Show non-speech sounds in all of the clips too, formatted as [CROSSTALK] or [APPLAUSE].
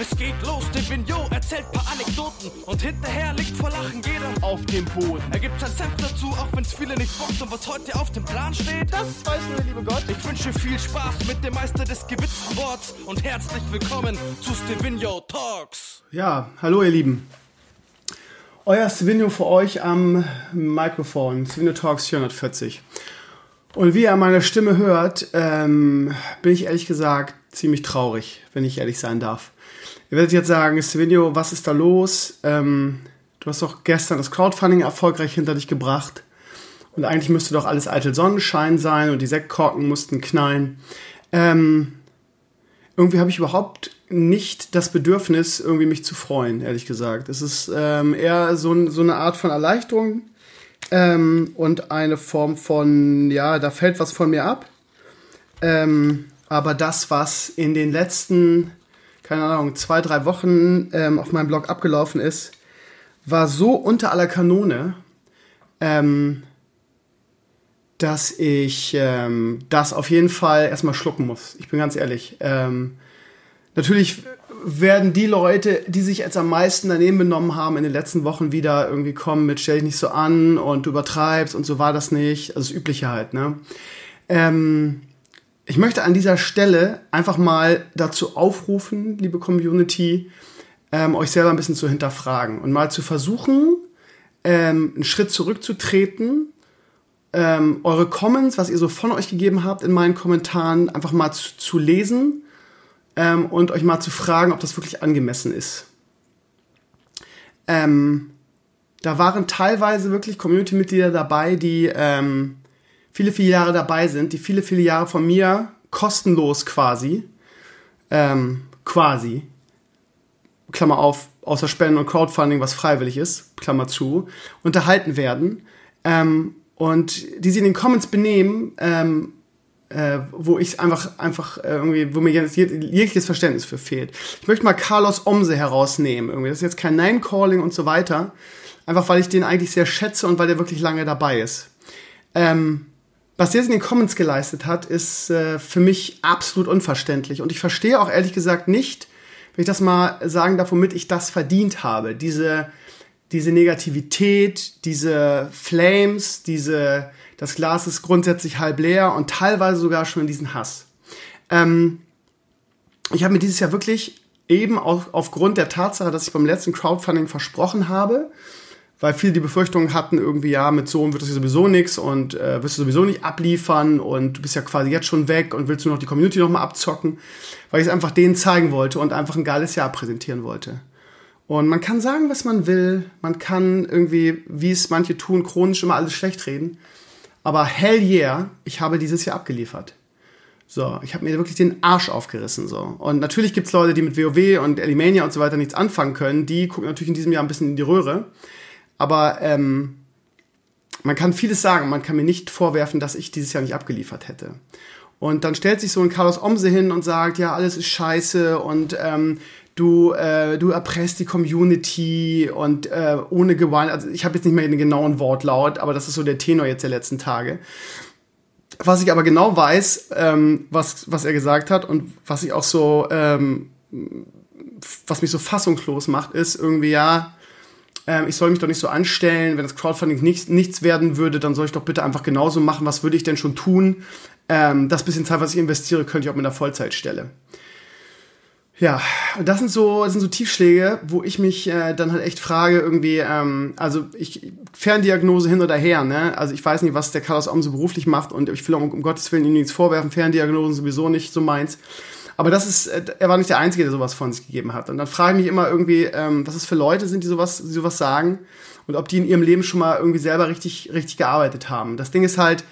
Es geht los, der Vignot erzählt paar Anekdoten und hinterher liegt vor Lachen jeder auf dem Boden. Er gibt sein Senf dazu, auch wenn's viele nicht bockt und was heute auf dem Plan steht. Das weiß nur der liebe Gott. Ich wünsche viel Spaß mit dem Meister des gewitzten Worts und herzlich willkommen zu Stevino Talks. Ja, hallo ihr Lieben. Euer Stevino für euch am Mikrofon, Stevino Talks 440. Und wie ihr an meiner Stimme hört, ähm, bin ich ehrlich gesagt ziemlich traurig, wenn ich ehrlich sein darf. Ihr werdet jetzt sagen, Stevenio, was ist da los? Ähm, du hast doch gestern das Crowdfunding erfolgreich hinter dich gebracht. Und eigentlich müsste doch alles eitel Sonnenschein sein und die Sektkorken mussten knallen. Ähm, irgendwie habe ich überhaupt nicht das Bedürfnis, irgendwie mich zu freuen, ehrlich gesagt. Es ist ähm, eher so, so eine Art von Erleichterung ähm, und eine Form von, ja, da fällt was von mir ab. Ähm, aber das, was in den letzten keine Ahnung, zwei, drei Wochen ähm, auf meinem Blog abgelaufen ist, war so unter aller Kanone, ähm, dass ich ähm, das auf jeden Fall erstmal schlucken muss. Ich bin ganz ehrlich. Ähm, natürlich werden die Leute, die sich jetzt am meisten daneben benommen haben, in den letzten Wochen wieder irgendwie kommen mit stell dich nicht so an und du übertreibst und so war das nicht. Also das Übliche halt, ne? Ähm, ich möchte an dieser Stelle einfach mal dazu aufrufen, liebe Community, ähm, euch selber ein bisschen zu hinterfragen und mal zu versuchen, ähm, einen Schritt zurückzutreten, ähm, eure Comments, was ihr so von euch gegeben habt in meinen Kommentaren, einfach mal zu, zu lesen ähm, und euch mal zu fragen, ob das wirklich angemessen ist. Ähm, da waren teilweise wirklich Community-Mitglieder dabei, die ähm, viele, viele Jahre dabei sind, die viele, viele Jahre von mir kostenlos quasi, ähm, quasi, Klammer auf, außer Spenden und Crowdfunding, was freiwillig ist, Klammer zu, unterhalten werden ähm, und die sich in den Comments benehmen, ähm, äh, wo ich einfach, einfach äh, irgendwie, wo mir jetzt jegliches Verständnis für fehlt. Ich möchte mal Carlos Omse herausnehmen, irgendwie. Das ist jetzt kein Name-Calling und so weiter. Einfach weil ich den eigentlich sehr schätze und weil der wirklich lange dabei ist. Ähm, was der in den Comments geleistet hat, ist äh, für mich absolut unverständlich. Und ich verstehe auch ehrlich gesagt nicht, wenn ich das mal sagen darf, womit ich das verdient habe. Diese, diese Negativität, diese Flames, diese, das Glas ist grundsätzlich halb leer und teilweise sogar schon diesen Hass. Ähm, ich habe mir dieses Jahr wirklich eben auf, aufgrund der Tatsache, dass ich beim letzten Crowdfunding versprochen habe, weil viele die Befürchtung hatten, irgendwie, ja, mit Sohn wird das hier sowieso nichts und äh, wirst du sowieso nicht abliefern und du bist ja quasi jetzt schon weg und willst du noch die Community nochmal abzocken, weil ich es einfach denen zeigen wollte und einfach ein geiles Jahr präsentieren wollte. Und man kann sagen, was man will, man kann irgendwie, wie es manche tun, chronisch immer alles schlecht reden, aber hell yeah, ich habe dieses Jahr abgeliefert. So, ich habe mir wirklich den Arsch aufgerissen. So. Und natürlich gibt's Leute, die mit WoW und Elimania und so weiter nichts anfangen können. Die gucken natürlich in diesem Jahr ein bisschen in die Röhre. Aber ähm, man kann vieles sagen. Man kann mir nicht vorwerfen, dass ich dieses Jahr nicht abgeliefert hätte. Und dann stellt sich so ein Carlos Omse hin und sagt, ja, alles ist scheiße und ähm, du, äh, du erpresst die Community und äh, ohne Gewalt. Also ich habe jetzt nicht mehr den genauen Wortlaut, aber das ist so der Tenor jetzt der letzten Tage. Was ich aber genau weiß, ähm, was, was er gesagt hat und was ich auch so, ähm, was mich so fassungslos macht, ist irgendwie, ja, ähm, ich soll mich doch nicht so anstellen, wenn das Crowdfunding nichts, nichts werden würde, dann soll ich doch bitte einfach genauso machen, was würde ich denn schon tun? Ähm, das bisschen Zeit, was ich investiere, könnte ich auch mit einer Vollzeitstelle. Ja, das sind so, das sind so Tiefschläge, wo ich mich äh, dann halt echt frage, irgendwie, ähm, also ich, Ferndiagnose hin oder her, ne? Also ich weiß nicht, was der Carlos Om so beruflich macht und ich will um, um Gottes Willen ihm nichts vorwerfen, Ferndiagnosen sowieso nicht so meins. Aber das ist, äh, er war nicht der Einzige, der sowas von sich gegeben hat. Und dann frage ich mich immer irgendwie, ähm, was es für Leute sind, die sowas, die sowas sagen und ob die in ihrem Leben schon mal irgendwie selber richtig, richtig gearbeitet haben. Das Ding ist halt,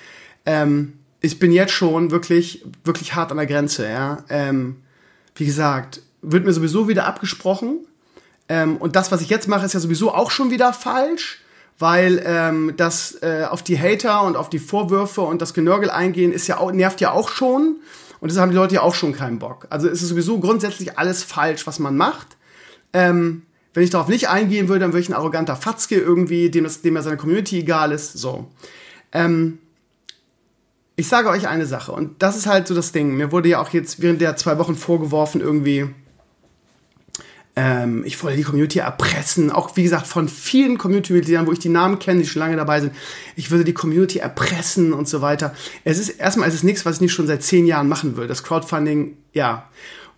ähm, ich bin jetzt schon wirklich, wirklich hart an der Grenze, ja. Ähm, wie gesagt, wird mir sowieso wieder abgesprochen. Ähm, und das, was ich jetzt mache, ist ja sowieso auch schon wieder falsch, weil ähm, das äh, auf die Hater und auf die Vorwürfe und das Genörgel eingehen ist ja auch, nervt ja auch schon. Und das haben die Leute ja auch schon keinen Bock. Also es ist sowieso grundsätzlich alles falsch, was man macht. Ähm, wenn ich darauf nicht eingehen würde, dann würde ich ein arroganter Fatzke irgendwie, dem, das, dem ja seine Community egal ist. So. Ähm, ich sage euch eine Sache, und das ist halt so das Ding. Mir wurde ja auch jetzt während der zwei Wochen vorgeworfen, irgendwie, ähm, ich wollte die Community erpressen, auch wie gesagt von vielen Community-Mitgliedern, wo ich die Namen kenne, die schon lange dabei sind. Ich würde die Community erpressen und so weiter. Es ist erstmal ist es nichts, was ich nicht schon seit zehn Jahren machen würde. Das Crowdfunding, ja.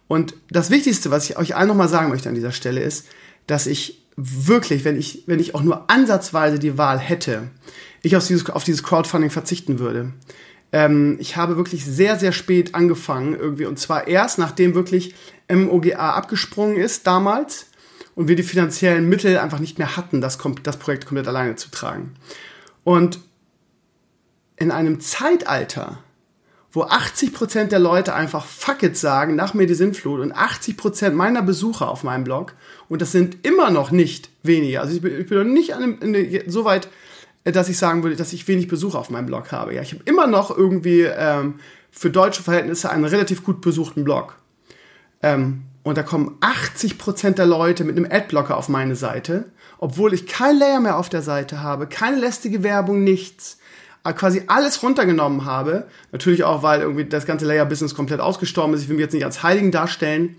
Und das Wichtigste, was ich euch allen nochmal sagen möchte an dieser Stelle, ist, dass ich wirklich, wenn ich, wenn ich auch nur ansatzweise die Wahl hätte, ich auf dieses, auf dieses Crowdfunding verzichten würde. Ähm, ich habe wirklich sehr, sehr spät angefangen irgendwie und zwar erst nachdem wirklich MOGA abgesprungen ist damals und wir die finanziellen Mittel einfach nicht mehr hatten, das, das Projekt komplett alleine zu tragen. Und in einem Zeitalter, wo 80% der Leute einfach Fuck it sagen nach mir die Sintflut und 80% meiner Besucher auf meinem Blog, und das sind immer noch nicht wenige, also ich bin, ich bin noch nicht an, in, so weit, dass ich sagen würde, dass ich wenig Besucher auf meinem Blog habe. Ja, ich habe immer noch irgendwie ähm, für deutsche Verhältnisse einen relativ gut besuchten Blog. Ähm, und da kommen 80% der Leute mit einem Adblocker auf meine Seite, obwohl ich kein Layer mehr auf der Seite habe, keine lästige Werbung, nichts. Äh, quasi alles runtergenommen habe. Natürlich auch, weil irgendwie das ganze Layer-Business komplett ausgestorben ist. Ich will mich jetzt nicht als Heiligen darstellen.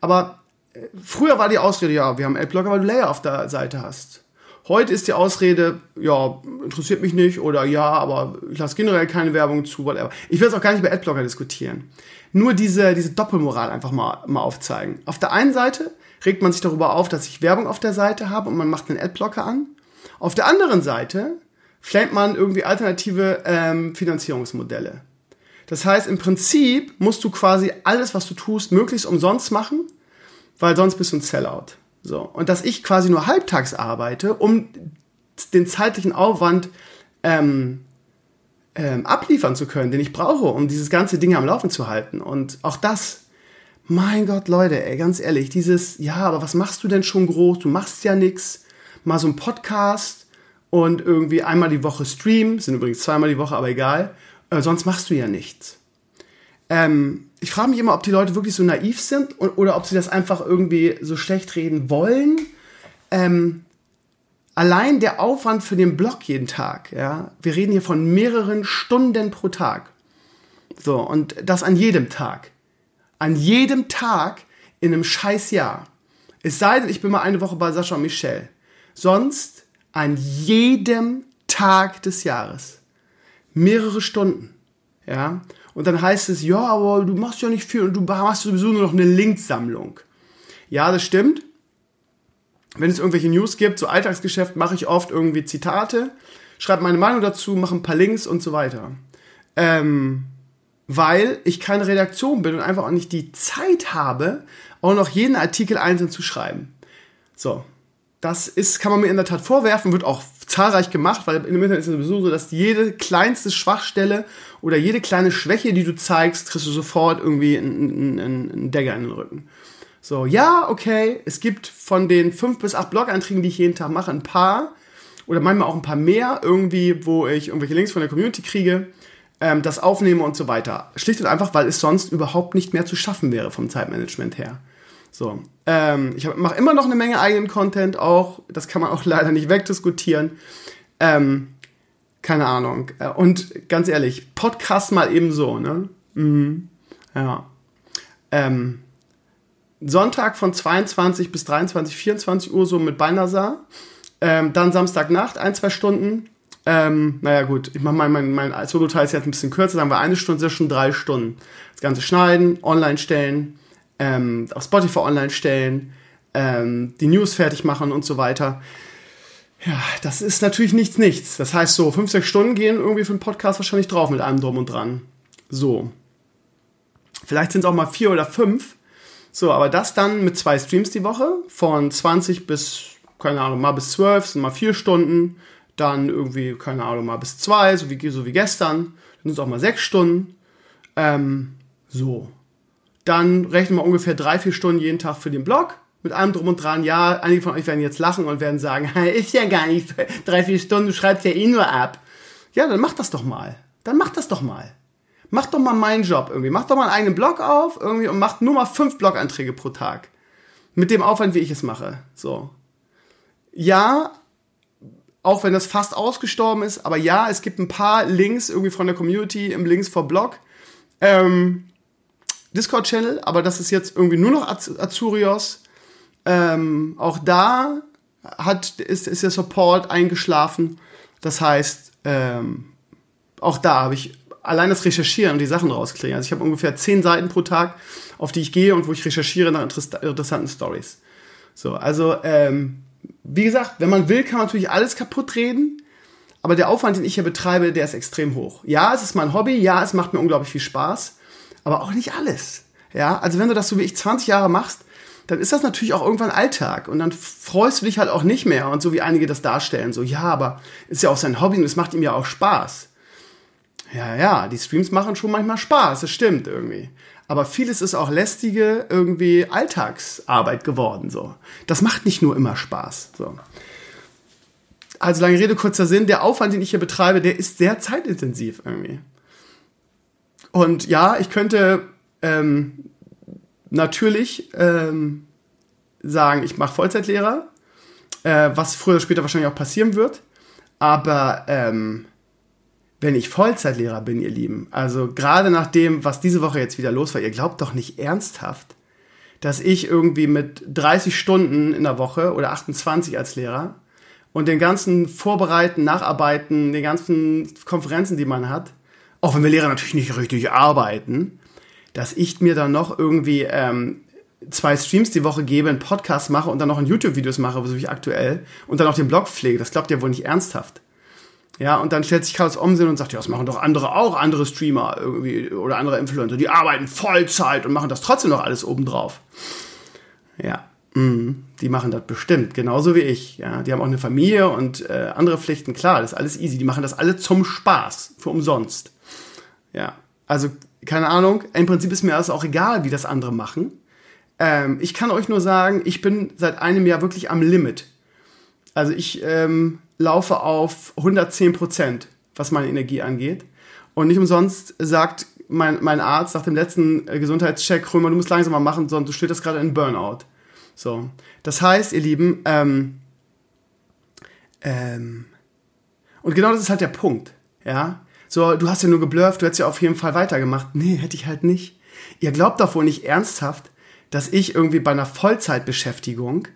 Aber äh, früher war die Ausrede, ja, wir haben Adblocker, weil du Layer auf der Seite hast. Heute ist die Ausrede, ja, interessiert mich nicht oder ja, aber ich lasse generell keine Werbung zu, whatever. Ich will jetzt auch gar nicht über Adblocker diskutieren. Nur diese, diese Doppelmoral einfach mal, mal aufzeigen. Auf der einen Seite regt man sich darüber auf, dass ich Werbung auf der Seite habe und man macht einen Adblocker an. Auf der anderen Seite flamet man irgendwie alternative ähm, Finanzierungsmodelle. Das heißt, im Prinzip musst du quasi alles, was du tust, möglichst umsonst machen, weil sonst bist du ein Sellout. So. Und dass ich quasi nur halbtags arbeite, um den zeitlichen Aufwand ähm, ähm, abliefern zu können, den ich brauche, um dieses ganze Ding am Laufen zu halten. Und auch das, mein Gott, Leute, ey, ganz ehrlich, dieses, ja, aber was machst du denn schon groß? Du machst ja nix. Mal so ein Podcast und irgendwie einmal die Woche Stream, sind übrigens zweimal die Woche, aber egal. Äh, sonst machst du ja nichts. Ähm, ich frage mich immer, ob die Leute wirklich so naiv sind oder ob sie das einfach irgendwie so schlecht reden wollen. Ähm, allein der Aufwand für den Blog jeden Tag, ja, wir reden hier von mehreren Stunden pro Tag. So, und das an jedem Tag. An jedem Tag in einem Scheißjahr. Es sei denn, ich bin mal eine Woche bei Sascha und Michelle. Sonst an jedem Tag des Jahres. Mehrere Stunden. Ja. Und dann heißt es, ja, aber du machst ja nicht viel und du machst sowieso nur noch eine Linksammlung. Ja, das stimmt. Wenn es irgendwelche News gibt, so Alltagsgeschäft, mache ich oft irgendwie Zitate, schreibe meine Meinung dazu, mache ein paar Links und so weiter. Ähm, weil ich keine Redaktion bin und einfach auch nicht die Zeit habe, auch noch jeden Artikel einzeln zu schreiben. So, das ist, kann man mir in der Tat vorwerfen, wird auch zahlreich gemacht, weil im Internet ist es sowieso so, dass jede kleinste Schwachstelle oder jede kleine Schwäche, die du zeigst, kriegst du sofort irgendwie einen, einen, einen Dagger in den Rücken. So, ja, okay, es gibt von den fünf bis acht Blog-Einträgen, die ich jeden Tag mache, ein paar oder manchmal auch ein paar mehr irgendwie, wo ich irgendwelche Links von der Community kriege, ähm, das aufnehme und so weiter. Schlicht und einfach, weil es sonst überhaupt nicht mehr zu schaffen wäre vom Zeitmanagement her. So, ähm, ich mache immer noch eine Menge eigenen Content auch. Das kann man auch [LAUGHS] leider nicht wegdiskutieren. Ähm, keine Ahnung. Äh, und ganz ehrlich, Podcast mal ebenso, ne? Mhm. Ja. Ähm, Sonntag von 22 bis 23, 24 Uhr so mit Beinasar. Ähm, dann Samstagnacht, ein, zwei Stunden. Ähm, naja, gut, ich mache mein, mein, mein Solo-Teil ist jetzt ein bisschen kürzer, sagen wir eine Stunde, ist schon drei Stunden. Das Ganze schneiden, online stellen, ähm, auf Spotify online stellen, ähm, die News fertig machen und so weiter. Ja, das ist natürlich nichts, nichts. Das heißt so, fünf, sechs Stunden gehen irgendwie für einen Podcast wahrscheinlich drauf mit allem drum und dran. So. Vielleicht sind es auch mal vier oder fünf. So, aber das dann mit zwei Streams die Woche, von 20 bis, keine Ahnung, mal bis 12, sind mal vier Stunden. Dann irgendwie, keine Ahnung, mal bis zwei, so wie, so wie gestern. Dann sind es auch mal sechs Stunden. Ähm, so dann rechnen wir ungefähr drei, vier Stunden jeden Tag für den Blog. Mit allem drum und dran, ja, einige von euch werden jetzt lachen und werden sagen, [LAUGHS] ist ja gar nicht drei, vier Stunden, du schreibst ja eh nur ab. Ja, dann mach das doch mal. Dann mach das doch mal. Mach doch mal meinen Job irgendwie. Mach doch mal einen eigenen Blog auf irgendwie und mach nur mal fünf Blog-Einträge pro Tag. Mit dem Aufwand, wie ich es mache. So. Ja, auch wenn das fast ausgestorben ist, aber ja, es gibt ein paar Links irgendwie von der Community im Links vor Blog. Ähm, Discord-Channel, aber das ist jetzt irgendwie nur noch Az Azurios. ähm, auch da hat, ist, ist der Support eingeschlafen. Das heißt, ähm, auch da habe ich allein das Recherchieren und die Sachen rauskriegen. Also ich habe ungefähr zehn Seiten pro Tag, auf die ich gehe und wo ich recherchiere nach interessanten Stories. So, also ähm, wie gesagt, wenn man will, kann man natürlich alles kaputt reden. Aber der Aufwand, den ich hier betreibe, der ist extrem hoch. Ja, es ist mein Hobby. Ja, es macht mir unglaublich viel Spaß. Aber auch nicht alles. Ja, also wenn du das so wie ich 20 Jahre machst, dann ist das natürlich auch irgendwann Alltag und dann freust du dich halt auch nicht mehr und so wie einige das darstellen, so ja, aber ist ja auch sein Hobby und es macht ihm ja auch Spaß. Ja, ja, die Streams machen schon manchmal Spaß, das stimmt irgendwie. Aber vieles ist auch lästige irgendwie Alltagsarbeit geworden, so. Das macht nicht nur immer Spaß, so. Also lange Rede, kurzer Sinn, der Aufwand, den ich hier betreibe, der ist sehr zeitintensiv irgendwie. Und ja, ich könnte ähm, natürlich ähm, sagen, ich mache Vollzeitlehrer, äh, was früher oder später wahrscheinlich auch passieren wird. Aber ähm, wenn ich Vollzeitlehrer bin, ihr Lieben, also gerade nach dem, was diese Woche jetzt wieder los war, ihr glaubt doch nicht ernsthaft, dass ich irgendwie mit 30 Stunden in der Woche oder 28 als Lehrer und den ganzen Vorbereiten, Nacharbeiten, den ganzen Konferenzen, die man hat, auch wenn wir Lehrer natürlich nicht richtig arbeiten, dass ich mir dann noch irgendwie ähm, zwei Streams die Woche gebe, einen Podcast mache und dann noch ein YouTube-Videos mache, so wie aktuell, und dann auch den Blog pflege. Das glaubt ihr wohl nicht ernsthaft. Ja, und dann stellt sich Carlos Omsinn und sagt, ja, das machen doch andere auch, andere Streamer irgendwie oder andere Influencer. Die arbeiten Vollzeit und machen das trotzdem noch alles obendrauf. Ja, mh, die machen das bestimmt, genauso wie ich. Ja, die haben auch eine Familie und äh, andere Pflichten, klar, das ist alles easy. Die machen das alle zum Spaß, für umsonst. Ja, also keine Ahnung, im Prinzip ist mir das auch egal, wie das andere machen. Ähm, ich kann euch nur sagen, ich bin seit einem Jahr wirklich am Limit. Also ich ähm, laufe auf 110 Prozent, was meine Energie angeht. Und nicht umsonst sagt mein, mein Arzt nach dem letzten äh, Gesundheitscheck, Römer, du musst langsamer machen, sondern du stehst gerade in Burnout. So. Das heißt, ihr Lieben, ähm, ähm, und genau das ist halt der Punkt, ja. So, du hast ja nur geblufft, du hättest ja auf jeden Fall weitergemacht. Nee, hätte ich halt nicht. Ihr glaubt doch wohl nicht ernsthaft, dass ich irgendwie bei einer Vollzeitbeschäftigung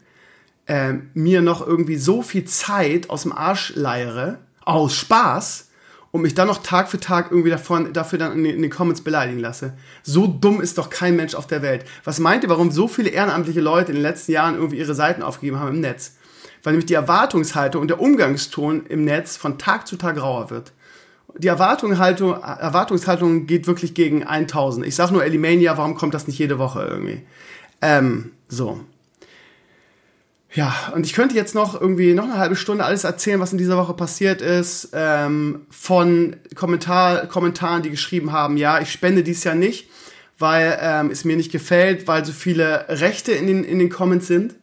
äh, mir noch irgendwie so viel Zeit aus dem Arsch leiere, aus Spaß, und mich dann noch Tag für Tag irgendwie davon, dafür dann in den, in den Comments beleidigen lasse. So dumm ist doch kein Mensch auf der Welt. Was meint ihr, warum so viele ehrenamtliche Leute in den letzten Jahren irgendwie ihre Seiten aufgegeben haben im Netz? Weil nämlich die Erwartungshaltung und der Umgangston im Netz von Tag zu Tag rauer wird die Erwartungshaltung, Erwartungshaltung geht wirklich gegen 1000. Ich sag nur Elimania, warum kommt das nicht jede Woche irgendwie? Ähm, so. Ja, und ich könnte jetzt noch irgendwie noch eine halbe Stunde alles erzählen, was in dieser Woche passiert ist, ähm, von Kommentar, Kommentaren, die geschrieben haben, ja, ich spende dies Jahr nicht, weil ähm, es mir nicht gefällt, weil so viele Rechte in den, in den Comments sind.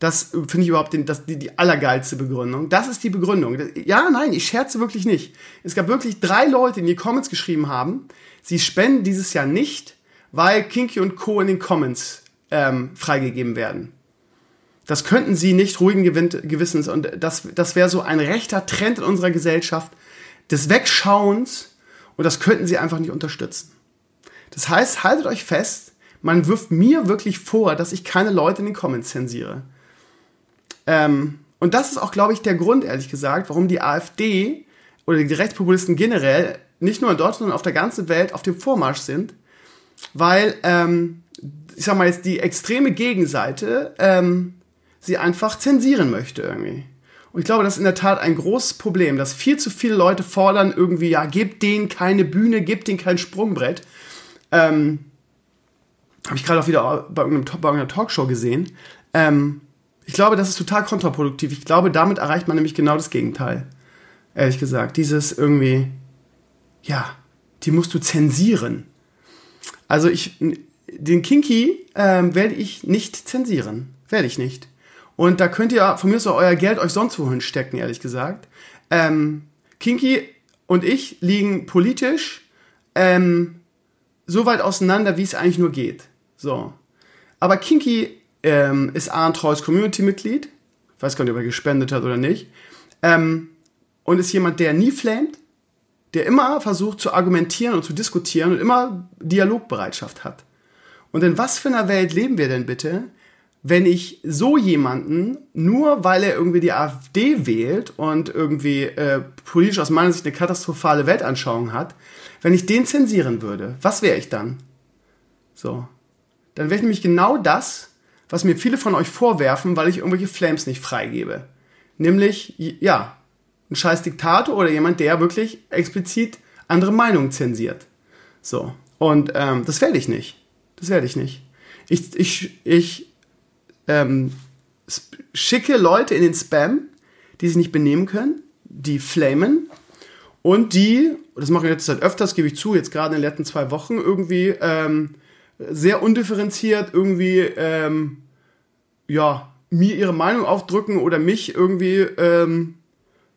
Das finde ich überhaupt den, das, die, die allergeilste Begründung. Das ist die Begründung. Ja, nein, ich scherze wirklich nicht. Es gab wirklich drei Leute, die in die Comments geschrieben haben, sie spenden dieses Jahr nicht, weil Kinky und Co. in den Comments ähm, freigegeben werden. Das könnten sie nicht ruhigen Gewissens und das, das wäre so ein rechter Trend in unserer Gesellschaft des Wegschauens und das könnten sie einfach nicht unterstützen. Das heißt, haltet euch fest, man wirft mir wirklich vor, dass ich keine Leute in den Comments zensiere. Ähm, und das ist auch, glaube ich, der Grund, ehrlich gesagt, warum die AfD oder die Rechtspopulisten generell nicht nur in Deutschland, sondern auf der ganzen Welt auf dem Vormarsch sind, weil, ähm, ich sag mal jetzt, die extreme Gegenseite ähm, sie einfach zensieren möchte irgendwie. Und ich glaube, das ist in der Tat ein großes Problem, dass viel zu viele Leute fordern irgendwie, ja, gebt denen keine Bühne, gebt denen kein Sprungbrett. Ähm, Habe ich gerade auch wieder bei irgendeiner, Talkshow gesehen. Ähm, ich glaube, das ist total kontraproduktiv. Ich glaube, damit erreicht man nämlich genau das Gegenteil. Ehrlich gesagt. Dieses irgendwie, ja, die musst du zensieren. Also ich, den Kinky ähm, werde ich nicht zensieren. Werde ich nicht. Und da könnt ihr von mir so euer Geld euch sonst wohin stecken, ehrlich gesagt. Ähm, Kinky und ich liegen politisch ähm, so weit auseinander, wie es eigentlich nur geht. So. Aber Kinky ähm, ist A ein treues Community-Mitglied. Ich weiß gar nicht, ob er gespendet hat oder nicht. Ähm, und ist jemand, der nie flamet, der immer versucht zu argumentieren und zu diskutieren und immer Dialogbereitschaft hat. Und in was für einer Welt leben wir denn bitte, wenn ich so jemanden, nur weil er irgendwie die AfD wählt und irgendwie äh, politisch aus meiner Sicht eine katastrophale Weltanschauung hat, wenn ich den zensieren würde, was wäre ich dann? So. Dann wäre ich nämlich genau das, was mir viele von euch vorwerfen, weil ich irgendwelche Flames nicht freigebe. Nämlich, ja, ein scheiß Diktator oder jemand, der wirklich explizit andere Meinungen zensiert. So. Und ähm, das werde ich nicht. Das werde ich nicht. Ich, ich, ich ähm, schicke Leute in den Spam, die sich nicht benehmen können, die flamen und die, das mache ich jetzt seit öfters, gebe ich zu, jetzt gerade in den letzten zwei Wochen irgendwie ähm, sehr undifferenziert irgendwie, ähm, ja, mir ihre Meinung aufdrücken oder mich irgendwie ähm,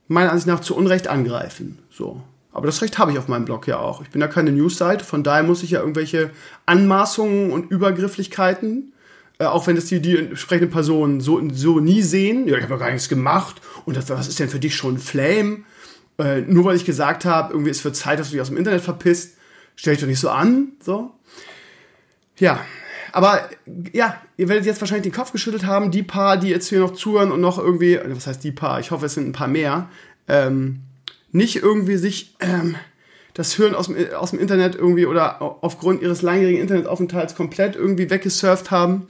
meiner Ansicht nach zu Unrecht angreifen. So. Aber das Recht habe ich auf meinem Blog ja auch. Ich bin ja keine News-Seite, von daher muss ich ja irgendwelche Anmaßungen und Übergrifflichkeiten äh, auch wenn das die, die entsprechende Person so, so nie sehen, ja, ich habe ja gar nichts gemacht. Und das, was ist denn für dich schon ein Flame? Äh, nur weil ich gesagt habe, irgendwie ist für Zeit, dass du dich aus dem Internet verpisst, stell dich doch nicht so an, so. Ja, aber ja, ihr werdet jetzt wahrscheinlich den Kopf geschüttelt haben, die paar, die jetzt hier noch zuhören und noch irgendwie, was heißt die paar, ich hoffe, es sind ein paar mehr, ähm, nicht irgendwie sich ähm, das Hören aus dem, aus dem Internet irgendwie oder aufgrund ihres langjährigen Internetaufenthalts komplett irgendwie weggesurft haben.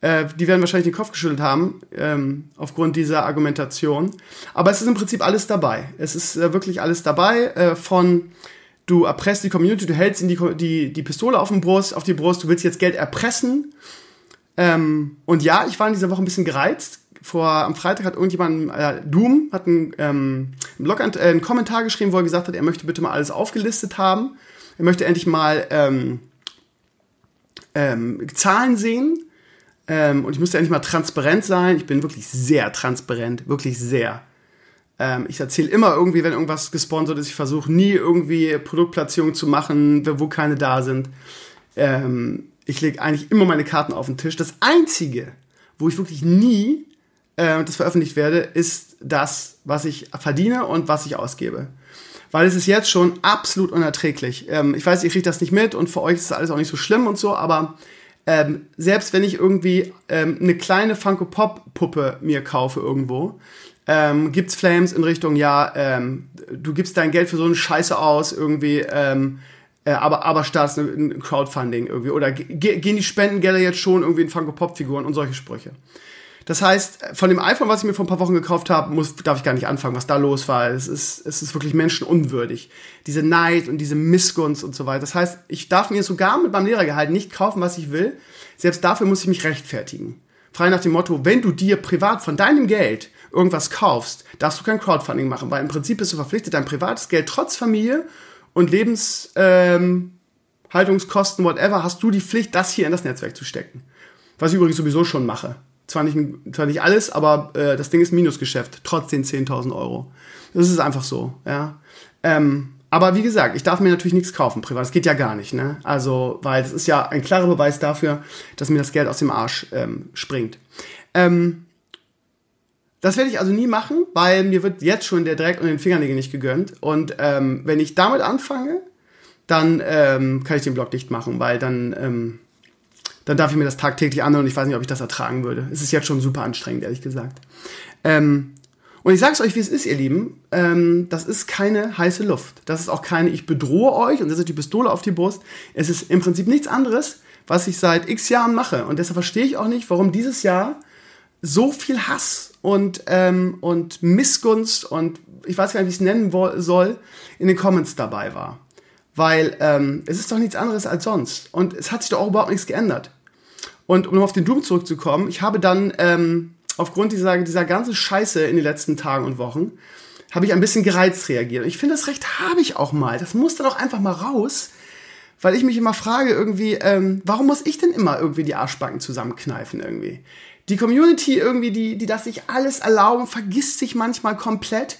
Äh, die werden wahrscheinlich den Kopf geschüttelt haben, ähm, aufgrund dieser Argumentation. Aber es ist im Prinzip alles dabei. Es ist äh, wirklich alles dabei. Äh, von du erpresst die Community, du hältst ihnen die, die, die Pistole auf, den Brust, auf die Brust, du willst jetzt Geld erpressen. Ähm, und ja, ich war in dieser Woche ein bisschen gereizt, vor am Freitag hat irgendjemand, äh, Doom, hat einen, ähm, Blog, äh, einen Kommentar geschrieben, wo er gesagt hat, er möchte bitte mal alles aufgelistet haben. Er möchte endlich mal ähm, ähm, Zahlen sehen. Ähm, und ich müsste endlich mal transparent sein. Ich bin wirklich sehr transparent, wirklich sehr. Ähm, ich erzähle immer irgendwie, wenn irgendwas gesponsert ist. Ich versuche nie irgendwie Produktplatzierungen zu machen, wo keine da sind. Ähm, ich lege eigentlich immer meine Karten auf den Tisch. Das Einzige, wo ich wirklich nie äh, das veröffentlicht werde, ist das, was ich verdiene und was ich ausgebe. Weil es ist jetzt schon absolut unerträglich. Ähm, ich weiß, ihr kriegt das nicht mit und für euch ist das alles auch nicht so schlimm und so, aber ähm, selbst wenn ich irgendwie ähm, eine kleine Funko Pop Puppe mir kaufe irgendwo, ähm, gibt's Flames in Richtung, ja, ähm, du gibst dein Geld für so eine Scheiße aus, irgendwie, ähm, äh, aber, aber startest ein Crowdfunding irgendwie. Oder gehen die Spendengelder jetzt schon irgendwie in Funko Pop Figuren und solche Sprüche. Das heißt, von dem iPhone, was ich mir vor ein paar Wochen gekauft habe, muss, darf ich gar nicht anfangen, was da los war. Es ist, es ist wirklich menschenunwürdig. Diese Neid und diese Missgunst und so weiter. Das heißt, ich darf mir sogar mit meinem Lehrergehalt nicht kaufen, was ich will. Selbst dafür muss ich mich rechtfertigen. Frei nach dem Motto, wenn du dir privat von deinem Geld irgendwas kaufst, darfst du kein Crowdfunding machen, weil im Prinzip bist du verpflichtet, dein privates Geld trotz Familie und Lebenshaltungskosten, ähm, whatever, hast du die Pflicht, das hier in das Netzwerk zu stecken. Was ich übrigens sowieso schon mache zwar nicht, zwar nicht alles, aber äh, das Ding ist Minusgeschäft, trotz den 10.000 Euro. Das ist einfach so, ja. Ähm, aber wie gesagt, ich darf mir natürlich nichts kaufen privat. Das geht ja gar nicht, ne? Also, weil das ist ja ein klarer Beweis dafür, dass mir das Geld aus dem Arsch ähm, springt. Ähm, das werde ich also nie machen, weil mir wird jetzt schon der Dreck und den Fingernägel nicht gegönnt. Und ähm, wenn ich damit anfange, dann ähm, kann ich den Blog dicht machen, weil dann ähm, dann darf ich mir das tagtäglich anhören und ich weiß nicht, ob ich das ertragen würde. Es ist jetzt schon super anstrengend, ehrlich gesagt. Ähm, und ich sag's euch, wie es ist, ihr Lieben. Ähm, das ist keine heiße Luft. Das ist auch keine, ich bedrohe euch und setze die Pistole auf die Brust. Es ist im Prinzip nichts anderes, was ich seit x Jahren mache. Und deshalb verstehe ich auch nicht, warum dieses Jahr so viel Hass und, ähm, und Missgunst und ich weiß gar nicht, wie ich es nennen soll, in den Comments dabei war. Weil ähm, es ist doch nichts anderes als sonst. Und es hat sich doch auch überhaupt nichts geändert. Und um auf den Doom zurückzukommen, ich habe dann ähm, aufgrund dieser, dieser ganzen Scheiße in den letzten Tagen und Wochen, habe ich ein bisschen gereizt reagiert. Und ich finde, das Recht habe ich auch mal. Das muss dann auch einfach mal raus, weil ich mich immer frage irgendwie, ähm, warum muss ich denn immer irgendwie die Arschbacken zusammenkneifen irgendwie? Die Community irgendwie, die, die das sich alles erlauben, vergisst sich manchmal komplett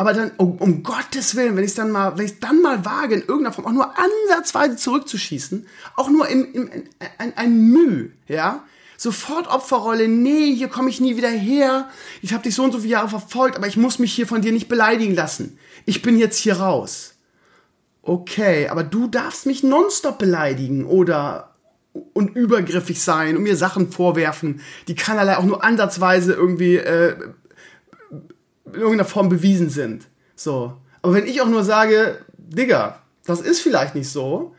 aber dann, um, um Gottes Willen, wenn ich dann mal, wenn ich dann mal wage, in irgendeiner Form auch nur ansatzweise zurückzuschießen, auch nur im, im, in, ein, ein Mühe, ja, sofort Opferrolle, nee, hier komme ich nie wieder her, ich habe dich so und so viele Jahre verfolgt, aber ich muss mich hier von dir nicht beleidigen lassen. Ich bin jetzt hier raus. Okay, aber du darfst mich nonstop beleidigen oder und übergriffig sein und mir Sachen vorwerfen, die keinerlei auch nur ansatzweise irgendwie äh, in irgendeiner Form bewiesen sind. So. Aber wenn ich auch nur sage, Digga, das ist vielleicht nicht so,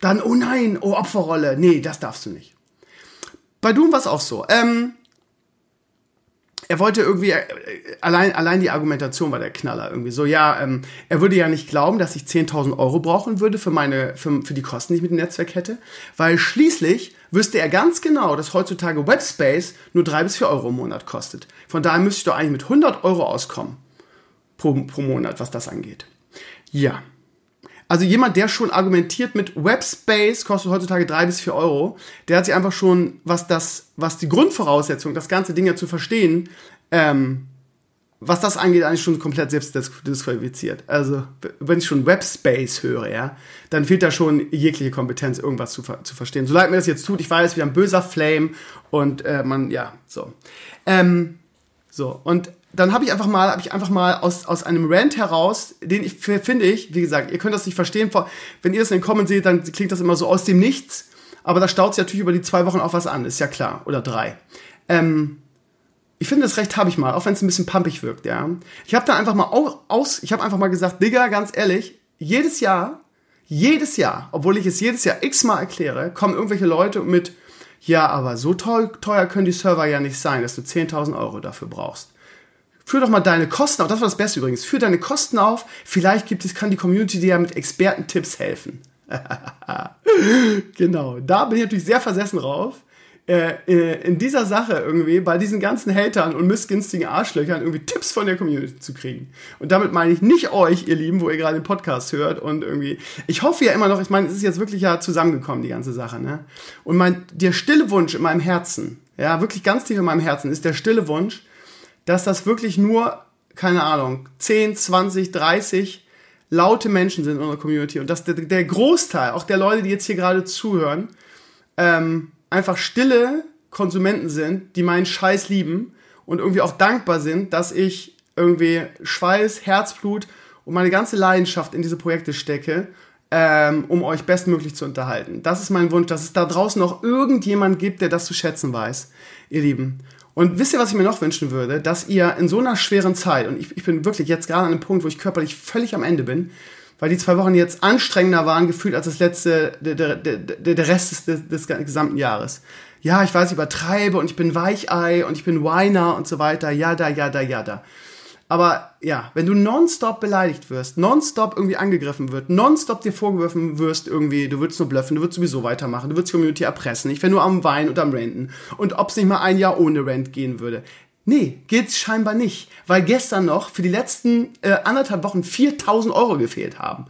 dann, oh nein, oh Opferrolle, nee, das darfst du nicht. Bei Doom war es auch so. Ähm, er wollte irgendwie, äh, allein, allein die Argumentation war der Knaller irgendwie so, ja, ähm, er würde ja nicht glauben, dass ich 10.000 Euro brauchen würde für meine, für, für die Kosten, die ich mit dem Netzwerk hätte, weil schließlich wüsste er ganz genau, dass heutzutage Webspace nur drei bis vier Euro im Monat kostet. Von daher müsste ich doch eigentlich mit 100 Euro auskommen pro, pro Monat, was das angeht. Ja. Also jemand, der schon argumentiert mit Webspace kostet heutzutage drei bis vier Euro, der hat sich einfach schon, was das, was die Grundvoraussetzung, das ganze Ding ja zu verstehen, ähm, was das angeht, eigentlich schon komplett selbst disqualifiziert. Also, wenn ich schon Webspace höre, ja, dann fehlt da schon jegliche Kompetenz, irgendwas zu, zu verstehen. So leid mir das jetzt tut, ich weiß, wir haben böser Flame und äh, man, ja, so. Ähm, so, und dann habe ich einfach mal, habe ich einfach mal aus, aus einem Rant heraus, den ich finde ich, wie gesagt, ihr könnt das nicht verstehen, wenn ihr das in den Comments seht, dann klingt das immer so aus dem Nichts, aber da staut sich natürlich über die zwei Wochen auch was an, ist ja klar, oder drei. Ähm, ich finde, das Recht habe ich mal, auch wenn es ein bisschen pumpig wirkt, ja. Ich habe da einfach mal aus, ich habe einfach mal gesagt, Digga, ganz ehrlich, jedes Jahr, jedes Jahr, obwohl ich es jedes Jahr x-mal erkläre, kommen irgendwelche Leute mit, ja, aber so teuer, können die Server ja nicht sein, dass du 10.000 Euro dafür brauchst. Führ doch mal deine Kosten auf, das war das Beste übrigens, führ deine Kosten auf, vielleicht gibt es, kann die Community dir ja mit Expertentipps helfen. [LAUGHS] genau, da bin ich natürlich sehr versessen drauf. Äh, äh, in dieser Sache irgendwie bei diesen ganzen Hatern und missgünstigen Arschlöchern irgendwie Tipps von der Community zu kriegen. Und damit meine ich nicht euch, ihr Lieben, wo ihr gerade den Podcast hört und irgendwie, ich hoffe ja immer noch, ich meine, es ist jetzt wirklich ja zusammengekommen, die ganze Sache, ne? Und mein, der stille Wunsch in meinem Herzen, ja, wirklich ganz tief in meinem Herzen ist der stille Wunsch, dass das wirklich nur, keine Ahnung, 10, 20, 30 laute Menschen sind in unserer Community und dass der, der Großteil, auch der Leute, die jetzt hier gerade zuhören, ähm, einfach stille Konsumenten sind, die meinen Scheiß lieben und irgendwie auch dankbar sind, dass ich irgendwie Schweiß, Herzblut und meine ganze Leidenschaft in diese Projekte stecke, ähm, um euch bestmöglich zu unterhalten. Das ist mein Wunsch, dass es da draußen noch irgendjemand gibt, der das zu schätzen weiß, ihr Lieben. Und wisst ihr, was ich mir noch wünschen würde? Dass ihr in so einer schweren Zeit, und ich, ich bin wirklich jetzt gerade an einem Punkt, wo ich körperlich völlig am Ende bin, weil die zwei Wochen jetzt anstrengender waren gefühlt als das letzte, der, der, der, der Rest des, des, gesamten Jahres. Ja, ich weiß, ich übertreibe und ich bin Weichei und ich bin Weiner und so weiter, ja da, ja da, ja da. Aber ja, wenn du nonstop beleidigt wirst, nonstop irgendwie angegriffen wird, nonstop dir vorgeworfen wirst irgendwie, du würdest nur bluffen, du würdest sowieso weitermachen, du würdest die Community erpressen, ich wäre nur am Weinen und am Renten. Und ob es nicht mal ein Jahr ohne Rent gehen würde. Nee, geht's scheinbar nicht, weil gestern noch für die letzten äh, anderthalb Wochen 4000 Euro gefehlt haben.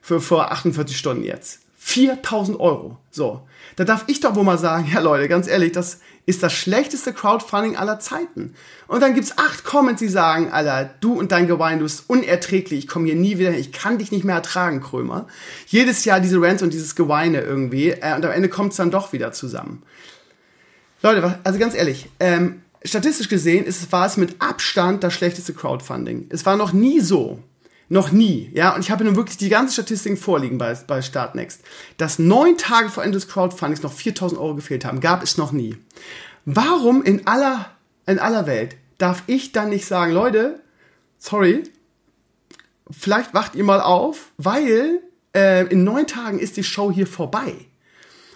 Für vor 48 Stunden jetzt. 4000 Euro. So. Da darf ich doch wohl mal sagen, [LAUGHS] ja Leute, ganz ehrlich, das ist das schlechteste Crowdfunding aller Zeiten. Und dann gibt's acht Comments, die sagen, Alter, du und dein Gewein, du bist unerträglich, ich komme hier nie wieder hin, ich kann dich nicht mehr ertragen, Krömer. Jedes Jahr diese Rants und dieses Geweine irgendwie, äh, und am Ende kommt's dann doch wieder zusammen. Leute, also ganz ehrlich, ähm, statistisch gesehen ist, war es mit Abstand das schlechteste Crowdfunding. Es war noch nie so, noch nie, ja, und ich habe nun wirklich die ganze Statistik vorliegen bei, bei Startnext, dass neun Tage vor Ende des Crowdfundings noch 4000 Euro gefehlt haben, gab es noch nie. Warum in aller, in aller Welt darf ich dann nicht sagen, Leute, sorry, vielleicht wacht ihr mal auf, weil äh, in neun Tagen ist die Show hier vorbei.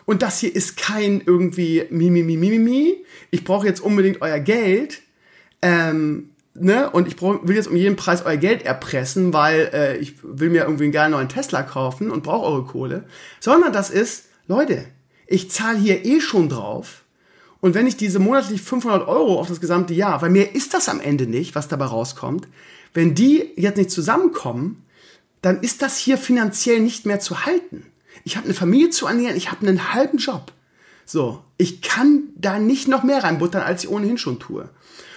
Und das hier ist kein irgendwie Mimi, Mimi, Mimi. Ich brauche jetzt unbedingt euer Geld. Ähm, ne? Und ich brauch, will jetzt um jeden Preis euer Geld erpressen, weil äh, ich will mir irgendwie einen geilen neuen Tesla kaufen und brauche eure Kohle. Sondern das ist, Leute, ich zahle hier eh schon drauf. Und wenn ich diese monatlich 500 Euro auf das gesamte Jahr, weil mehr ist das am Ende nicht, was dabei rauskommt, wenn die jetzt nicht zusammenkommen, dann ist das hier finanziell nicht mehr zu halten. Ich habe eine Familie zu ernähren, ich habe einen halben Job. So, ich kann da nicht noch mehr reinbuttern, als ich ohnehin schon tue.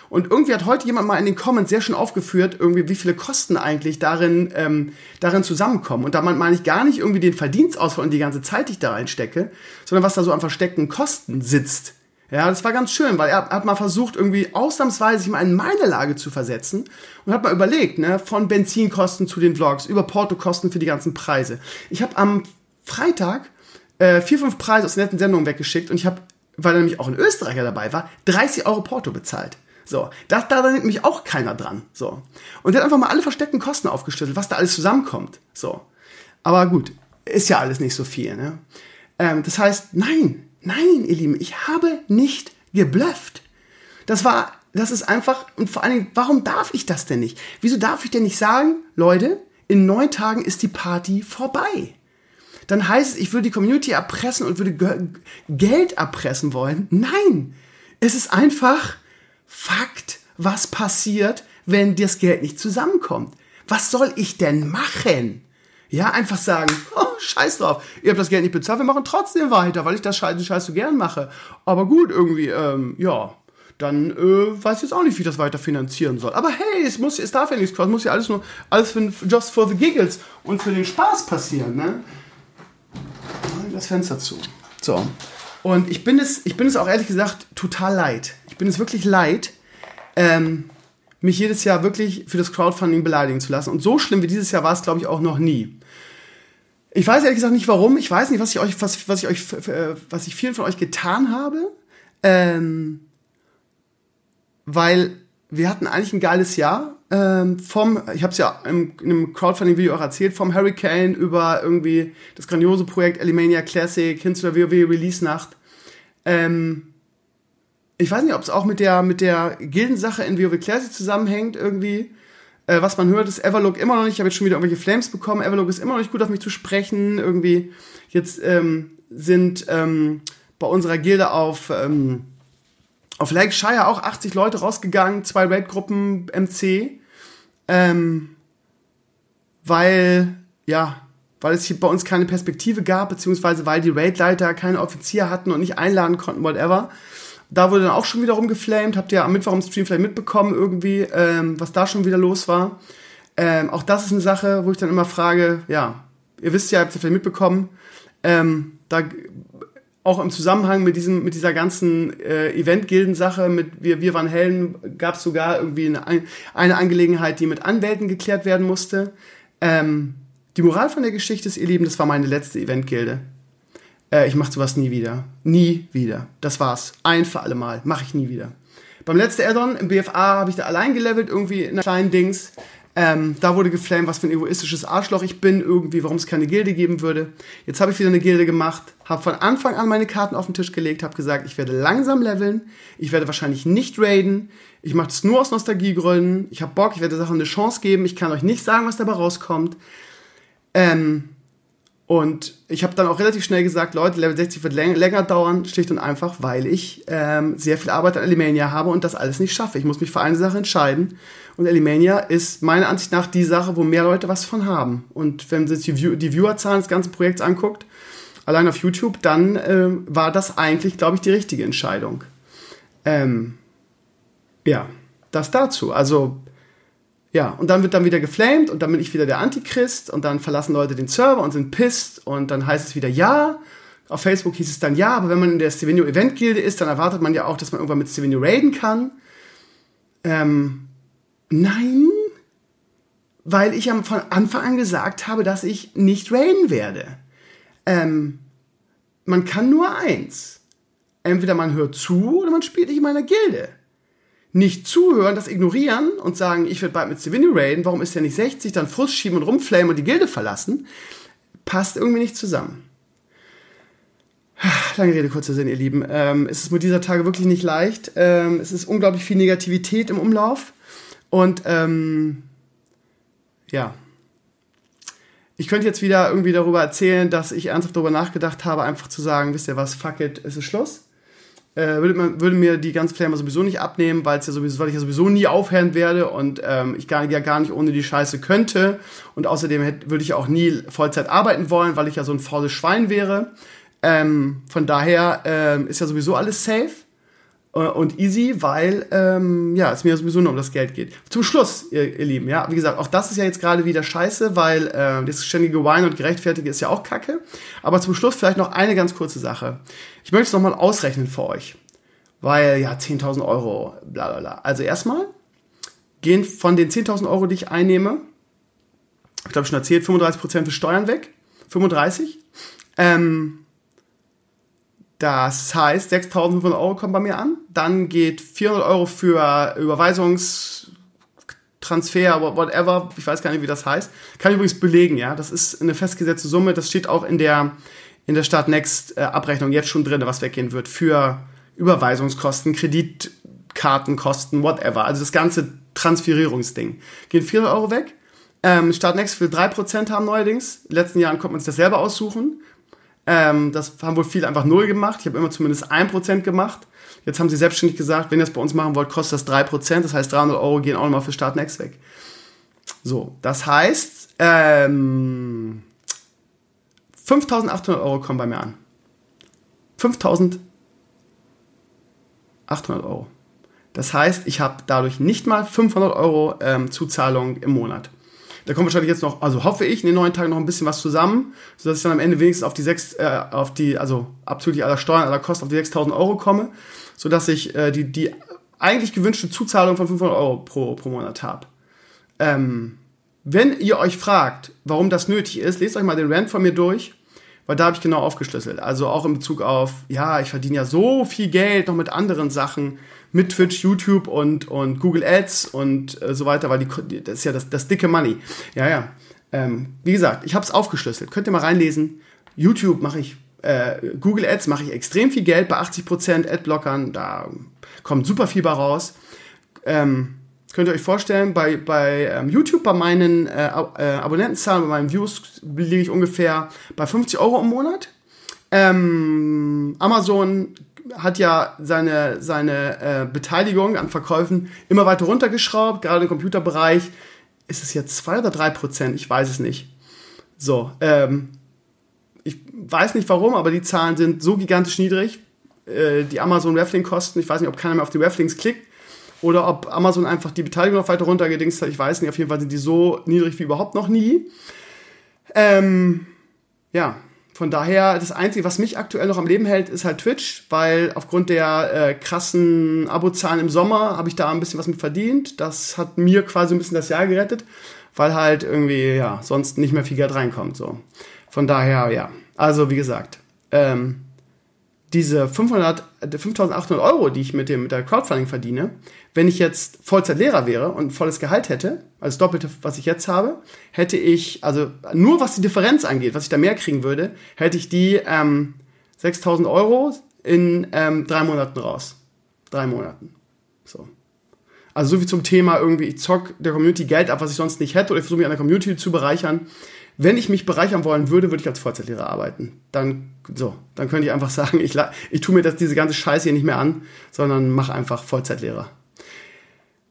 Und irgendwie hat heute jemand mal in den Comments sehr schön aufgeführt, irgendwie wie viele Kosten eigentlich darin, ähm, darin zusammenkommen. Und da meine ich gar nicht irgendwie den Verdienstausfall und die ganze Zeit, die ich da reinstecke, sondern was da so an versteckten Kosten sitzt. Ja, das war ganz schön, weil er hat mal versucht, irgendwie ausnahmsweise sich mal in meine Lage zu versetzen und hat mal überlegt, ne, von Benzinkosten zu den Vlogs, über Portokosten für die ganzen Preise. Ich habe am Freitag äh, vier, fünf Preise aus netten Sendungen weggeschickt und ich habe, weil da nämlich auch ein Österreicher dabei war, 30 Euro Porto bezahlt. So, das, da nimmt mich auch keiner dran. So. Und der hat einfach mal alle versteckten Kosten aufgeschlüsselt, was da alles zusammenkommt. So. Aber gut, ist ja alles nicht so viel. Ne? Ähm, das heißt, nein, nein, ihr Lieben, ich habe nicht geblufft. Das war, das ist einfach, und vor allen Dingen, warum darf ich das denn nicht? Wieso darf ich denn nicht sagen, Leute, in neun Tagen ist die Party vorbei? Dann heißt es, ich würde die Community erpressen und würde Geld erpressen wollen. Nein, es ist einfach Fakt, was passiert, wenn das Geld nicht zusammenkommt. Was soll ich denn machen? Ja, einfach sagen, oh, scheiß drauf, ihr habt das Geld nicht bezahlt, wir machen trotzdem weiter, weil ich das Scheiß, Scheiß so gern mache. Aber gut, irgendwie, ähm, ja, dann äh, weiß ich jetzt auch nicht, wie ich das weiter finanzieren soll. Aber hey, es, muss, es darf ja nichts kosten, es muss ja alles nur, alles für, just for the giggles und für den Spaß passieren, ne? Das Fenster zu. So. Und ich bin es, ich bin es auch ehrlich gesagt total leid. Ich bin es wirklich leid, ähm, mich jedes Jahr wirklich für das Crowdfunding beleidigen zu lassen. Und so schlimm wie dieses Jahr war es, glaube ich, auch noch nie. Ich weiß ehrlich gesagt nicht warum. Ich weiß nicht, was ich euch, was, was ich euch, was ich vielen von euch getan habe. Ähm, weil wir hatten eigentlich ein geiles Jahr. Ähm, vom, ich habe es ja im, in einem Crowdfunding-Video auch erzählt, vom Hurricane über irgendwie das grandiose Projekt Alimania Classic hin zu der WoW Release-Nacht. Ähm, ich weiß nicht, ob es auch mit der, mit der Gildensache in WoW Classic zusammenhängt irgendwie. Äh, was man hört, ist Everlook immer noch nicht. Ich habe jetzt schon wieder irgendwelche Flames bekommen. Everlook ist immer noch nicht gut auf mich zu sprechen. Irgendwie jetzt ähm, sind ähm, bei unserer Gilde auf ähm, auf Lake Shire auch 80 Leute rausgegangen, zwei Raid-Gruppen MC. Ähm, weil, ja, weil es hier bei uns keine Perspektive gab, beziehungsweise weil die Raid-Leiter keine Offizier hatten und nicht einladen konnten, whatever. Da wurde dann auch schon wieder rumgeflamed. Habt ihr am Mittwoch im Stream vielleicht mitbekommen, irgendwie, ähm, was da schon wieder los war. Ähm, auch das ist eine Sache, wo ich dann immer frage, ja, ihr wisst ja, habt ihr vielleicht mitbekommen, ähm, da auch im Zusammenhang mit diesem, mit dieser ganzen äh, Event-Gilden-Sache, mit wir, wir waren Helden, gab es sogar irgendwie eine, eine Angelegenheit, die mit Anwälten geklärt werden musste. Ähm, die Moral von der Geschichte ist, ihr Lieben, das war meine letzte Event-Gilde. Äh, ich mache sowas nie wieder. Nie wieder. Das war's. Ein für alle Mal. Mache ich nie wieder. Beim letzten Addon im BFA habe ich da allein gelevelt, irgendwie in einer kleinen Dings. Ähm, da wurde geflamed, was für ein egoistisches Arschloch ich bin, irgendwie, warum es keine Gilde geben würde. Jetzt habe ich wieder eine Gilde gemacht, habe von Anfang an meine Karten auf den Tisch gelegt, habe gesagt, ich werde langsam leveln, ich werde wahrscheinlich nicht raiden, ich mache das nur aus Nostalgiegründen, ich habe Bock, ich werde der Sache eine Chance geben, ich kann euch nicht sagen, was dabei rauskommt. Ähm, und ich habe dann auch relativ schnell gesagt, Leute, Level 60 wird länger, länger dauern, schlicht und einfach, weil ich ähm, sehr viel Arbeit an Alimania habe und das alles nicht schaffe. Ich muss mich für eine Sache entscheiden. Und Alimania ist meiner Ansicht nach die Sache, wo mehr Leute was von haben. Und wenn man sich die, View die Viewerzahlen des ganzen Projekts anguckt, allein auf YouTube, dann äh, war das eigentlich, glaube ich, die richtige Entscheidung. Ähm, ja, das dazu. Also ja, und dann wird dann wieder geflamed und dann bin ich wieder der Antichrist und dann verlassen Leute den Server und sind pisst und dann heißt es wieder ja. Auf Facebook hieß es dann ja, aber wenn man in der Stevenio Event Gilde ist, dann erwartet man ja auch, dass man irgendwann mit Stevenio raiden kann. Ähm, nein, weil ich ja von Anfang an gesagt habe, dass ich nicht raiden werde. Ähm, man kann nur eins. Entweder man hört zu oder man spielt nicht in meiner Gilde nicht zuhören, das ignorieren und sagen, ich werde bald mit Stevenio raiden, warum ist der nicht 60, dann Frust schieben und rumflamen und die Gilde verlassen, passt irgendwie nicht zusammen. Lange Rede, kurzer Sinn, ihr Lieben. Ähm, es ist mit dieser Tage wirklich nicht leicht. Ähm, es ist unglaublich viel Negativität im Umlauf. Und ähm, ja, ich könnte jetzt wieder irgendwie darüber erzählen, dass ich ernsthaft darüber nachgedacht habe, einfach zu sagen, wisst ihr was, fuck it, es ist Schluss äh, würde, man, würde mir die ganze Flamer sowieso nicht abnehmen, weil ja sowieso, weil ich ja sowieso nie aufhören werde und ähm, ich gar, ja gar nicht ohne die Scheiße könnte. Und außerdem hätte, würde ich auch nie Vollzeit arbeiten wollen, weil ich ja so ein faules Schwein wäre. Ähm, von daher ähm, ist ja sowieso alles safe und easy, weil ähm, ja, es mir sowieso nur um das Geld geht. Zum Schluss, ihr, ihr Lieben, ja, wie gesagt, auch das ist ja jetzt gerade wieder scheiße, weil äh, das ständige Wein und Gerechtfertige ist ja auch Kacke. Aber zum Schluss vielleicht noch eine ganz kurze Sache. Ich möchte es nochmal ausrechnen für euch. Weil, ja, 10.000 Euro, bla bla bla. Also erstmal gehen von den 10.000 Euro, die ich einnehme, ich glaube schon erzählt, 35% für Steuern weg. 35. Ähm, Das heißt, 6.500 Euro kommen bei mir an. Dann geht 400 Euro für Überweisungstransfer, whatever. Ich weiß gar nicht, wie das heißt. Kann ich übrigens belegen, ja. Das ist eine festgesetzte Summe. Das steht auch in der, in der Start Next äh, Abrechnung jetzt schon drin, was weggehen wird für Überweisungskosten, Kreditkartenkosten, whatever. Also das ganze Transferierungsding. Gehen 400 Euro weg. Ähm, Start Next will 3% haben neuerdings. In den letzten Jahren konnte man sich das selber aussuchen. Ähm, das haben wohl viele einfach null gemacht. Ich habe immer zumindest 1% gemacht. Jetzt haben sie selbstständig gesagt, wenn ihr das bei uns machen wollt, kostet das 3%. Das heißt, 300 Euro gehen auch nochmal für Start Next weg. So, das heißt, ähm, 5800 Euro kommen bei mir an. 5800 Euro. Das heißt, ich habe dadurch nicht mal 500 Euro ähm, Zuzahlung im Monat. Da kommt wahrscheinlich jetzt noch, also hoffe ich, in den neun Tagen noch ein bisschen was zusammen, sodass ich dann am Ende wenigstens auf die sechs, äh, auf die, also abzüglich aller Steuern, aller Kosten auf die 6000 Euro komme, sodass ich äh, die, die eigentlich gewünschte Zuzahlung von 500 Euro pro, pro Monat habe. Ähm, wenn ihr euch fragt, warum das nötig ist, lest euch mal den Rant von mir durch, weil da habe ich genau aufgeschlüsselt. Also auch in Bezug auf, ja, ich verdiene ja so viel Geld noch mit anderen Sachen mit Twitch, YouTube und, und Google Ads und äh, so weiter, weil die, das ist ja das, das dicke Money. Ja, ja. Ähm, wie gesagt, ich habe es aufgeschlüsselt. Könnt ihr mal reinlesen. YouTube mache ich, äh, Google Ads mache ich extrem viel Geld bei 80% Adblockern. Da kommt super viel bei raus. Ähm, könnt ihr euch vorstellen, bei, bei ähm, YouTube, bei meinen äh, äh, Abonnentenzahlen, bei meinen Views liege ich ungefähr bei 50 Euro im Monat. Ähm, Amazon hat ja seine, seine äh, Beteiligung an Verkäufen immer weiter runtergeschraubt, gerade im Computerbereich. Ist es jetzt 2 oder 3 Prozent? Ich weiß es nicht. So, ähm, ich weiß nicht warum, aber die Zahlen sind so gigantisch niedrig. Äh, die Amazon Raffling-Kosten, ich weiß nicht, ob keiner mehr auf die Rafflings klickt oder ob Amazon einfach die Beteiligung noch weiter runtergedingst hat. Ich weiß nicht, auf jeden Fall sind die so niedrig wie überhaupt noch nie. Ähm, ja, von daher, das Einzige, was mich aktuell noch am Leben hält, ist halt Twitch, weil aufgrund der äh, krassen Abozahlen im Sommer habe ich da ein bisschen was mit verdient. Das hat mir quasi ein bisschen das Jahr gerettet, weil halt irgendwie, ja, sonst nicht mehr viel Geld reinkommt. So. Von daher, ja. Also, wie gesagt, ähm, diese 500, 5800 Euro, die ich mit, dem, mit der Crowdfunding verdiene, wenn ich jetzt Vollzeitlehrer wäre und volles Gehalt hätte, also das Doppelte, was ich jetzt habe, hätte ich, also nur was die Differenz angeht, was ich da mehr kriegen würde, hätte ich die ähm, 6000 Euro in ähm, drei Monaten raus. Drei Monaten. So. Also so wie zum Thema irgendwie, ich zock der Community Geld ab, was ich sonst nicht hätte, oder ich versuche mich an der Community zu bereichern. Wenn ich mich bereichern wollen würde, würde ich als Vollzeitlehrer arbeiten. Dann, so, dann könnte ich einfach [LAUGHS] sagen, ich, ich tue mir das, diese ganze Scheiße hier nicht mehr an, sondern mache einfach Vollzeitlehrer.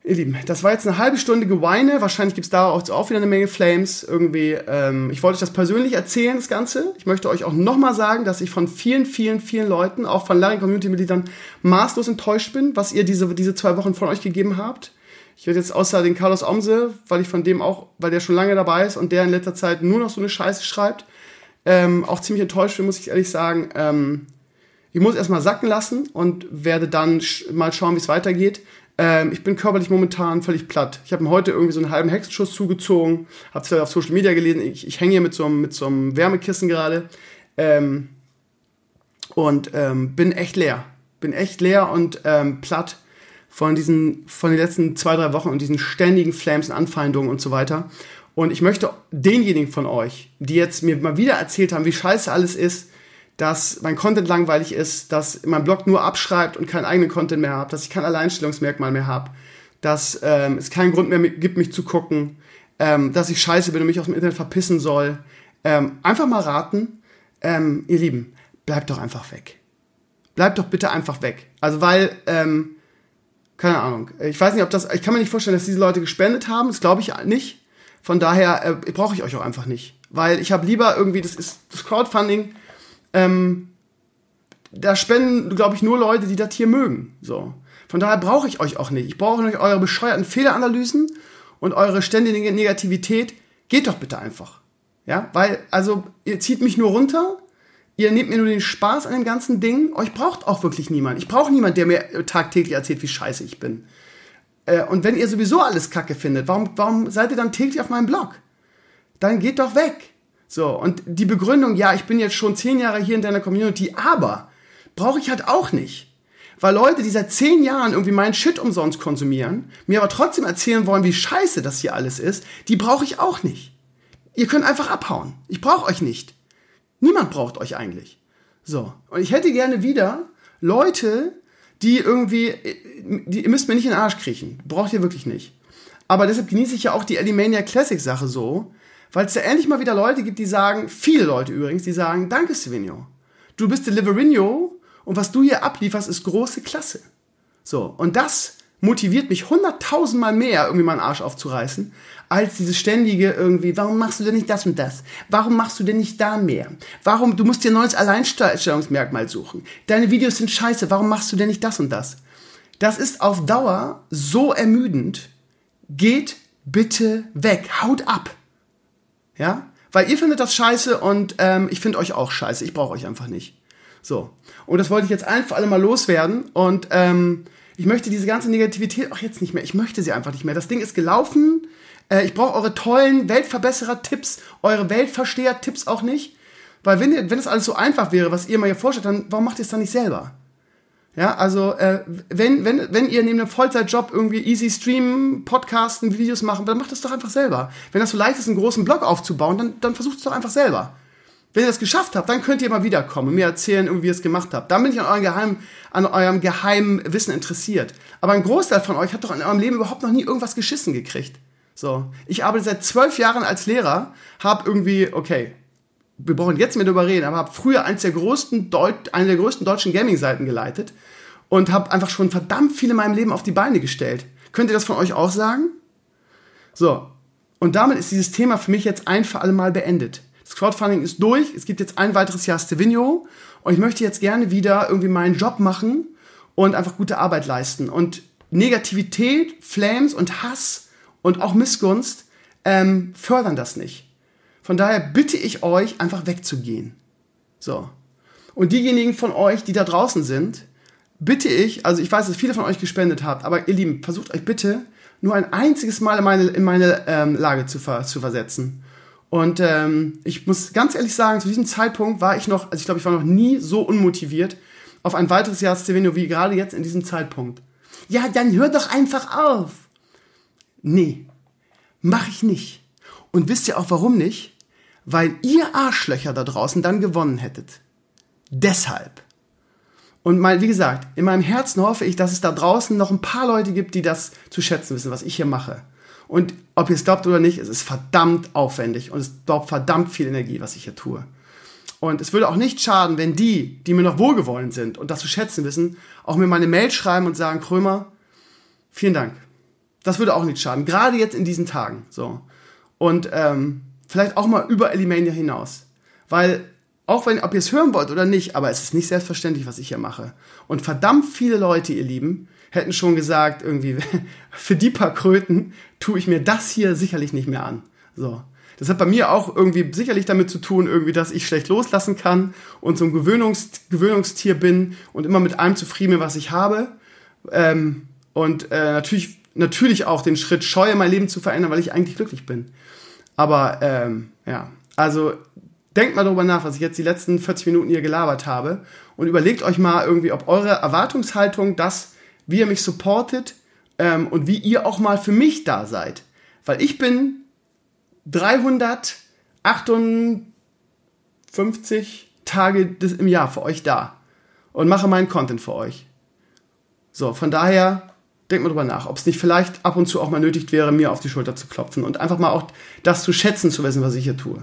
Ihr Lieben, das war jetzt eine halbe Stunde Geweine. Wahrscheinlich gibt es da auch, auch wieder eine Menge Flames. Irgendwie, ähm, ich wollte euch das persönlich erzählen, das Ganze. Ich möchte euch auch nochmal sagen, dass ich von vielen, vielen, vielen Leuten, auch von Larry Community-Mitgliedern, maßlos enttäuscht bin, was ihr diese, diese zwei Wochen von euch gegeben habt. Ich werde jetzt außer den Carlos Omse, weil ich von dem auch, weil der schon lange dabei ist und der in letzter Zeit nur noch so eine Scheiße schreibt, ähm, auch ziemlich enttäuscht bin, muss ich ehrlich sagen. Ähm, ich muss erstmal sacken lassen und werde dann sch mal schauen, wie es weitergeht. Ähm, ich bin körperlich momentan völlig platt. Ich habe mir heute irgendwie so einen halben Hexenschuss zugezogen, habe es auf Social Media gelesen. Ich, ich hänge hier mit so, einem, mit so einem Wärmekissen gerade ähm, und ähm, bin echt leer. Bin echt leer und ähm, platt von diesen, von den letzten zwei, drei Wochen und diesen ständigen Flames und Anfeindungen und so weiter. Und ich möchte denjenigen von euch, die jetzt mir mal wieder erzählt haben, wie scheiße alles ist, dass mein Content langweilig ist, dass mein Blog nur abschreibt und keinen eigenen Content mehr habe, dass ich kein Alleinstellungsmerkmal mehr habe, dass ähm, es keinen Grund mehr gibt, mich zu gucken, ähm, dass ich scheiße bin und mich aus dem Internet verpissen soll. Ähm, einfach mal raten, ähm, ihr Lieben, bleibt doch einfach weg. Bleibt doch bitte einfach weg. Also weil, ähm, keine Ahnung, ich weiß nicht, ob das, ich kann mir nicht vorstellen, dass diese Leute gespendet haben, das glaube ich nicht. Von daher äh, brauche ich euch auch einfach nicht. Weil ich habe lieber irgendwie, das ist das Crowdfunding, ähm, da spenden, glaube ich, nur Leute, die das Tier mögen. So. Von daher brauche ich euch auch nicht. Ich brauche nicht eure bescheuerten Fehleranalysen und eure ständige Negativität. Geht doch bitte einfach. Ja, weil, also, ihr zieht mich nur runter, ihr nehmt mir nur den Spaß an dem ganzen Ding. Euch braucht auch wirklich niemand. Ich brauche niemand, der mir tagtäglich erzählt, wie scheiße ich bin. Äh, und wenn ihr sowieso alles kacke findet, warum, warum seid ihr dann täglich auf meinem Blog? Dann geht doch weg. So, und die Begründung, ja, ich bin jetzt schon zehn Jahre hier in deiner Community, aber brauche ich halt auch nicht. Weil Leute, die seit zehn Jahren irgendwie meinen Shit umsonst konsumieren, mir aber trotzdem erzählen wollen, wie scheiße das hier alles ist, die brauche ich auch nicht. Ihr könnt einfach abhauen. Ich brauche euch nicht. Niemand braucht euch eigentlich. So. Und ich hätte gerne wieder Leute, die irgendwie, die, ihr müsst mir nicht in den Arsch kriechen. Braucht ihr wirklich nicht. Aber deshalb genieße ich ja auch die Elimania Classic Sache so, weil es da endlich mal wieder Leute gibt, die sagen, viele Leute übrigens, die sagen, danke Stevenio. Du bist Deliverino und was du hier ablieferst, ist große Klasse. So. Und das motiviert mich hunderttausendmal mehr, irgendwie meinen Arsch aufzureißen, als dieses ständige irgendwie, warum machst du denn nicht das und das? Warum machst du denn nicht da mehr? Warum, du musst dir ein neues Alleinstellungsmerkmal suchen. Deine Videos sind scheiße, warum machst du denn nicht das und das? Das ist auf Dauer so ermüdend. Geht bitte weg, haut ab. Ja? Weil ihr findet das scheiße und ähm, ich finde euch auch scheiße. Ich brauche euch einfach nicht. So. Und das wollte ich jetzt einfach alle mal loswerden. Und ähm, ich möchte diese ganze Negativität auch jetzt nicht mehr. Ich möchte sie einfach nicht mehr. Das Ding ist gelaufen. Äh, ich brauche eure tollen Weltverbesserer-Tipps, eure Weltversteher-Tipps auch nicht. Weil wenn, wenn das alles so einfach wäre, was ihr mal hier vorstellt, dann warum macht ihr es dann nicht selber? Ja, also äh, wenn, wenn, wenn ihr neben einem Vollzeitjob irgendwie easy streamen, podcasten, Videos machen, dann macht das doch einfach selber. Wenn das so leicht ist, einen großen Blog aufzubauen, dann, dann versucht es doch einfach selber. Wenn ihr das geschafft habt, dann könnt ihr mal wiederkommen und mir erzählen, wie ihr es gemacht habt. Dann bin ich an eurem, Geheim, an eurem geheimen Wissen interessiert. Aber ein Großteil von euch hat doch in eurem Leben überhaupt noch nie irgendwas geschissen gekriegt. So, ich arbeite seit zwölf Jahren als Lehrer, habe irgendwie, okay, wir brauchen jetzt mehr darüber reden, aber habe früher eins der größten Deut eine der größten deutschen Gaming-Seiten geleitet und habe einfach schon verdammt viel in meinem Leben auf die Beine gestellt. Könnt ihr das von euch auch sagen? So, und damit ist dieses Thema für mich jetzt ein für alle Mal beendet. Crowdfunding ist durch. Es gibt jetzt ein weiteres Jahr Stevenio. Und ich möchte jetzt gerne wieder irgendwie meinen Job machen und einfach gute Arbeit leisten. Und Negativität, Flames und Hass und auch Missgunst ähm, fördern das nicht. Von daher bitte ich euch, einfach wegzugehen. So. Und diejenigen von euch, die da draußen sind, bitte ich, also ich weiß, dass viele von euch gespendet habt, aber ihr Lieben, versucht euch bitte nur ein einziges Mal in meine, in meine ähm, Lage zu, ver, zu versetzen. Und ähm, ich muss ganz ehrlich sagen, zu diesem Zeitpunkt war ich noch, also ich glaube, ich war noch nie so unmotiviert auf ein weiteres Jahr Stevenio wie gerade jetzt in diesem Zeitpunkt. Ja, dann hör doch einfach auf. Nee, mach ich nicht. Und wisst ihr auch warum nicht? Weil ihr Arschlöcher da draußen dann gewonnen hättet. Deshalb. Und mal, wie gesagt, in meinem Herzen hoffe ich, dass es da draußen noch ein paar Leute gibt, die das zu schätzen wissen, was ich hier mache. Und ob ihr es glaubt oder nicht, es ist verdammt aufwendig und es braucht verdammt viel Energie, was ich hier tue. Und es würde auch nicht schaden, wenn die, die mir noch wohlgewollend sind und das zu schätzen wissen, auch mir meine Mail schreiben und sagen, Krömer, vielen Dank. Das würde auch nicht schaden, gerade jetzt in diesen Tagen. So. Und ähm, vielleicht auch mal über Elimania hinaus. Weil, auch wenn, ob ihr es hören wollt oder nicht, aber es ist nicht selbstverständlich, was ich hier mache. Und verdammt viele Leute, ihr Lieben, hätten schon gesagt, irgendwie, [LAUGHS] für die paar Kröten tue ich mir das hier sicherlich nicht mehr an. So. Das hat bei mir auch irgendwie sicherlich damit zu tun, irgendwie, dass ich schlecht loslassen kann und so ein Gewöhnungs Gewöhnungstier bin und immer mit allem zufrieden bin, was ich habe. Ähm, und äh, natürlich, natürlich auch den Schritt scheue, mein Leben zu verändern, weil ich eigentlich glücklich bin. Aber ähm, ja, also denkt mal darüber nach, was ich jetzt die letzten 40 Minuten hier gelabert habe und überlegt euch mal irgendwie, ob eure Erwartungshaltung das wie ihr mich supportet ähm, und wie ihr auch mal für mich da seid. Weil ich bin 358 Tage des, im Jahr für euch da und mache meinen Content für euch. So, von daher denkt mal drüber nach, ob es nicht vielleicht ab und zu auch mal nötig wäre, mir auf die Schulter zu klopfen und einfach mal auch das zu schätzen zu wissen, was ich hier tue.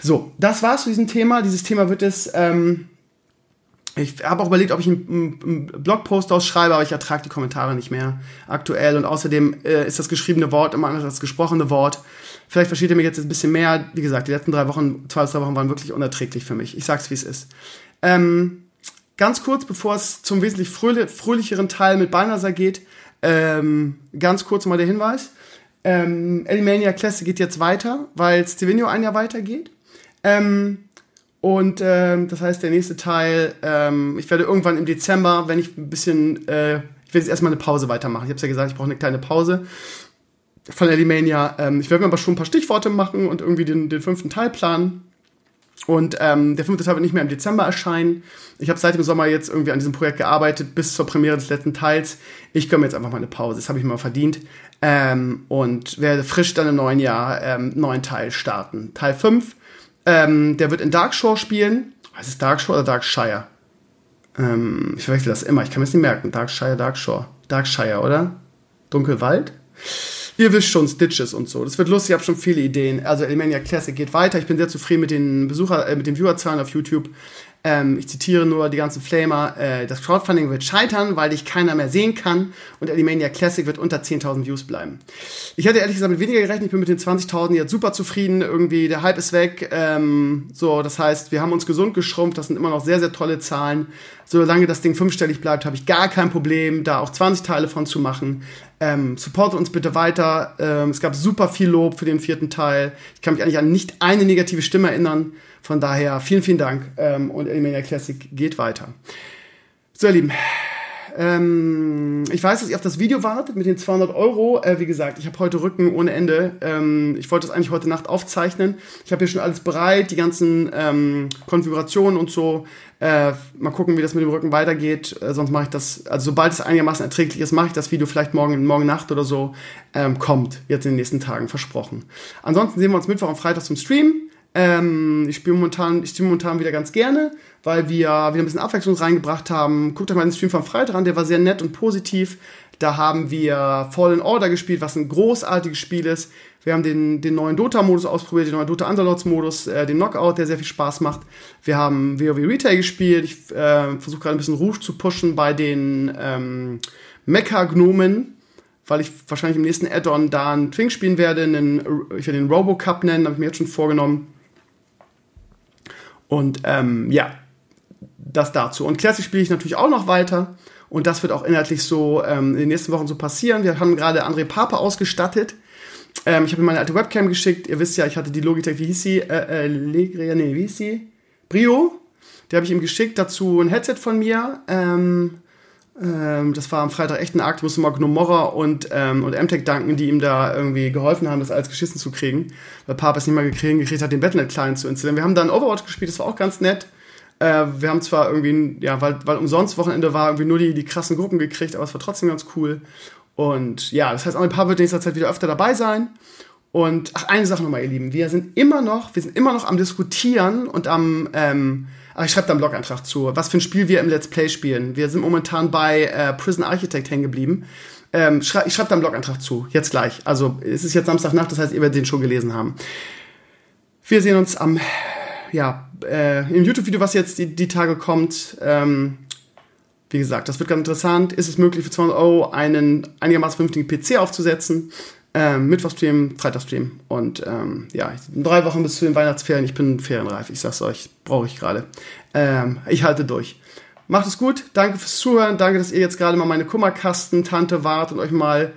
So, das war's zu diesem Thema. Dieses Thema wird es ähm, ich habe auch überlegt, ob ich einen, einen Blogpost ausschreibe, aber ich ertrage die Kommentare nicht mehr aktuell. Und außerdem äh, ist das geschriebene Wort immer anders als das gesprochene Wort. Vielleicht versteht ihr mich jetzt ein bisschen mehr. Wie gesagt, die letzten drei Wochen, zwei bis drei Wochen waren wirklich unerträglich für mich. Ich sag's, wie es ist. Ähm, ganz kurz, bevor es zum wesentlich fröhlich, fröhlicheren Teil mit Balnasar geht, ähm, ganz kurz mal der Hinweis. Ähm, Elimania Classic geht jetzt weiter, weil Stevenio ein Jahr weitergeht. Ähm, und ähm, das heißt, der nächste Teil, ähm, ich werde irgendwann im Dezember, wenn ich ein bisschen, äh, ich will jetzt erstmal eine Pause weitermachen. Ich habe ja gesagt, ich brauche eine kleine Pause von Elimania. Ähm, ich werde mir aber schon ein paar Stichworte machen und irgendwie den, den fünften Teil planen. Und ähm, der fünfte Teil wird nicht mehr im Dezember erscheinen. Ich habe seit dem Sommer jetzt irgendwie an diesem Projekt gearbeitet, bis zur Premiere des letzten Teils. Ich gönne mir jetzt einfach mal eine Pause, das habe ich mir mal verdient. Ähm, und werde frisch dann im neuen Jahr ähm, neuen Teil starten. Teil 5, ähm, der wird in Darkshore spielen. Was ist Darkshore oder Darkshire? Ähm, ich verwechsel das immer, ich kann mir das nicht merken. Darkshire, Darkshore. Darkshire, oder? Dunkelwald? Ihr wisst schon, Stitches und so. Das wird lustig, ich habe schon viele Ideen. Also Elemania Classic geht weiter. Ich bin sehr zufrieden mit den Besucher, äh, mit den Viewerzahlen auf YouTube. Ähm, ich zitiere nur die ganzen Flamer. Äh, das Crowdfunding wird scheitern, weil dich keiner mehr sehen kann und Alimania Classic wird unter 10.000 Views bleiben. Ich hatte ehrlich gesagt mit weniger gerechnet. Ich bin mit den 20.000 jetzt super zufrieden. Irgendwie der Hype ist weg. Ähm, so, das heißt, wir haben uns gesund geschrumpft. Das sind immer noch sehr, sehr tolle Zahlen. Solange das Ding fünfstellig bleibt, habe ich gar kein Problem, da auch 20 Teile von zu machen. Ähm, supportet uns bitte weiter. Ähm, es gab super viel Lob für den vierten Teil. Ich kann mich eigentlich an nicht eine negative Stimme erinnern. Von daher vielen, vielen Dank ähm, und Elimania Classic geht weiter. So, ihr Lieben, ähm, ich weiß, dass ihr auf das Video wartet mit den 200 Euro. Äh, wie gesagt, ich habe heute Rücken ohne Ende. Ähm, ich wollte das eigentlich heute Nacht aufzeichnen. Ich habe hier schon alles bereit, die ganzen ähm, Konfigurationen und so. Äh, mal gucken, wie das mit dem Rücken weitergeht. Äh, sonst mache ich das, also sobald es einigermaßen erträglich ist, mache ich das Video vielleicht morgen, morgen Nacht oder so. Ähm, kommt jetzt in den nächsten Tagen, versprochen. Ansonsten sehen wir uns Mittwoch und Freitag zum Stream. Ähm, ich spiele momentan, ich spiele momentan wieder ganz gerne, weil wir wieder ein bisschen Abwechslung reingebracht haben. Guckt euch mal den Stream von Freitag an, der war sehr nett und positiv. Da haben wir Fallen Order gespielt, was ein großartiges Spiel ist. Wir haben den, den neuen Dota-Modus ausprobiert, den neuen Dota Underlords-Modus, äh, den Knockout, der sehr viel Spaß macht. Wir haben WoW Retail gespielt. Ich äh, versuche gerade ein bisschen Rouge zu pushen bei den ähm, Mecha-Gnomen, weil ich wahrscheinlich im nächsten Add-on da einen Twink spielen werde. Einen, ich werde den Robo-Cup nennen, habe ich mir jetzt schon vorgenommen. Und ähm, ja, das dazu. Und Classic spiele ich natürlich auch noch weiter. Und das wird auch inhaltlich so ähm, in den nächsten Wochen so passieren. Wir haben gerade André Papa ausgestattet. Ähm, ich habe ihm meine alte Webcam geschickt. Ihr wisst ja, ich hatte die Logitech, wie hieß sie? Äh, äh, Legria, nee, wie hieß sie? Brio. Die habe ich ihm geschickt. Dazu ein Headset von mir. Ähm, ähm, das war am Freitag echt ein Akt. Ich musste mal Gnomora und, ähm, und MTech danken, die ihm da irgendwie geholfen haben, das alles geschissen zu kriegen. Weil Papa es nicht mal gekriegt, gekriegt hat, den Battle.net-Client zu installieren. Wir haben dann Overwatch gespielt, das war auch ganz nett. Äh, wir haben zwar irgendwie, ja, weil, weil umsonst Wochenende war, irgendwie nur die, die krassen Gruppen gekriegt, aber es war trotzdem ganz cool. Und ja, das heißt, ein paar wird nächster Zeit wieder öfter dabei sein. Und ach, eine Sache nochmal, ihr Lieben. Wir sind immer noch, wir sind immer noch am Diskutieren und am, ähm, ich schreibe da einen Blog-Eintrag zu, was für ein Spiel wir im Let's Play spielen. Wir sind momentan bei äh, Prison Architect hängen geblieben. Ähm, schrei ich schreibe da einen Blog-Eintrag zu, jetzt gleich. Also es ist jetzt Samstagnacht, das heißt, ihr werdet den schon gelesen haben. Wir sehen uns am, ja, äh, im YouTube-Video, was jetzt die, die Tage kommt. Ähm, wie gesagt, das wird ganz interessant. Ist es möglich für 200 Euro einen einigermaßen vernünftigen PC aufzusetzen? Ähm, Mittwochstream, Freitagstream. Und ähm, ja, drei Wochen bis zu den Weihnachtsferien. Ich bin ferienreif, ich sag's euch, brauche ich gerade. Ähm, ich halte durch. Macht es gut, danke fürs Zuhören, danke, dass ihr jetzt gerade mal meine Kummerkasten-Tante wart und euch mal,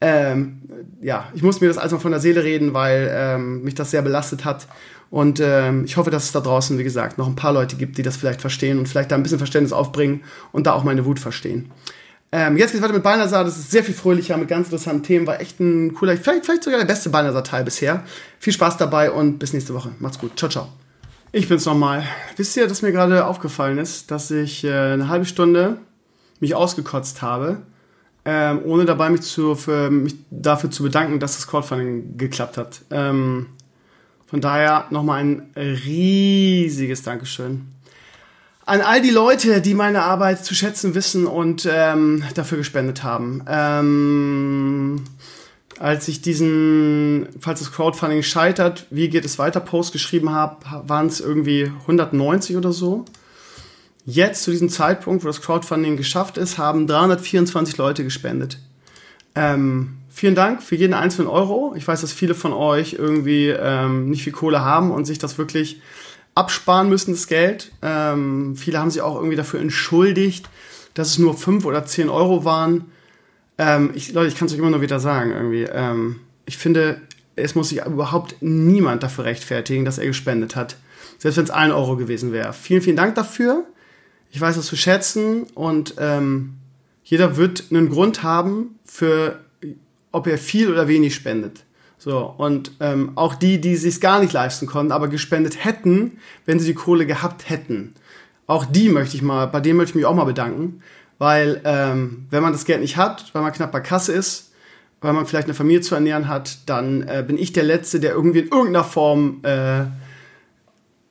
ähm, ja, ich muss mir das alles mal von der Seele reden, weil ähm, mich das sehr belastet hat. Und ähm, ich hoffe, dass es da draußen, wie gesagt, noch ein paar Leute gibt, die das vielleicht verstehen und vielleicht da ein bisschen Verständnis aufbringen und da auch meine Wut verstehen. Ähm, jetzt geht's weiter mit Balnasar. Das ist sehr viel fröhlicher mit ganz interessanten Themen. War echt ein cooler, vielleicht, vielleicht sogar der beste Balnasar-Teil bisher. Viel Spaß dabei und bis nächste Woche. Macht's gut. Ciao, ciao. Ich bin's nochmal. Wisst ihr, dass mir gerade aufgefallen ist, dass ich äh, eine halbe Stunde mich ausgekotzt habe, ähm, ohne dabei mich, zu, für, mich dafür zu bedanken, dass das Crowdfunding geklappt hat. Ähm, von daher nochmal ein riesiges Dankeschön an all die Leute, die meine Arbeit zu schätzen wissen und ähm, dafür gespendet haben. Ähm, als ich diesen, falls das Crowdfunding scheitert, wie geht es weiter, Post geschrieben habe, waren es irgendwie 190 oder so. Jetzt zu diesem Zeitpunkt, wo das Crowdfunding geschafft ist, haben 324 Leute gespendet. Ähm, vielen Dank für jeden einzelnen Euro. Ich weiß, dass viele von euch irgendwie ähm, nicht viel Kohle haben und sich das wirklich absparen müssen, das Geld. Ähm, viele haben sich auch irgendwie dafür entschuldigt, dass es nur 5 oder 10 Euro waren. Ähm, ich, Leute, ich kann es euch immer nur wieder sagen, irgendwie. Ähm, ich finde, es muss sich überhaupt niemand dafür rechtfertigen, dass er gespendet hat. Selbst wenn es 1 Euro gewesen wäre. Vielen, vielen Dank dafür. Ich weiß das zu schätzen und ähm, jeder wird einen Grund haben, für ob er viel oder wenig spendet. So, und ähm, auch die, die sich gar nicht leisten konnten, aber gespendet hätten, wenn sie die Kohle gehabt hätten. Auch die möchte ich mal, bei denen möchte ich mich auch mal bedanken, weil ähm, wenn man das Geld nicht hat, weil man knapp bei Kasse ist, weil man vielleicht eine Familie zu ernähren hat, dann äh, bin ich der Letzte, der irgendwie in irgendeiner Form äh,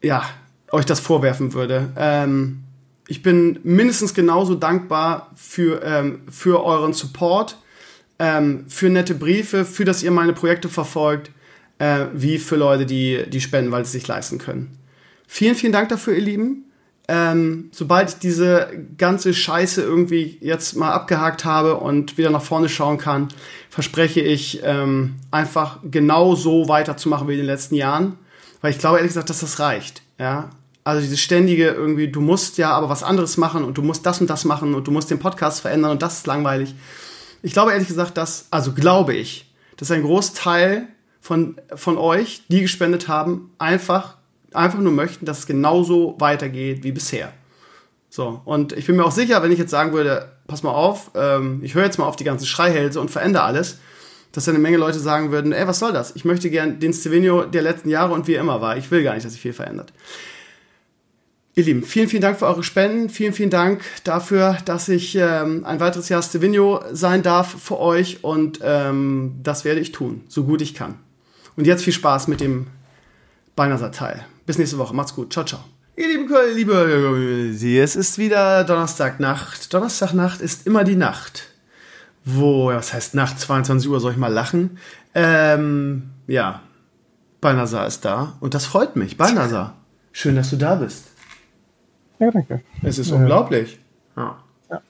ja, euch das vorwerfen würde. Ähm, ich bin mindestens genauso dankbar für, ähm, für euren Support, ähm, für nette Briefe, für dass ihr meine Projekte verfolgt, äh, wie für Leute, die, die spenden, weil sie sich leisten können. Vielen, vielen Dank dafür, ihr Lieben. Ähm, sobald ich diese ganze Scheiße irgendwie jetzt mal abgehakt habe und wieder nach vorne schauen kann, verspreche ich ähm, einfach genau so weiterzumachen wie in den letzten Jahren, weil ich glaube ehrlich gesagt, dass das reicht. Ja, also dieses ständige irgendwie, du musst ja aber was anderes machen und du musst das und das machen und du musst den Podcast verändern und das ist langweilig. Ich glaube ehrlich gesagt, dass, also glaube ich, dass ein Großteil von, von euch, die gespendet haben, einfach einfach nur möchten, dass es genauso weitergeht wie bisher. So, und ich bin mir auch sicher, wenn ich jetzt sagen würde, pass mal auf, ähm, ich höre jetzt mal auf die ganzen Schreihälse und verändere alles, dass dann eine Menge Leute sagen würden, ey, was soll das? Ich möchte gern den Stevenio der letzten Jahre und wie er immer war. Ich will gar nicht, dass sich viel verändert. Ihr Lieben, vielen, vielen Dank für eure Spenden. Vielen, vielen Dank dafür, dass ich ähm, ein weiteres Jahr Stevenio sein darf für euch. Und ähm, das werde ich tun, so gut ich kann. Und jetzt viel Spaß mit dem Beinerser-Teil. Bis nächste Woche. Macht's gut. Ciao, ciao. Ihr lieben, liebe, es ist wieder Donnerstagnacht. Donnerstagnacht ist immer die Nacht. Wo, was heißt Nacht, 22 Uhr, soll ich mal lachen? Ähm, ja. Balnasar ist da und das freut mich. Balnasar, schön, dass du da bist. Ja, danke. Es ist ja. unglaublich. Ja. ja.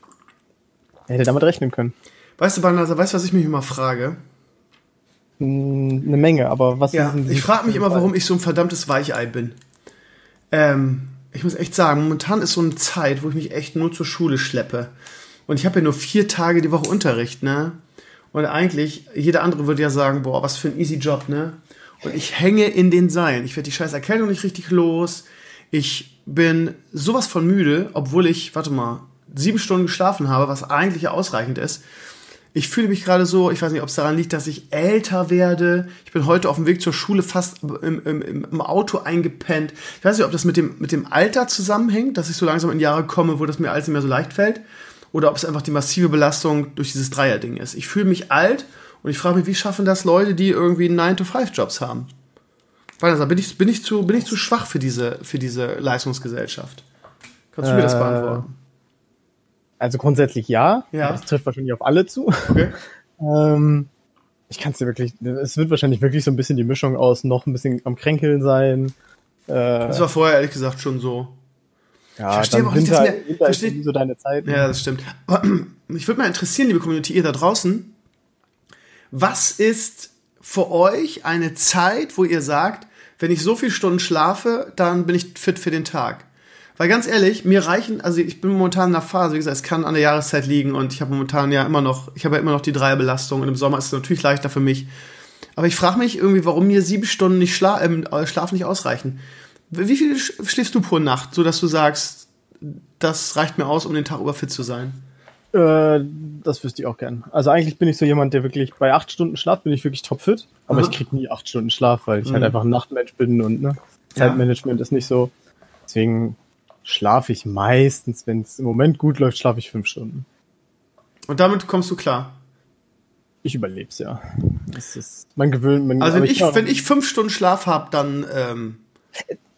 Er hätte damit rechnen können. Weißt du, Balnasar, weißt du, was ich mich immer frage? eine Menge, aber was ja, Ich frage mich immer, warum ich so ein verdammtes Weichei bin. Ähm, ich muss echt sagen, momentan ist so eine Zeit, wo ich mich echt nur zur Schule schleppe. Und ich habe ja nur vier Tage die Woche Unterricht, ne? Und eigentlich, jeder andere würde ja sagen, boah, was für ein easy Job, ne? Und ich hänge in den Seilen. Ich werde die scheiß Erkältung nicht richtig los. Ich bin sowas von müde, obwohl ich, warte mal, sieben Stunden geschlafen habe, was eigentlich ausreichend ist ich fühle mich gerade so, ich weiß nicht, ob es daran liegt, dass ich älter werde. Ich bin heute auf dem Weg zur Schule fast im, im, im Auto eingepennt. Ich weiß nicht, ob das mit dem, mit dem Alter zusammenhängt, dass ich so langsam in Jahre komme, wo das mir alles nicht mehr so leicht fällt. Oder ob es einfach die massive Belastung durch dieses Dreierding ist. Ich fühle mich alt und ich frage mich, wie schaffen das Leute, die irgendwie 9-to-5-Jobs haben? Weil bin ich, bin, ich zu, bin ich zu schwach für diese, für diese Leistungsgesellschaft? Kannst du mir das äh, beantworten? Also grundsätzlich ja. Ja. Das trifft wahrscheinlich auf alle zu. Okay. [LAUGHS] ähm, ich kann es dir wirklich, es wird wahrscheinlich wirklich so ein bisschen die Mischung aus noch ein bisschen am Kränkeln sein. Äh, das war vorher ehrlich gesagt schon so. Ja, ich verstehe aber auch nicht, dass mir, so deine Zeit. Ja, das stimmt. Aber [CLEARS THROAT] mich würde mal interessieren, liebe Community, ihr da draußen, was ist für euch eine Zeit, wo ihr sagt, wenn ich so viele Stunden schlafe, dann bin ich fit für den Tag? Weil ganz ehrlich, mir reichen, also ich bin momentan in einer Phase, wie gesagt, es kann an der Jahreszeit liegen und ich habe momentan ja immer noch, ich habe ja immer noch die Dreierbelastung und im Sommer ist es natürlich leichter für mich. Aber ich frage mich irgendwie, warum mir sieben Stunden nicht Schla äh, Schlaf nicht ausreichen. Wie viel schläfst du pro Nacht, so dass du sagst, das reicht mir aus, um den Tag über fit zu sein? Äh, das wüsste ich auch gern. Also eigentlich bin ich so jemand, der wirklich bei acht Stunden Schlaf bin ich wirklich topfit, aber Aha. ich krieg nie acht Stunden Schlaf, weil ich halt mhm. halt einfach ein Nachtmensch bin und ne, Zeitmanagement ja. ist nicht so. Deswegen schlafe ich meistens, wenn es im Moment gut läuft, schlafe ich fünf Stunden. Und damit kommst du klar? Ich überleb's ja. Das ist, man gewöhnt, man, also wenn ich, ich wenn ich fünf Stunden Schlaf habe, dann ähm,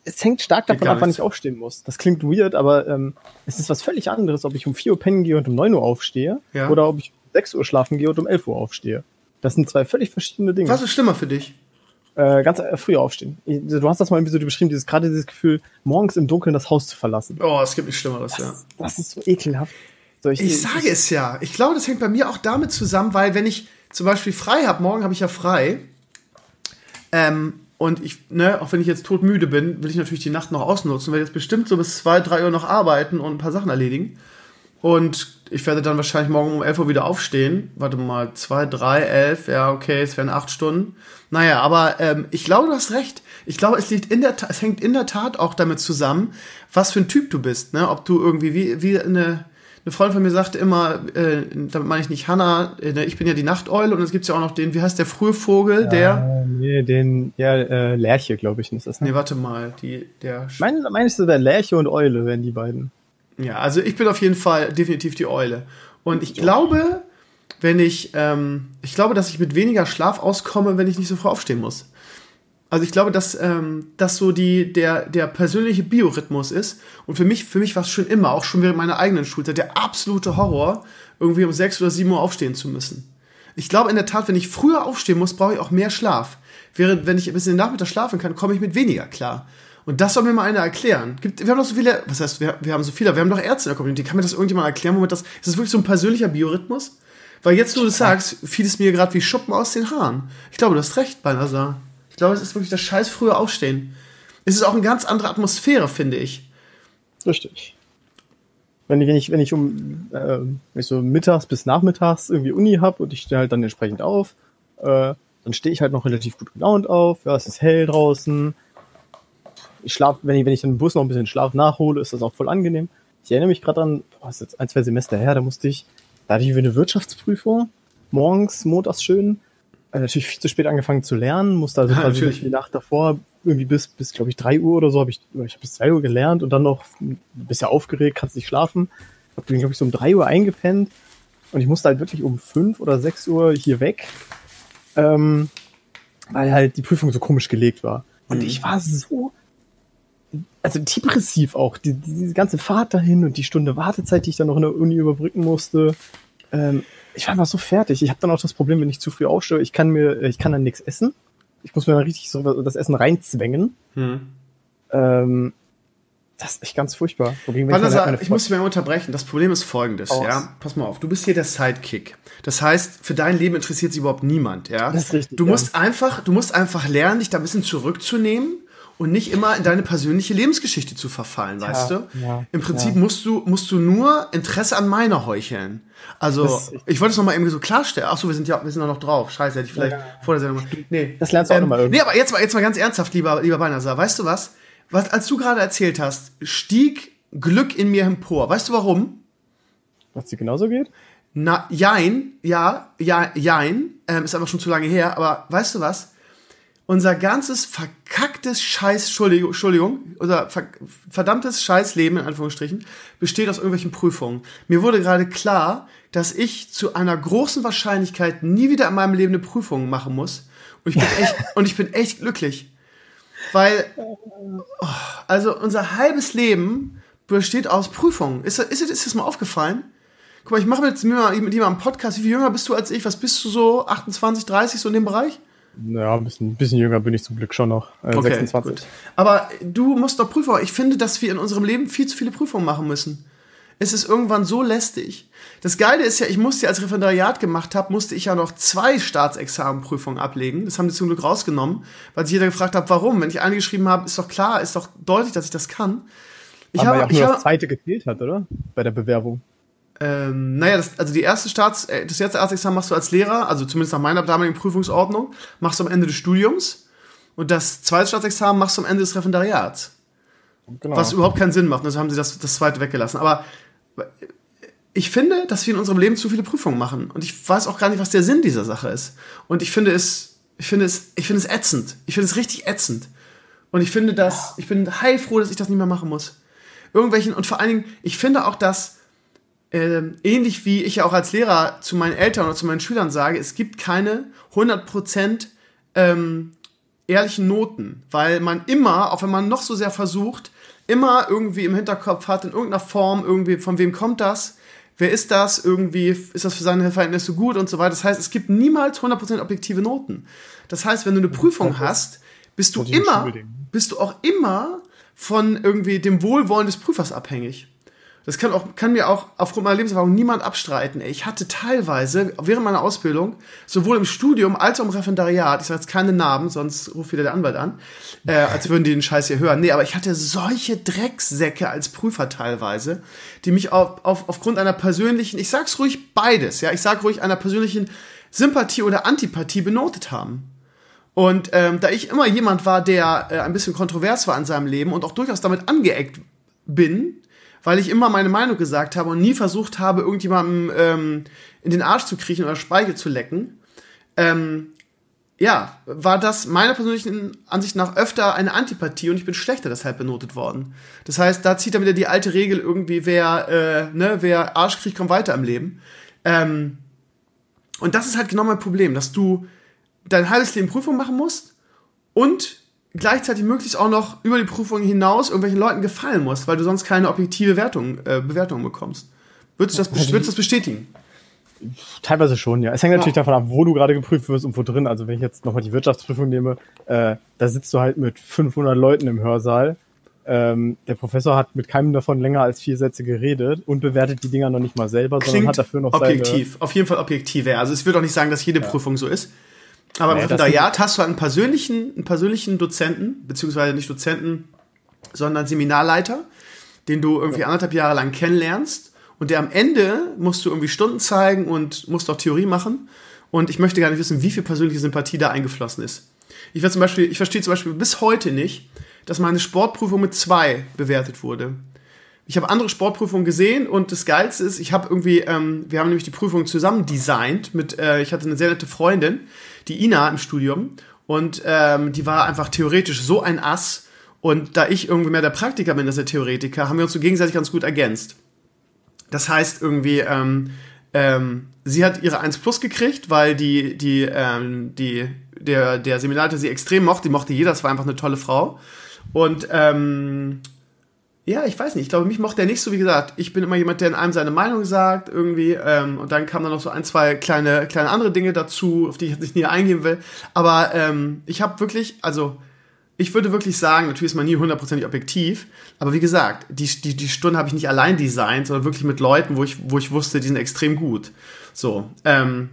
es hängt stark davon ab, wann ich aufstehen muss. Das klingt weird, aber ähm, es ist was völlig anderes, ob ich um 4 Uhr pennen gehe und um 9 Uhr aufstehe ja. oder ob ich um 6 Uhr schlafen gehe und um 11 Uhr aufstehe. Das sind zwei völlig verschiedene Dinge. Was ist schlimmer für dich? äh, ganz äh, früh aufstehen. Du hast das mal irgendwie so beschrieben, dieses gerade dieses Gefühl, morgens im Dunkeln das Haus zu verlassen. Oh, es gibt nichts Schlimmeres, das, ja. Das ist so ekelhaft. So, ich, ich, sage ich, es ja. Ich glaube, das hängt bei mir auch damit zusammen, weil wenn ich zum Beispiel frei habe, morgen habe ich ja frei, ähm, und ich, ne, auch wenn ich jetzt todmüde bin, will ich natürlich die Nacht noch ausnutzen, werde jetzt bestimmt so bis zwei, drei Uhr noch arbeiten und ein paar Sachen erledigen. Und ich werde dann wahrscheinlich morgen um 11 Uhr wieder aufstehen. Warte mal, 2, 3, 11, ja, okay, es wären 8 Stunden. Naja, aber ähm, ich glaube, du hast recht. Ich glaube, es liegt in der es hängt in der Tat auch damit zusammen, was für ein Typ du bist, ne? Ob du irgendwie wie, wie eine, eine Freundin von mir sagte immer, äh, damit meine ich nicht Hannah, äh, ich bin ja die Nachteule und es gibt ja auch noch den, wie heißt der frühe Vogel, der. Nee, den, ja, äh, Lerche, glaube ich, ist das. Ne? Nee, warte mal, die, der. Mein, meinst du, der Lerche und Eule wären die beiden? Ja, also ich bin auf jeden Fall definitiv die Eule. Und ich glaube, wenn ich, ähm, ich glaube, dass ich mit weniger Schlaf auskomme, wenn ich nicht so früh aufstehen muss. Also ich glaube, dass ähm, das so die, der, der persönliche Biorhythmus ist. Und für mich, für mich war es schon immer, auch schon während meiner eigenen Schulzeit, der absolute Horror, irgendwie um sechs oder sieben Uhr aufstehen zu müssen. Ich glaube in der Tat, wenn ich früher aufstehen muss, brauche ich auch mehr Schlaf. Während, wenn ich ein bisschen Nachmittag schlafen kann, komme ich mit weniger klar. Und das soll mir mal einer erklären. Gibt, wir haben doch so viele, was heißt, wir, wir haben so viele, wir haben doch Ärzte in der Community. Kann mir das irgendjemand erklären, womit das, ist das wirklich so ein persönlicher Biorhythmus? Weil jetzt, wo du das sagst, fiel es mir gerade wie Schuppen aus den Haaren. Ich glaube, du hast recht, Balnasar glaube, es ist wirklich das scheiß frühe Aufstehen. Es ist auch eine ganz andere Atmosphäre, finde ich. Richtig. Wenn ich, wenn ich, wenn ich um äh, wenn ich so mittags bis nachmittags irgendwie Uni habe und ich stehe halt dann entsprechend auf, äh, dann stehe ich halt noch relativ gut gelaunt auf. Ja, es ist hell draußen. Ich schlafe, wenn ich, wenn ich im Bus noch ein bisschen Schlaf nachhole, ist das auch voll angenehm. Ich erinnere mich gerade an, was ist jetzt ein, zwei Semester her, da musste ich, da hatte ich eine Wirtschaftsprüfung, morgens, montags schön, also natürlich viel zu spät angefangen zu lernen, musste also [LAUGHS] ja, natürlich die Nacht davor irgendwie bis, bis glaube ich, drei Uhr oder so habe ich, ich habe bis zwei Uhr gelernt und dann noch ein bisschen aufgeregt, kannst nicht schlafen. Hab dann, glaube ich, so um drei Uhr eingepennt und ich musste halt wirklich um fünf oder sechs Uhr hier weg, ähm, weil halt die Prüfung so komisch gelegt war. Und mhm. ich war so, also depressiv auch, die, die, diese ganze Fahrt dahin und die Stunde Wartezeit, die ich dann noch in der Uni überbrücken musste. Ähm, ich war einfach so fertig. Ich habe dann auch das Problem, wenn ich zu früh aufstehe, ich kann mir, ich kann dann nichts essen. Ich muss mir dann richtig so das Essen reinzwängen. Hm. Ähm, das ist echt ganz furchtbar. Halt ich muss dich mal unterbrechen. Das Problem ist folgendes, Aus. ja. Pass mal auf. Du bist hier der Sidekick. Das heißt, für dein Leben interessiert sich überhaupt niemand, ja. Das ist richtig. Du musst ja. einfach, du musst einfach lernen, dich da ein bisschen zurückzunehmen und nicht immer in deine persönliche Lebensgeschichte zu verfallen, weißt ja, du? Ja, Im Prinzip ja. musst du musst du nur Interesse an meiner heucheln. Also, ich wollte es noch mal irgendwie so klarstellen. Ach so, wir sind ja wir sind noch drauf. Scheiße, hätte ich vielleicht vor der Sendung. Nee, das lernst du ähm, auch noch mal irgendwie. Nee, aber jetzt mal jetzt mal ganz ernsthaft, lieber lieber Beinasar, weißt du was? Was als du gerade erzählt hast, stieg Glück in mir empor. Weißt du warum? Was dir genauso geht? Na, jein, ja, ja, jein, ähm, ist einfach schon zu lange her, aber weißt du was? Unser ganzes verkacktes Scheiß, Entschuldigung, Entschuldigung ver verdammtes Scheißleben, in Anführungsstrichen, besteht aus irgendwelchen Prüfungen. Mir wurde gerade klar, dass ich zu einer großen Wahrscheinlichkeit nie wieder in meinem Leben eine Prüfung machen muss. Und ich bin echt, [LAUGHS] und ich bin echt glücklich. Weil, oh, also unser halbes Leben besteht aus Prüfungen. Ist, ist, ist, ist das mal aufgefallen? Guck mal, ich mache mit, mit jemandem einen Podcast. Wie viel jünger bist du als ich? Was bist du so? 28, 30, so in dem Bereich? Ja, ein bisschen, ein bisschen jünger bin ich zum Glück schon noch. Äh, okay, 26. Gut. Aber du musst doch Prüfung. Ich finde, dass wir in unserem Leben viel zu viele Prüfungen machen müssen. Es ist irgendwann so lästig. Das Geile ist ja, ich musste, als Referendariat gemacht habe, musste ich ja noch zwei Staatsexamenprüfungen ablegen. Das haben die zum Glück rausgenommen, weil sich jeder gefragt hat, warum. Wenn ich eine geschrieben habe, ist doch klar, ist doch deutlich, dass ich das kann. Ich Aber habe ja auch nur das zweite gezählt hat, oder? Bei der Bewerbung. Ähm, naja, das, also die erste Staats, äh, das erste Arztexamen machst du als Lehrer, also zumindest nach meiner damaligen Prüfungsordnung, machst du am Ende des Studiums und das zweite Staatsexamen machst du am Ende des Referendariats. Genau. Was überhaupt keinen Sinn macht, also haben sie das, das zweite weggelassen. Aber ich finde, dass wir in unserem Leben zu viele Prüfungen machen und ich weiß auch gar nicht, was der Sinn dieser Sache ist. Und ich finde es, ich finde es, ich finde es ätzend. Ich finde es richtig ätzend. Und ich finde das, ich bin heilfroh, dass ich das nicht mehr machen muss. Irgendwelchen, und vor allen Dingen, ich finde auch, dass äh, ähnlich wie ich ja auch als Lehrer zu meinen Eltern oder zu meinen Schülern sage, es gibt keine 100% ähm, ehrlichen Noten, weil man immer, auch wenn man noch so sehr versucht, immer irgendwie im Hinterkopf hat, in irgendeiner Form, irgendwie, von wem kommt das, wer ist das, irgendwie, ist das für seine Verhältnisse gut und so weiter. Das heißt, es gibt niemals 100% objektive Noten. Das heißt, wenn du eine Prüfung hast, bist du immer, bist du auch immer von irgendwie dem Wohlwollen des Prüfers abhängig. Das kann, auch, kann mir auch aufgrund meiner Lebenserfahrung niemand abstreiten. Ich hatte teilweise während meiner Ausbildung, sowohl im Studium als auch im Referendariat, ich sage jetzt keine Namen, sonst ruft wieder der Anwalt an, äh, als würden die den Scheiß hier hören. Nee, aber ich hatte solche Drecksäcke als Prüfer teilweise, die mich auf, auf, aufgrund einer persönlichen, ich sag's ruhig beides, ja, ich sag ruhig einer persönlichen Sympathie oder Antipathie benotet haben. Und ähm, da ich immer jemand war, der äh, ein bisschen kontrovers war in seinem Leben und auch durchaus damit angeeckt bin, weil ich immer meine Meinung gesagt habe und nie versucht habe, irgendjemandem ähm, in den Arsch zu kriechen oder Speichel zu lecken, ähm, ja, war das meiner persönlichen Ansicht nach öfter eine Antipathie und ich bin schlechter deshalb benotet worden. Das heißt, da zieht dann wieder die alte Regel irgendwie, wer, äh, ne, wer Arsch kriegt, kommt weiter im Leben. Ähm, und das ist halt genau mein Problem, dass du dein halbes Leben Prüfung machen musst und gleichzeitig möglichst auch noch über die Prüfung hinaus irgendwelchen Leuten gefallen musst, weil du sonst keine objektive Wertung, äh, Bewertung bekommst. Würdest du das, würdest du das bestätigen? Teilweise schon, ja. Es hängt natürlich ja. davon ab, wo du gerade geprüft wirst und wo drin. Also wenn ich jetzt nochmal die Wirtschaftsprüfung nehme, äh, da sitzt du halt mit 500 Leuten im Hörsaal. Ähm, der Professor hat mit keinem davon länger als vier Sätze geredet und bewertet die Dinger noch nicht mal selber, Klingt sondern hat dafür noch objektiv. Seine auf jeden Fall objektiv. Ja. Also ich würde auch nicht sagen, dass jede ja. Prüfung so ist. Aber im Referendariat hast du einen persönlichen, einen persönlichen Dozenten, beziehungsweise nicht Dozenten, sondern Seminarleiter, den du irgendwie ja. anderthalb Jahre lang kennenlernst. Und der am Ende musst du irgendwie Stunden zeigen und musst auch Theorie machen. Und ich möchte gar nicht wissen, wie viel persönliche Sympathie da eingeflossen ist. Ich zum Beispiel, ich verstehe zum Beispiel bis heute nicht, dass meine Sportprüfung mit zwei bewertet wurde. Ich habe andere Sportprüfungen gesehen und das Geilste ist, ich habe irgendwie, ähm, wir haben nämlich die Prüfung zusammen designt mit, äh, ich hatte eine sehr nette Freundin, die Ina im Studium und ähm, die war einfach theoretisch so ein Ass und da ich irgendwie mehr der Praktiker bin als der Theoretiker, haben wir uns so gegenseitig ganz gut ergänzt. Das heißt irgendwie, ähm, ähm, sie hat ihre 1 Plus gekriegt, weil die, die, ähm, die, der, der Seminarleiter sie extrem mochte, die mochte jeder, das war einfach eine tolle Frau. Und ähm, ja, ich weiß nicht. Ich glaube, mich mochte er nicht so, wie gesagt. Ich bin immer jemand, der in einem seine Meinung sagt, irgendwie. Ähm, und dann kamen dann noch so ein, zwei kleine, kleine andere Dinge dazu, auf die ich jetzt nicht näher eingehen will. Aber ähm, ich habe wirklich, also ich würde wirklich sagen, natürlich ist man nie hundertprozentig objektiv, aber wie gesagt, die, die, die Stunde habe ich nicht allein designt, sondern wirklich mit Leuten, wo ich, wo ich wusste, die sind extrem gut. So. Ähm,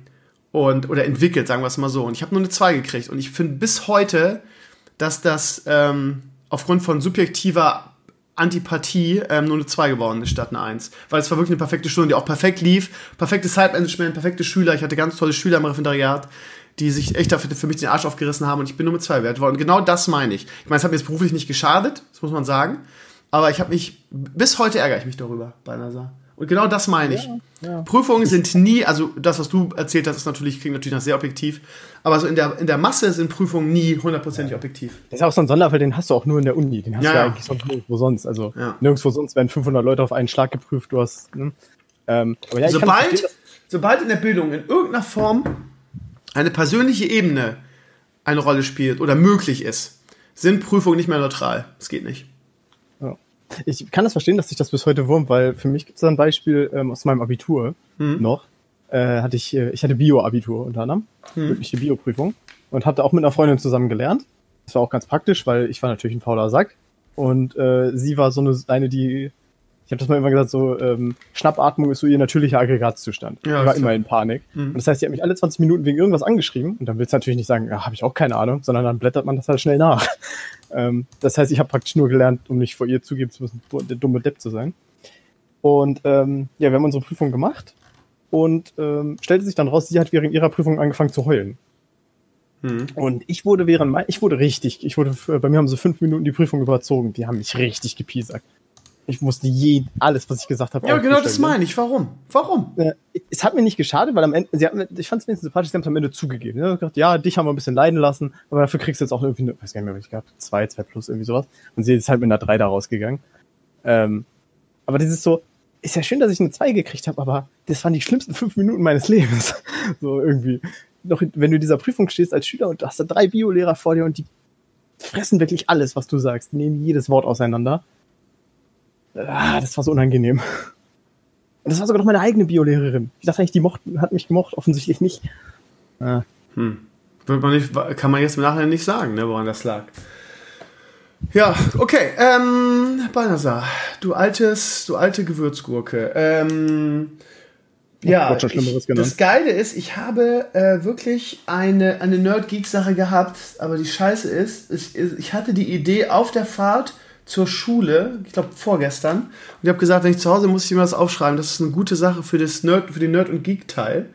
und, oder entwickelt, sagen wir es mal so. Und ich habe nur eine 2 gekriegt. Und ich finde bis heute, dass das ähm, aufgrund von subjektiver Antipathie ähm, nur eine 2 geworden ist statt eine 1. Weil es war wirklich eine perfekte Stunde, die auch perfekt lief. Perfektes Zeitmanagement, perfekte Schüler. Ich hatte ganz tolle Schüler im Referendariat, die sich echt dafür für mich den Arsch aufgerissen haben und ich bin nur mit 2 wert worden. Und genau das meine ich. Ich meine, es hat mir jetzt beruflich nicht geschadet, das muss man sagen. Aber ich habe mich, bis heute ärgere ich mich darüber bei NASA. Und genau das meine ich. Ja, ja. Prüfungen sind nie, also das, was du erzählt hast, ist natürlich, klingt natürlich noch sehr objektiv, aber so in der, in der Masse sind Prüfungen nie hundertprozentig ja. objektiv. Das ist auch so ein Sonderfall, den hast du auch nur in der Uni, den hast du ja eigentlich sonst nirgendwo sonst. Also nirgendwo sonst werden 500 Leute auf einen Schlag geprüft, du hast, ne? ähm, sobald, sobald in der Bildung in irgendeiner Form eine persönliche Ebene eine Rolle spielt oder möglich ist, sind Prüfungen nicht mehr neutral. Das geht nicht. Ich kann das verstehen, dass sich das bis heute wurmt, weil für mich gibt es da ein Beispiel ähm, aus meinem Abitur mhm. noch. Äh, hatte ich, äh, ich hatte Bio-Abitur unter anderem, mhm. die Bio-Prüfung und habe da auch mit einer Freundin zusammen gelernt. Das war auch ganz praktisch, weil ich war natürlich ein fauler Sack und äh, sie war so eine, eine die ich habe das mal immer gesagt, so ähm, Schnappatmung ist so ihr natürlicher Aggregatzustand. Ja, ich war immer in Panik. Mhm. Und das heißt, sie hat mich alle 20 Minuten wegen irgendwas angeschrieben und dann willst du natürlich nicht sagen, ja, habe ich auch keine Ahnung, sondern dann blättert man das halt schnell nach. [LAUGHS] ähm, das heißt, ich habe praktisch nur gelernt, um nicht vor ihr zugeben zu müssen, der dumme Depp zu sein. Und ähm, ja, wir haben unsere Prüfung gemacht und ähm, stellte sich dann raus, sie hat während ihrer Prüfung angefangen zu heulen. Mhm. Und ich wurde während mein, ich wurde richtig, ich wurde, bei mir haben sie fünf Minuten die Prüfung überzogen, die haben mich richtig gepiesackt. Ich musste je alles, was ich gesagt habe. Ja, genau das meine ich. Warum? Warum? Äh, es hat mir nicht geschadet, weil am Ende, sie hat, ich fand es wenigstens sympathisch, sie haben es am Ende zugegeben. Sie haben gesagt, ja, dich haben wir ein bisschen leiden lassen, aber dafür kriegst du jetzt auch irgendwie, eine, weiß gar nicht mehr, was ich gehabt zwei, zwei plus, irgendwie sowas. Und sie ist halt mit einer drei da rausgegangen. Ähm, aber das ist so, ist ja schön, dass ich eine zwei gekriegt habe, aber das waren die schlimmsten fünf Minuten meines [LAUGHS] Lebens. so irgendwie. Noch, wenn du in dieser Prüfung stehst als Schüler und du hast da drei Biolehrer vor dir und die fressen wirklich alles, was du sagst, die nehmen jedes Wort auseinander. Ah, das war so unangenehm. Und das war sogar noch meine eigene Biolehrerin. Ich dachte eigentlich, die mocht, hat mich gemocht, offensichtlich nicht. Ah. Hm. Man nicht, kann man jetzt im Nachhinein nicht sagen, ne, woran das lag. Ja, okay. Ähm, Balnasar, du altes, du alte Gewürzgurke. Ähm, ja, ich, das Geile ist, ich habe äh, wirklich eine, eine Nerd-Geek-Sache gehabt, aber die Scheiße ist, ich, ich hatte die Idee auf der Fahrt zur Schule, ich glaube vorgestern, und ich habe gesagt, wenn ich zu Hause muss ich mir das aufschreiben. Das ist eine gute Sache für das Nerd, für den Nerd und Geek Teil.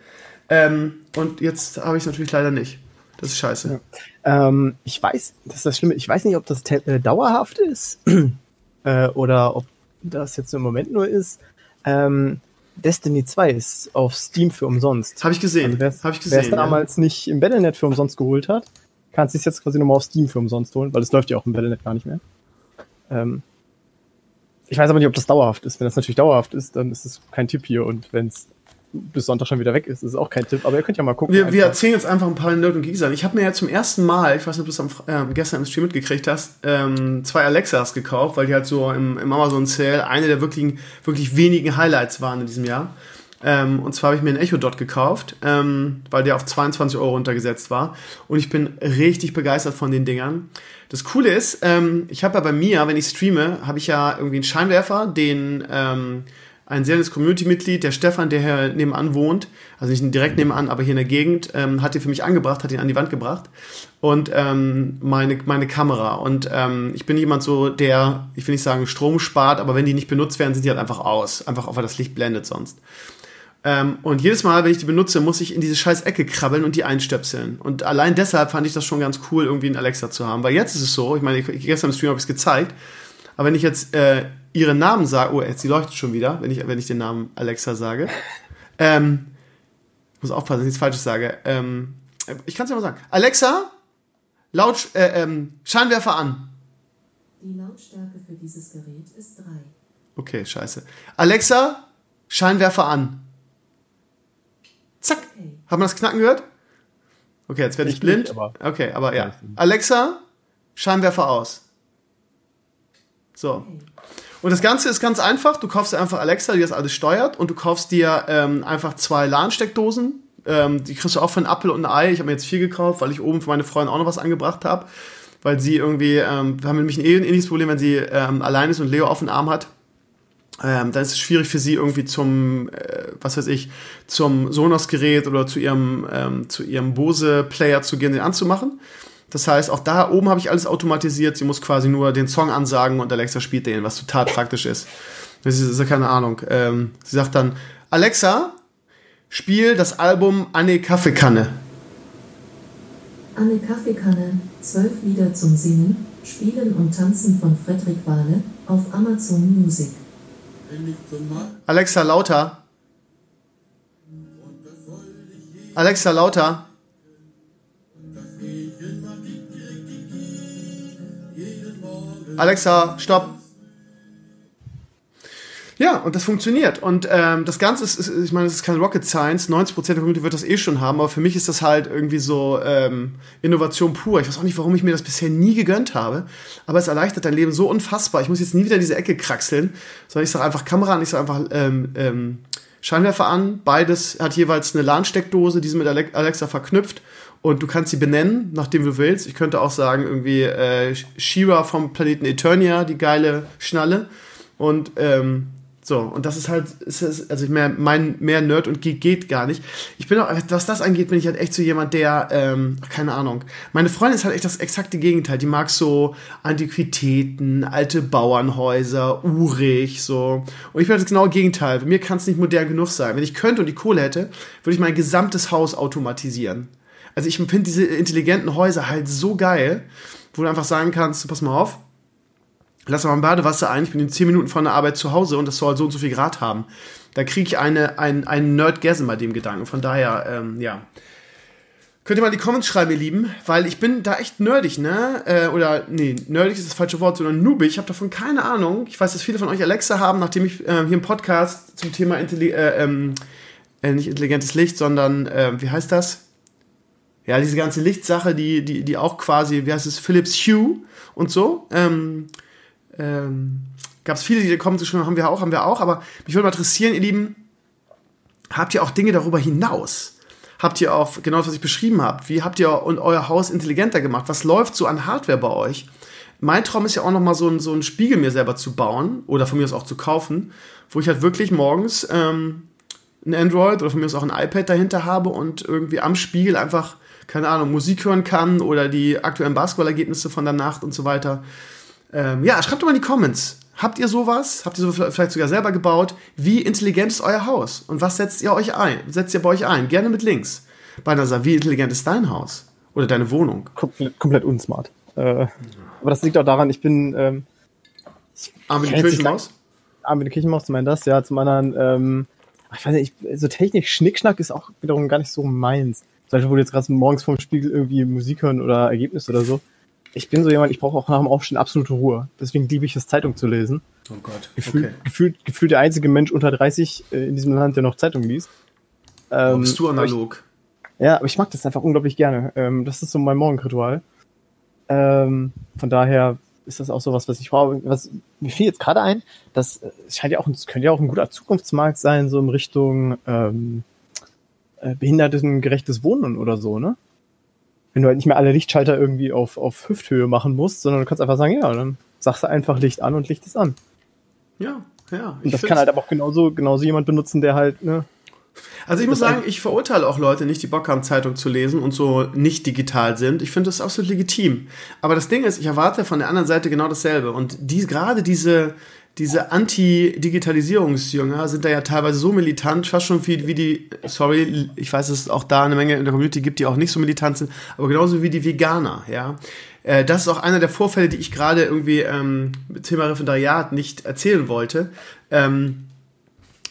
Ähm, und jetzt habe ich es natürlich leider nicht. Das ist scheiße. Ja. Ähm, ich weiß, das ist das Schlimme. Ich weiß nicht, ob das äh, dauerhaft ist [CLEARS THROAT] äh, oder ob das jetzt im Moment nur ist, ähm, Destiny 2 ist auf Steam für umsonst. Habe ich gesehen. Also Habe ich Wer es gesehen. ja. damals nicht im Battlenet für umsonst geholt hat, kann es sich jetzt quasi nochmal auf Steam für umsonst holen, weil es läuft ja auch im Battlenet gar nicht mehr. Ähm, ich weiß aber nicht, ob das dauerhaft ist. Wenn das natürlich dauerhaft ist, dann ist es kein Tipp hier. Und wenn es bis Sonntag schon wieder weg ist, ist es auch kein Tipp. Aber ihr könnt ja mal gucken. Wir, wir erzählen jetzt einfach ein paar Nerd und Geek Sachen. Ich habe mir ja zum ersten Mal, ich weiß nicht, ob du es ähm, gestern im Stream mitgekriegt hast, ähm, zwei Alexas gekauft, weil die halt so im, im Amazon Sale eine der wirklichen, wirklich wenigen Highlights waren in diesem Jahr. Ähm, und zwar habe ich mir einen Echo Dot gekauft, ähm, weil der auf 22 Euro runtergesetzt war. Und ich bin richtig begeistert von den Dingern. Das Coole ist, ähm, ich habe ja bei mir, wenn ich streame, habe ich ja irgendwie einen Scheinwerfer, den ähm, ein sehr nettes Community-Mitglied, der Stefan, der hier nebenan wohnt, also nicht direkt nebenan, aber hier in der Gegend, ähm, hat den für mich angebracht, hat ihn an die Wand gebracht und ähm, meine, meine Kamera. Und ähm, ich bin jemand so, der, ich will nicht sagen Strom spart, aber wenn die nicht benutzt werden, sind die halt einfach aus. Einfach, weil das Licht blendet sonst. Ähm, und jedes Mal, wenn ich die benutze, muss ich in diese scheiß Ecke krabbeln und die einstöpseln. Und allein deshalb fand ich das schon ganz cool, irgendwie einen Alexa zu haben. Weil jetzt ist es so, ich meine, ich, gestern im Stream habe ich es gezeigt, aber wenn ich jetzt äh, ihren Namen sage, oh, jetzt die leuchtet schon wieder, wenn ich, wenn ich den Namen Alexa sage. [LAUGHS] Ähm, ich muss aufpassen, dass ich nichts Falsches sage. Ähm, ich kann es ja mal sagen. Alexa, laut, äh, ähm, Scheinwerfer an. Die Lautstärke für dieses Gerät ist 3. Okay, scheiße. Alexa, Scheinwerfer an. Hat man das Knacken gehört? Okay, jetzt werde ich Ich blind. nicht, aber- okay, aber ja. Alexa, Scheinwerfer aus. So. Und das Ganze ist ganz einfach. Du kaufst dir einfach Alexa, die das alles steuert, und du kaufst dir ähm, einfach zwei LAN-Steckdosen. Ähm, die kriegst du auch für einen Apfel und ein Ei. Ich habe mir jetzt vier gekauft, weil ich oben für meine Freundin auch noch was angebracht habe. Weil sie irgendwie, ähm, wir haben nämlich ein ähnliches Problem, wenn sie ähm, allein ist und Leo auf den Arm hat. Ähm, dann ist es schwierig für sie irgendwie zum, äh, was weiß ich, zum Sonos-Gerät oder zu ihrem, ähm, zu ihrem Bose-Player zu gehen, den anzumachen. Das heißt, auch da oben habe ich alles automatisiert. Sie muss quasi nur den Song ansagen und Alexa spielt den, was total praktisch ist. Das ist, ja keine Ahnung. Ähm, sie sagt dann, Alexa, spiel das Album Anne Kaffeekanne. Anne Kaffeekanne, zwölf Lieder zum Singen, Spielen und Tanzen von Fredrik Wahle auf Amazon Music. Alexa, lauter. Alexa, lauter. Alexa, stopp. Ja, und das funktioniert. Und ähm, das Ganze ist, ist, ich meine, es ist kein Rocket Science. 90% der Community wird das eh schon haben, aber für mich ist das halt irgendwie so ähm, Innovation pur. Ich weiß auch nicht, warum ich mir das bisher nie gegönnt habe, aber es erleichtert dein Leben so unfassbar. Ich muss jetzt nie wieder in diese Ecke kraxeln, sondern ich sage einfach Kamera an, ich sage einfach ähm, ähm, Scheinwerfer an. Beides hat jeweils eine LAN-Steckdose, die sind mit Ale- Alexa verknüpft. Und du kannst sie benennen, nachdem du willst. Ich könnte auch sagen, irgendwie äh, Shira vom Planeten Eternia, die geile Schnalle. Und ähm, so, und das ist halt, ist, ist, also mehr, mein mehr Nerd und Geek geht gar nicht. Ich bin auch, was das angeht, bin ich halt echt so jemand, der, ähm, keine Ahnung. Meine Freundin ist halt echt das exakte Gegenteil. Die mag so Antiquitäten, alte Bauernhäuser, urig, so. Und ich bin halt das genaue Gegenteil. Bei mir kann es nicht modern genug sein. Wenn ich könnte und die Kohle hätte, würde ich mein gesamtes Haus automatisieren. Also ich finde diese intelligenten Häuser halt so geil, wo du einfach sagen kannst, pass mal auf, lass mal ein Badewasser ein, ich bin in 10 Minuten von der Arbeit zu Hause und das soll so und so viel Grad haben. Da kriege ich eine, ein, einen Nerdgasm bei dem Gedanken. Von daher, ähm, ja. Könnt ihr mal in die Comments schreiben, ihr Lieben, weil ich bin da echt nerdig, ne? Äh, oder, nee, nerdig ist das falsche Wort, sondern noobig. Ich habe davon keine Ahnung. Ich weiß, dass viele von euch Alexa haben, nachdem ich äh, hier im Podcast zum Thema Intelli äh, ähm, äh, nicht intelligentes Licht, sondern, äh, wie heißt das? Ja, diese ganze Lichtsache, die, die, die auch quasi, wie heißt es, Philips Hue und so. Ähm, ähm, Gab es viele, die kommen zu schon, haben wir auch, haben wir auch. Aber mich würde mal interessieren, ihr Lieben, habt ihr auch Dinge darüber hinaus? Habt ihr auch, genau das, was ich beschrieben habe, wie habt ihr und euer Haus intelligenter gemacht? Was läuft so an Hardware bei euch? Mein Traum ist ja auch noch mal so ein, so ein Spiegel mir selber zu bauen oder von mir aus auch zu kaufen, wo ich halt wirklich morgens ähm, ein Android oder von mir aus auch ein iPad dahinter habe und irgendwie am Spiegel einfach, keine Ahnung, Musik hören kann oder die aktuellen Basketballergebnisse von der Nacht und so weiter. Ähm, ja, schreibt doch mal in die Comments. Habt ihr sowas? Habt ihr so vielleicht sogar selber gebaut? Wie intelligent ist euer Haus? Und was setzt ihr euch ein? Setzt ihr bei euch ein? Gerne mit Links. Banasa, wie intelligent ist dein Haus? Oder deine Wohnung? komplett, komplett unsmart. Äh, aber das liegt auch daran, ich bin, ähm, Arme die Ja, jetzt Kirchenmaus? Armin Kirchenmaus, zum einen das, ja, zum anderen, ähm, ich weiß nicht, ich, so Technik, Schnickschnack ist auch wiederum gar nicht so meins. Zum Beispiel, wo du jetzt gerade morgens vorm Spiegel irgendwie Musik hören oder Ergebnis oder so. Ich bin so jemand, ich brauche auch nach dem Aufstehen absolute Ruhe. Deswegen liebe ich es, Zeitung zu lesen. Oh Gott. Gefühl, Okay. gefühlt, gefühlt der einzige Mensch unter 30 äh, in diesem Land, der noch Zeitung liest. Ähm, bist du aber ich- analog? ja, aber ich mag das einfach unglaublich gerne. Ähm, das ist so mein Morgenritual. Ähm, von daher ist das auch sowas, was ich brauche. Was mir fiel jetzt gerade ein, das äh, scheint ja auch, es könnte ja auch ein guter Zukunftsmarkt sein, so in Richtung ähm, äh, behindertengerechtes Wohnen oder so, ne? Wenn du halt nicht mehr alle Lichtschalter irgendwie auf, auf Hüfthöhe machen musst, sondern du kannst einfach sagen, ja, dann sagst du einfach Licht an und Licht ist an. Ja, ja. Und das kann halt aber auch genauso, genauso jemand benutzen, der halt, ne, Also ich muss sagen, ich verurteile auch Leute nicht, die Bock haben, Zeitung zu lesen und so nicht digital sind. Ich finde das absolut legitim. Aber das Ding ist, ich erwarte von der anderen Seite genau dasselbe. Und die, gerade diese, diese Anti-Digitalisierungsjünger sind da ja teilweise so militant, fast schon wie, wie die, sorry, ich weiß, dass es auch da eine Menge in der Community gibt, die auch nicht so militant sind, aber genauso wie die Veganer, ja. Äh, Das ist auch einer der Vorfälle, die ich gerade irgendwie ähm, Thema Referendariat nicht erzählen wollte. Ähm,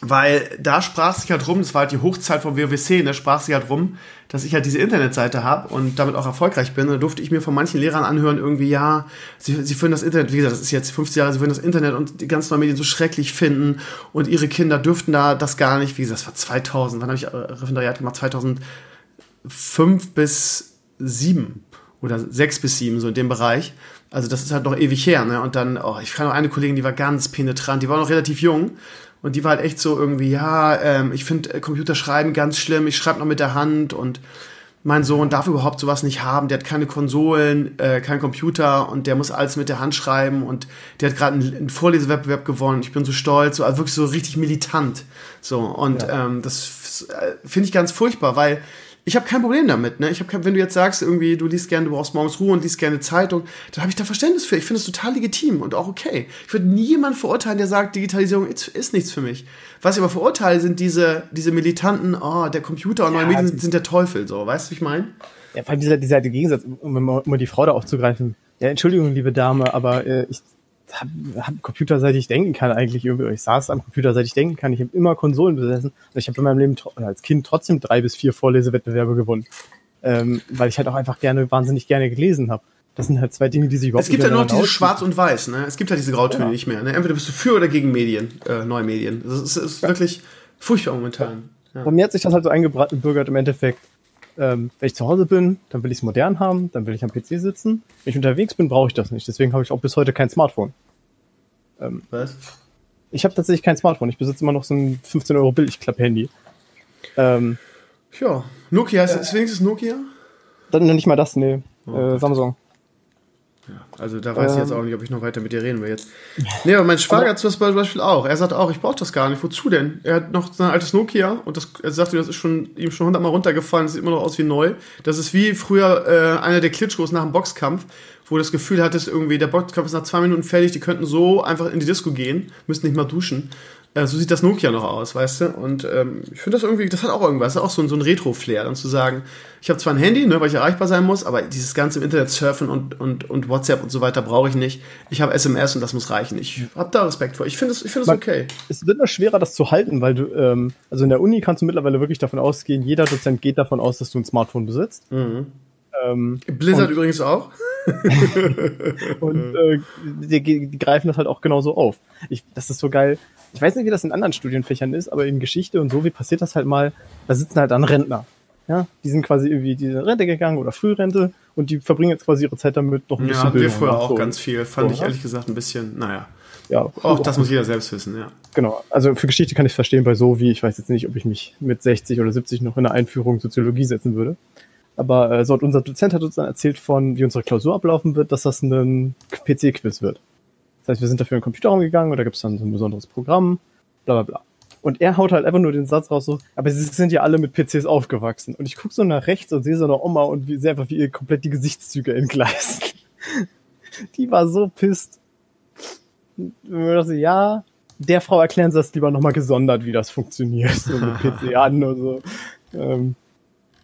weil da sprach sich halt rum, das war halt die Hochzeit vom WWC, da sprach sich halt rum, dass ich halt diese Internetseite habe und damit auch erfolgreich bin. Da durfte ich mir von manchen Lehrern anhören, irgendwie, ja, sie, sie finden das Internet, wie gesagt, das ist jetzt 50 Jahre, sie finden das Internet und die ganzen neuen Medien so schrecklich finden und ihre Kinder dürften da das gar nicht, wie gesagt, das war 2000, wann habe ich äh, Referendariat gemacht? 2005 bis 7 oder 6 bis 7, so in dem Bereich. Also das ist halt noch ewig her, ne? Und dann, oh, ich kann noch eine Kollegin, die war ganz penetrant, die war noch relativ jung und die war halt echt so irgendwie, ja, ähm, ich finde äh, Computerschreiben ganz schlimm, ich schreibe noch mit der Hand und mein Sohn darf überhaupt sowas nicht haben, der hat keine Konsolen, äh, keinen Computer und der muss alles mit der Hand schreiben und der hat gerade einen, einen Vorlesewettbewerb gewonnen. Ich bin so stolz, so also wirklich so richtig militant. So und ähm, das äh, finde ich ganz furchtbar, weil ich habe kein Problem damit. Ne? Ich habe kein, wenn du jetzt sagst, irgendwie, du liest gerne, du brauchst morgens Ruhe und liest gerne Zeitung, dann habe ich da Verständnis für. Ich finde es total legitim und auch okay. Ich würde nie jemanden verurteilen, der sagt, Digitalisierung ist, ist nichts für mich. Was ich aber verurteile, sind diese, diese militanten, oh, der Computer und neue Ja, Medien die- sind, sind der Teufel. So, weißt du, wie ich meine? Ja, vor allem dieser, dieser Gegensatz, um um mal die Frau da aufzugreifen. Ja, Entschuldigung, liebe Dame, aber äh, ich habe hab Computer, seit ich denken kann eigentlich irgendwie. Ich saß am Computer, seit ich denken kann. Ich habe immer Konsolen besessen. Und ich habe in meinem Leben als Kind trotzdem drei bis vier Vorlesewettbewerbe gewonnen. Ähm, weil ich halt auch einfach gerne, wahnsinnig gerne gelesen habe. Das sind halt zwei Dinge, die sich überhaupt Es gibt ja nur noch miteinander dieses Schwarz und Weiß, ne? Es gibt ja diese Grautöne Ja. nicht mehr. Ne? Entweder bist du für oder gegen Medien, äh, neue Medien. Das ist, ist wirklich furchtbar momentan. Ja. Bei mir hat sich das halt so eingebürgert im Endeffekt. Ähm, wenn ich zu Hause bin, dann will ich es modern haben, dann will ich am PC sitzen. Wenn ich unterwegs bin, brauche ich das nicht. Deswegen habe ich auch bis heute kein Smartphone. Was? Ich habe tatsächlich kein Smartphone. Ich besitze immer noch so ein 15 Euro Billigklapp-Handy. Ähm, Ja, Nokia, ist, ist wenigstens Nokia? dann nicht mal das, nee. Oh äh, Gott. Also da weiß ich Ähm. jetzt auch nicht, ob ich noch weiter mit dir reden will jetzt. Nee, aber mein Schwager hat das zum Beispiel auch. Er sagt auch, ich brauche das gar nicht. Wozu denn? Er hat noch sein altes Nokia und das, er sagte, das ist schon ihm schon hundertmal runtergefallen, das sieht immer noch aus wie neu. Das ist wie früher äh, einer der Klitschkos nach dem Boxkampf, wo du das Gefühl hattest, irgendwie, der Boxkampf ist nach zwei Minuten fertig, die könnten so einfach in die Disco gehen, müssen nicht mal duschen. Äh, so sieht das Nokia noch aus, weißt du? Und ähm, ich finde das irgendwie, das hat auch irgendwas, das ist auch so, ein- so ein Retro-Flair, dann zu sagen, ich habe zwar ein Handy, ne, weil ich erreichbar sein muss, aber dieses ganze im Internet surfen und, und, und WhatsApp und so weiter brauche ich nicht. Ich habe SMS und das muss reichen. Ich habe da Respekt vor. Ich finde es Man- okay. Es wird nur schwerer, das zu halten, weil du, ähm, also in der Uni kannst du mittlerweile wirklich davon ausgehen, jeder Dozent geht davon aus, dass du ein Smartphone besitzt. Ähm, Blizzard Und- übrigens auch. [LAUGHS] und äh, die, die greifen das halt auch genauso auf. Ich, das ist so geil. Ich weiß nicht, wie das in anderen Studienfächern ist, aber in Geschichte und so, wie passiert das halt mal, da sitzen halt dann Rentner. Ja, die sind quasi irgendwie die sind Rente gegangen oder Frührente und die verbringen jetzt quasi ihre Zeit damit, noch ein Ja, bisschen hatten wir Bildung früher auch nachzuholen. ganz viel. Fand So, ich ehrlich gesagt ein bisschen, naja. Ja, Auch das muss jeder selbst wissen, ja. Genau. Also für Geschichte kann ich verstehen, bei so wie, ich weiß jetzt nicht, ob ich mich mit 60 oder 70 noch in der Einführung Soziologie setzen würde. Aber äh, so hat unser Dozent hat uns dann erzählt von, wie unsere Klausur ablaufen wird, dass das ein PC-Quiz wird. Das heißt, wir sind dafür in den Computerraum gegangen und da gibt es dann so ein besonderes Programm, bla bla bla. Und er haut halt einfach nur den Satz raus so, aber sie sind ja alle mit PCs aufgewachsen. Und ich gucke so nach rechts und sehe so eine Oma und wie, sehe einfach, wie ihr komplett die Gesichtszüge entgleisen. [LAUGHS] die war so pisst. Und wir dachten, ja, der Frau erklären sie das lieber nochmal gesondert, wie das funktioniert, so mit [LAUGHS] PC an und so. Ähm,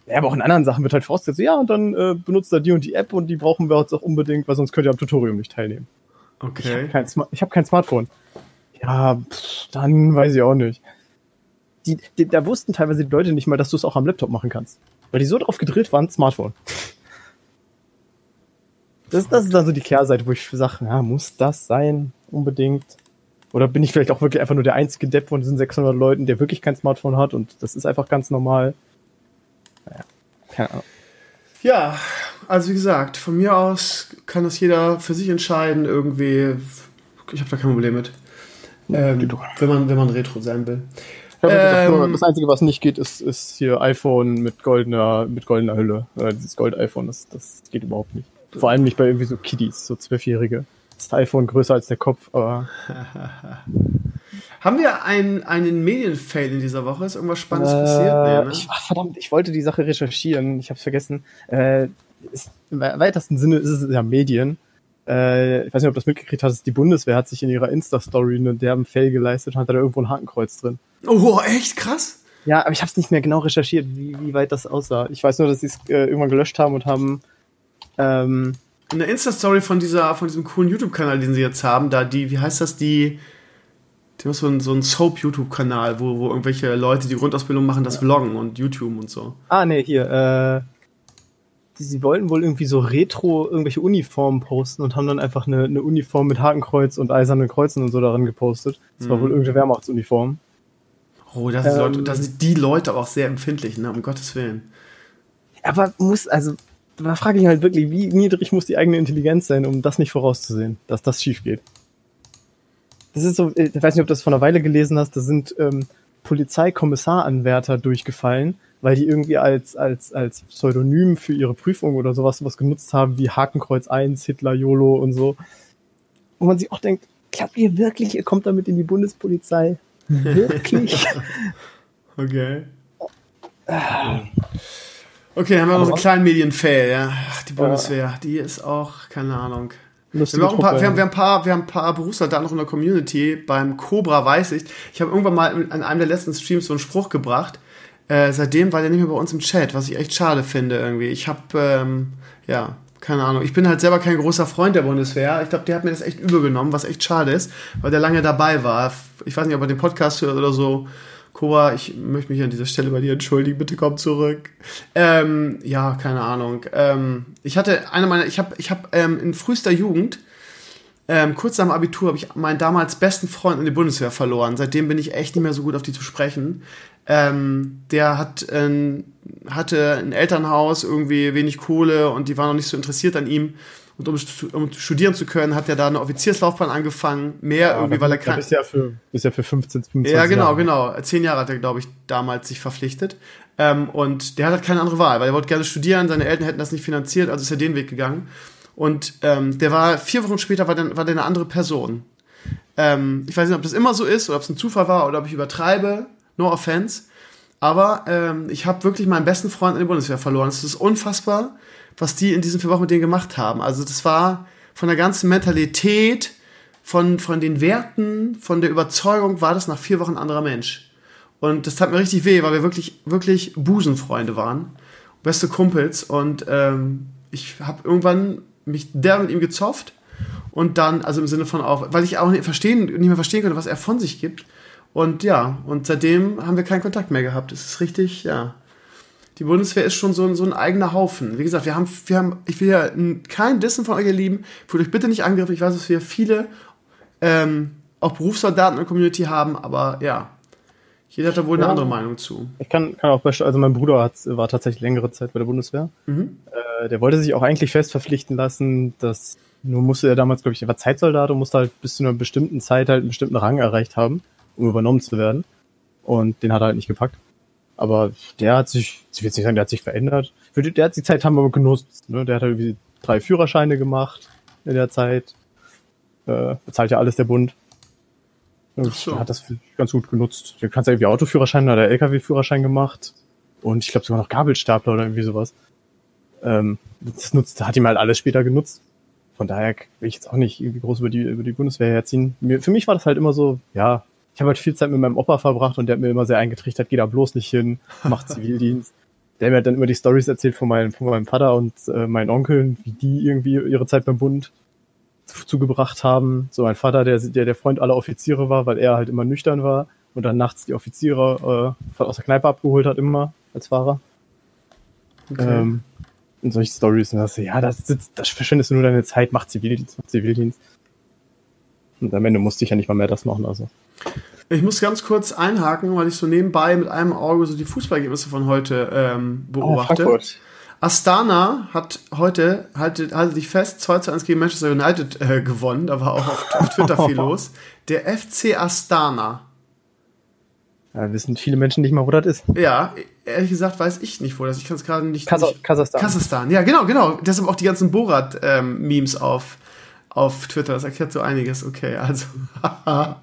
ja, aber auch in anderen Sachen wird halt vorausgesetzt, so, ja, und dann äh, benutzt er die und die App und die brauchen wir jetzt auch unbedingt, weil sonst könnt ihr am Tutorium nicht teilnehmen. Ich habe Okay. kein, Sma ich hab kein Smartphone. Ja, pff, dann weiß ich auch nicht. Die, die, da wussten teilweise die Leute nicht mal, dass du es auch am Laptop machen kannst. Weil die so drauf gedrillt waren, Smartphone. Das, das ist dann so die Kehrseite, wo ich sage, ja, muss das sein? Unbedingt. Oder bin ich vielleicht auch wirklich einfach nur der einzige Depp von diesen 600 Leuten, der wirklich kein Smartphone hat und das ist einfach ganz normal. Naja, keine Ahnung. Ja, also wie gesagt, von mir aus kann das jeder für sich entscheiden, irgendwie. Ich habe da kein Problem mit. Ähm, wenn, man, wenn man Retro sein will. Nur Ähm, das Einzige, was nicht geht, ist, ist hier iPhone mit goldener, mit goldener Hülle. Äh, dieses Gold-iPhone, das, das geht überhaupt nicht. Vor allem nicht bei irgendwie so Kiddies, so Zwölfjährige. Das iPhone größer als der Kopf, aber [LAUGHS] Haben wir einen, einen Medienfail in dieser Woche? Ist irgendwas Spannendes passiert? Äh, Nee, ne? ich, ach, verdammt, ich wollte die Sache recherchieren, ich habe es vergessen. Äh, ist, Im weitesten Sinne ist es ja Medien. Äh, ich weiß nicht, ob du das mitgekriegt hast, die Bundeswehr hat sich in ihrer Insta-Story einen derben Fail geleistet und hat da irgendwo ein Hakenkreuz drin. Oh, echt krass? Ja, aber ich habe es nicht mehr genau recherchiert, wie, wie weit das aussah. Ich weiß nur, dass sie es äh, irgendwann gelöscht haben und haben ähm, In der Insta-Story von dieser, von diesem coolen YouTube-Kanal, den sie jetzt haben, da die, wie heißt das, die, die haben so einen, so einen Soap-YouTube-Kanal, wo, wo irgendwelche Leute, die Grundausbildung machen, das vloggen und YouTube und so. Ah, nee, hier, äh, die, sie wollten wohl irgendwie so retro irgendwelche Uniformen posten und haben dann einfach eine, eine Uniform mit Hakenkreuz und eisernen Kreuzen und so darin gepostet. Das war wohl irgendeine Wehrmachtsuniform. Oh, das, ist Ähm, Leute, das sind die Leute aber auch sehr empfindlich, ne? Um Gottes Willen. Aber muss, also, da frage ich halt wirklich, wie niedrig muss die eigene Intelligenz sein, um das nicht vorauszusehen, dass das schief geht. Das ist so, ich weiß nicht, ob du das vor einer Weile gelesen hast, da sind ähm, Polizeikommissaranwärter durchgefallen, weil die irgendwie als, als, als Pseudonym für ihre Prüfung oder sowas sowas genutzt haben wie Hakenkreuz 1, Hitler, YOLO und so. Wo man sich auch denkt, glaubt ihr wirklich, ihr kommt damit in die Bundespolizei? Wirklich? [LAUGHS] Okay. Okay, haben wir noch einen kleinen Medienfail, ja. Ach, die Bundeswehr, die ist auch, keine Ahnung. Wir haben, paar, wir, haben, wir, haben ein paar, wir haben ein paar Berufssoldaten noch in der Community. Beim Cobra weiß ich. Ich habe irgendwann mal in- an einem der letzten Streams so einen Spruch gebracht. Äh, seitdem war der nicht mehr bei uns im Chat, was ich echt schade finde irgendwie. Ich habe, ähm, ja, keine Ahnung. Ich bin halt selber kein großer Freund der Bundeswehr. Ich glaube, der hat mir das echt übel genommen, was echt schade ist, weil der lange dabei war. Ich weiß nicht, ob er den Podcast hört oder so. Cobra, ich möchte mich an dieser Stelle bei dir entschuldigen. Bitte komm zurück. Ähm, ja, keine Ahnung. Ähm, ich hatte eine meiner, ich habe, ich habe ähm, in frühester Jugend ähm, kurz nach dem Abitur habe ich meinen damals besten Freund in die Bundeswehr verloren. Seitdem bin ich echt nicht mehr so gut auf die zu sprechen. Ähm, der hat, ähm, hatte ein Elternhaus, irgendwie wenig Kohle und die waren noch nicht so interessiert an ihm. Und um, um studieren zu können, hat er da eine Offizierslaufbahn angefangen. Mehr irgendwie, weil er Ja, kein, bist ja für, bist ja für 15, 25 ja, genau, Jahre. genau. Zehn Jahre hat er, glaube ich, damals sich verpflichtet. Ähm, und der hat halt keine andere Wahl, weil er wollte gerne studieren, seine Eltern hätten das nicht finanziert, also ist er den Weg gegangen. Und ähm, der war, vier Wochen später war der, war der eine andere Person. Ähm, ich weiß nicht, ob das immer so ist oder ob es ein Zufall war oder ob ich übertreibe. No offense. Aber ähm, ich habe wirklich meinen besten Freund in der Bundeswehr verloren. Es ist unfassbar, was die in diesen vier Wochen mit denen gemacht haben. Also das war von der ganzen Mentalität, von, von den Werten, von der Überzeugung, war das nach vier Wochen ein anderer Mensch. Und das tat mir richtig weh, weil wir wirklich, wirklich Busenfreunde waren. Beste Kumpels. Und ähm, ich habe irgendwann mich der mit ihm gezofft. Und dann, also im Sinne von auch, weil ich auch nicht, verstehen, nicht mehr verstehen konnte, was er von sich gibt. Und ja, und seitdem haben wir keinen Kontakt mehr gehabt. Es ist richtig, ja. Die Bundeswehr ist schon so ein, so ein eigener Haufen. Wie gesagt, wir haben, wir haben, ich will ja kein Dissen von euch, ihr Lieben. Fühlt euch bitte nicht angegriffen. Ich weiß, dass wir viele, ähm, auch Berufssoldaten in der Community haben, aber ja. Jeder hat da wohl eine Ja. andere Meinung zu. Ich kann, kann auch beispielsweise, also mein Bruder hat, war tatsächlich längere Zeit bei der Bundeswehr. Mhm. Äh, der wollte sich auch eigentlich fest verpflichten lassen, dass nur musste er damals, glaube ich, er war Zeitsoldat und musste halt bis zu einer bestimmten Zeit halt einen bestimmten Rang erreicht haben, um übernommen zu werden. Und den hat er halt nicht gepackt. Aber der hat sich, ich will jetzt nicht sagen, der hat sich verändert. Für die- Der hat die Zeit haben wir genutzt. Ne? Der hat halt irgendwie drei Führerscheine gemacht in der Zeit. Äh, bezahlt ja alles der Bund. Und so. hat das ganz gut genutzt. Der kannst ja irgendwie Autoführerschein oder LKW-Führerschein gemacht. Und ich glaube sogar noch Gabelstapler oder irgendwie sowas. Ähm, das nutzt, hat ihm halt alles später genutzt. Von daher will ich jetzt auch nicht irgendwie groß über die, über die Bundeswehr herziehen. Mir, für mich war das halt immer so, ja, ich habe halt viel Zeit mit meinem Opa verbracht und der hat mir immer sehr eingetrichtert, geh da bloß nicht hin, mach [LAUGHS] Zivildienst. Der hat mir dann immer die Stories erzählt von meinem, von meinem Vater und äh, meinen Onkeln, wie die irgendwie ihre Zeit beim Bund zugebracht haben. So mein Vater, der, der der Freund aller Offiziere war, weil er halt immer nüchtern war und dann nachts die Offiziere äh, aus der Kneipe abgeholt hat, immer als Fahrer. Okay. Ähm, und solche Stories. Und das, ja, das, das, das verschwendest du nur deine Zeit, mach Zivildienst, mach Zivildienst. Und am Ende musste ich ja nicht mal mehr das machen. Also. Ich muss ganz kurz einhaken, weil ich so nebenbei mit einem Auge so die Fußballergebnisse von heute ähm, beobachte. Oh. Astana hat heute, haltet, haltet dich fest, 2 zu 1 gegen Manchester United äh, gewonnen. Da war auch auf, auf Twitter [LAUGHS] viel los. Der FC Astana. Ja, wissen viele Menschen nicht mal, wo das ist. Ja, ehrlich gesagt weiß ich nicht, wo das ist. Ich kann es gerade nicht, Kasa nicht. Kasachstan. Kasachstan. Ja, genau, genau. Deshalb auch die ganzen Borat-Memes auf, auf Twitter. Das erklärt so einiges. Okay, also. [LAUGHS]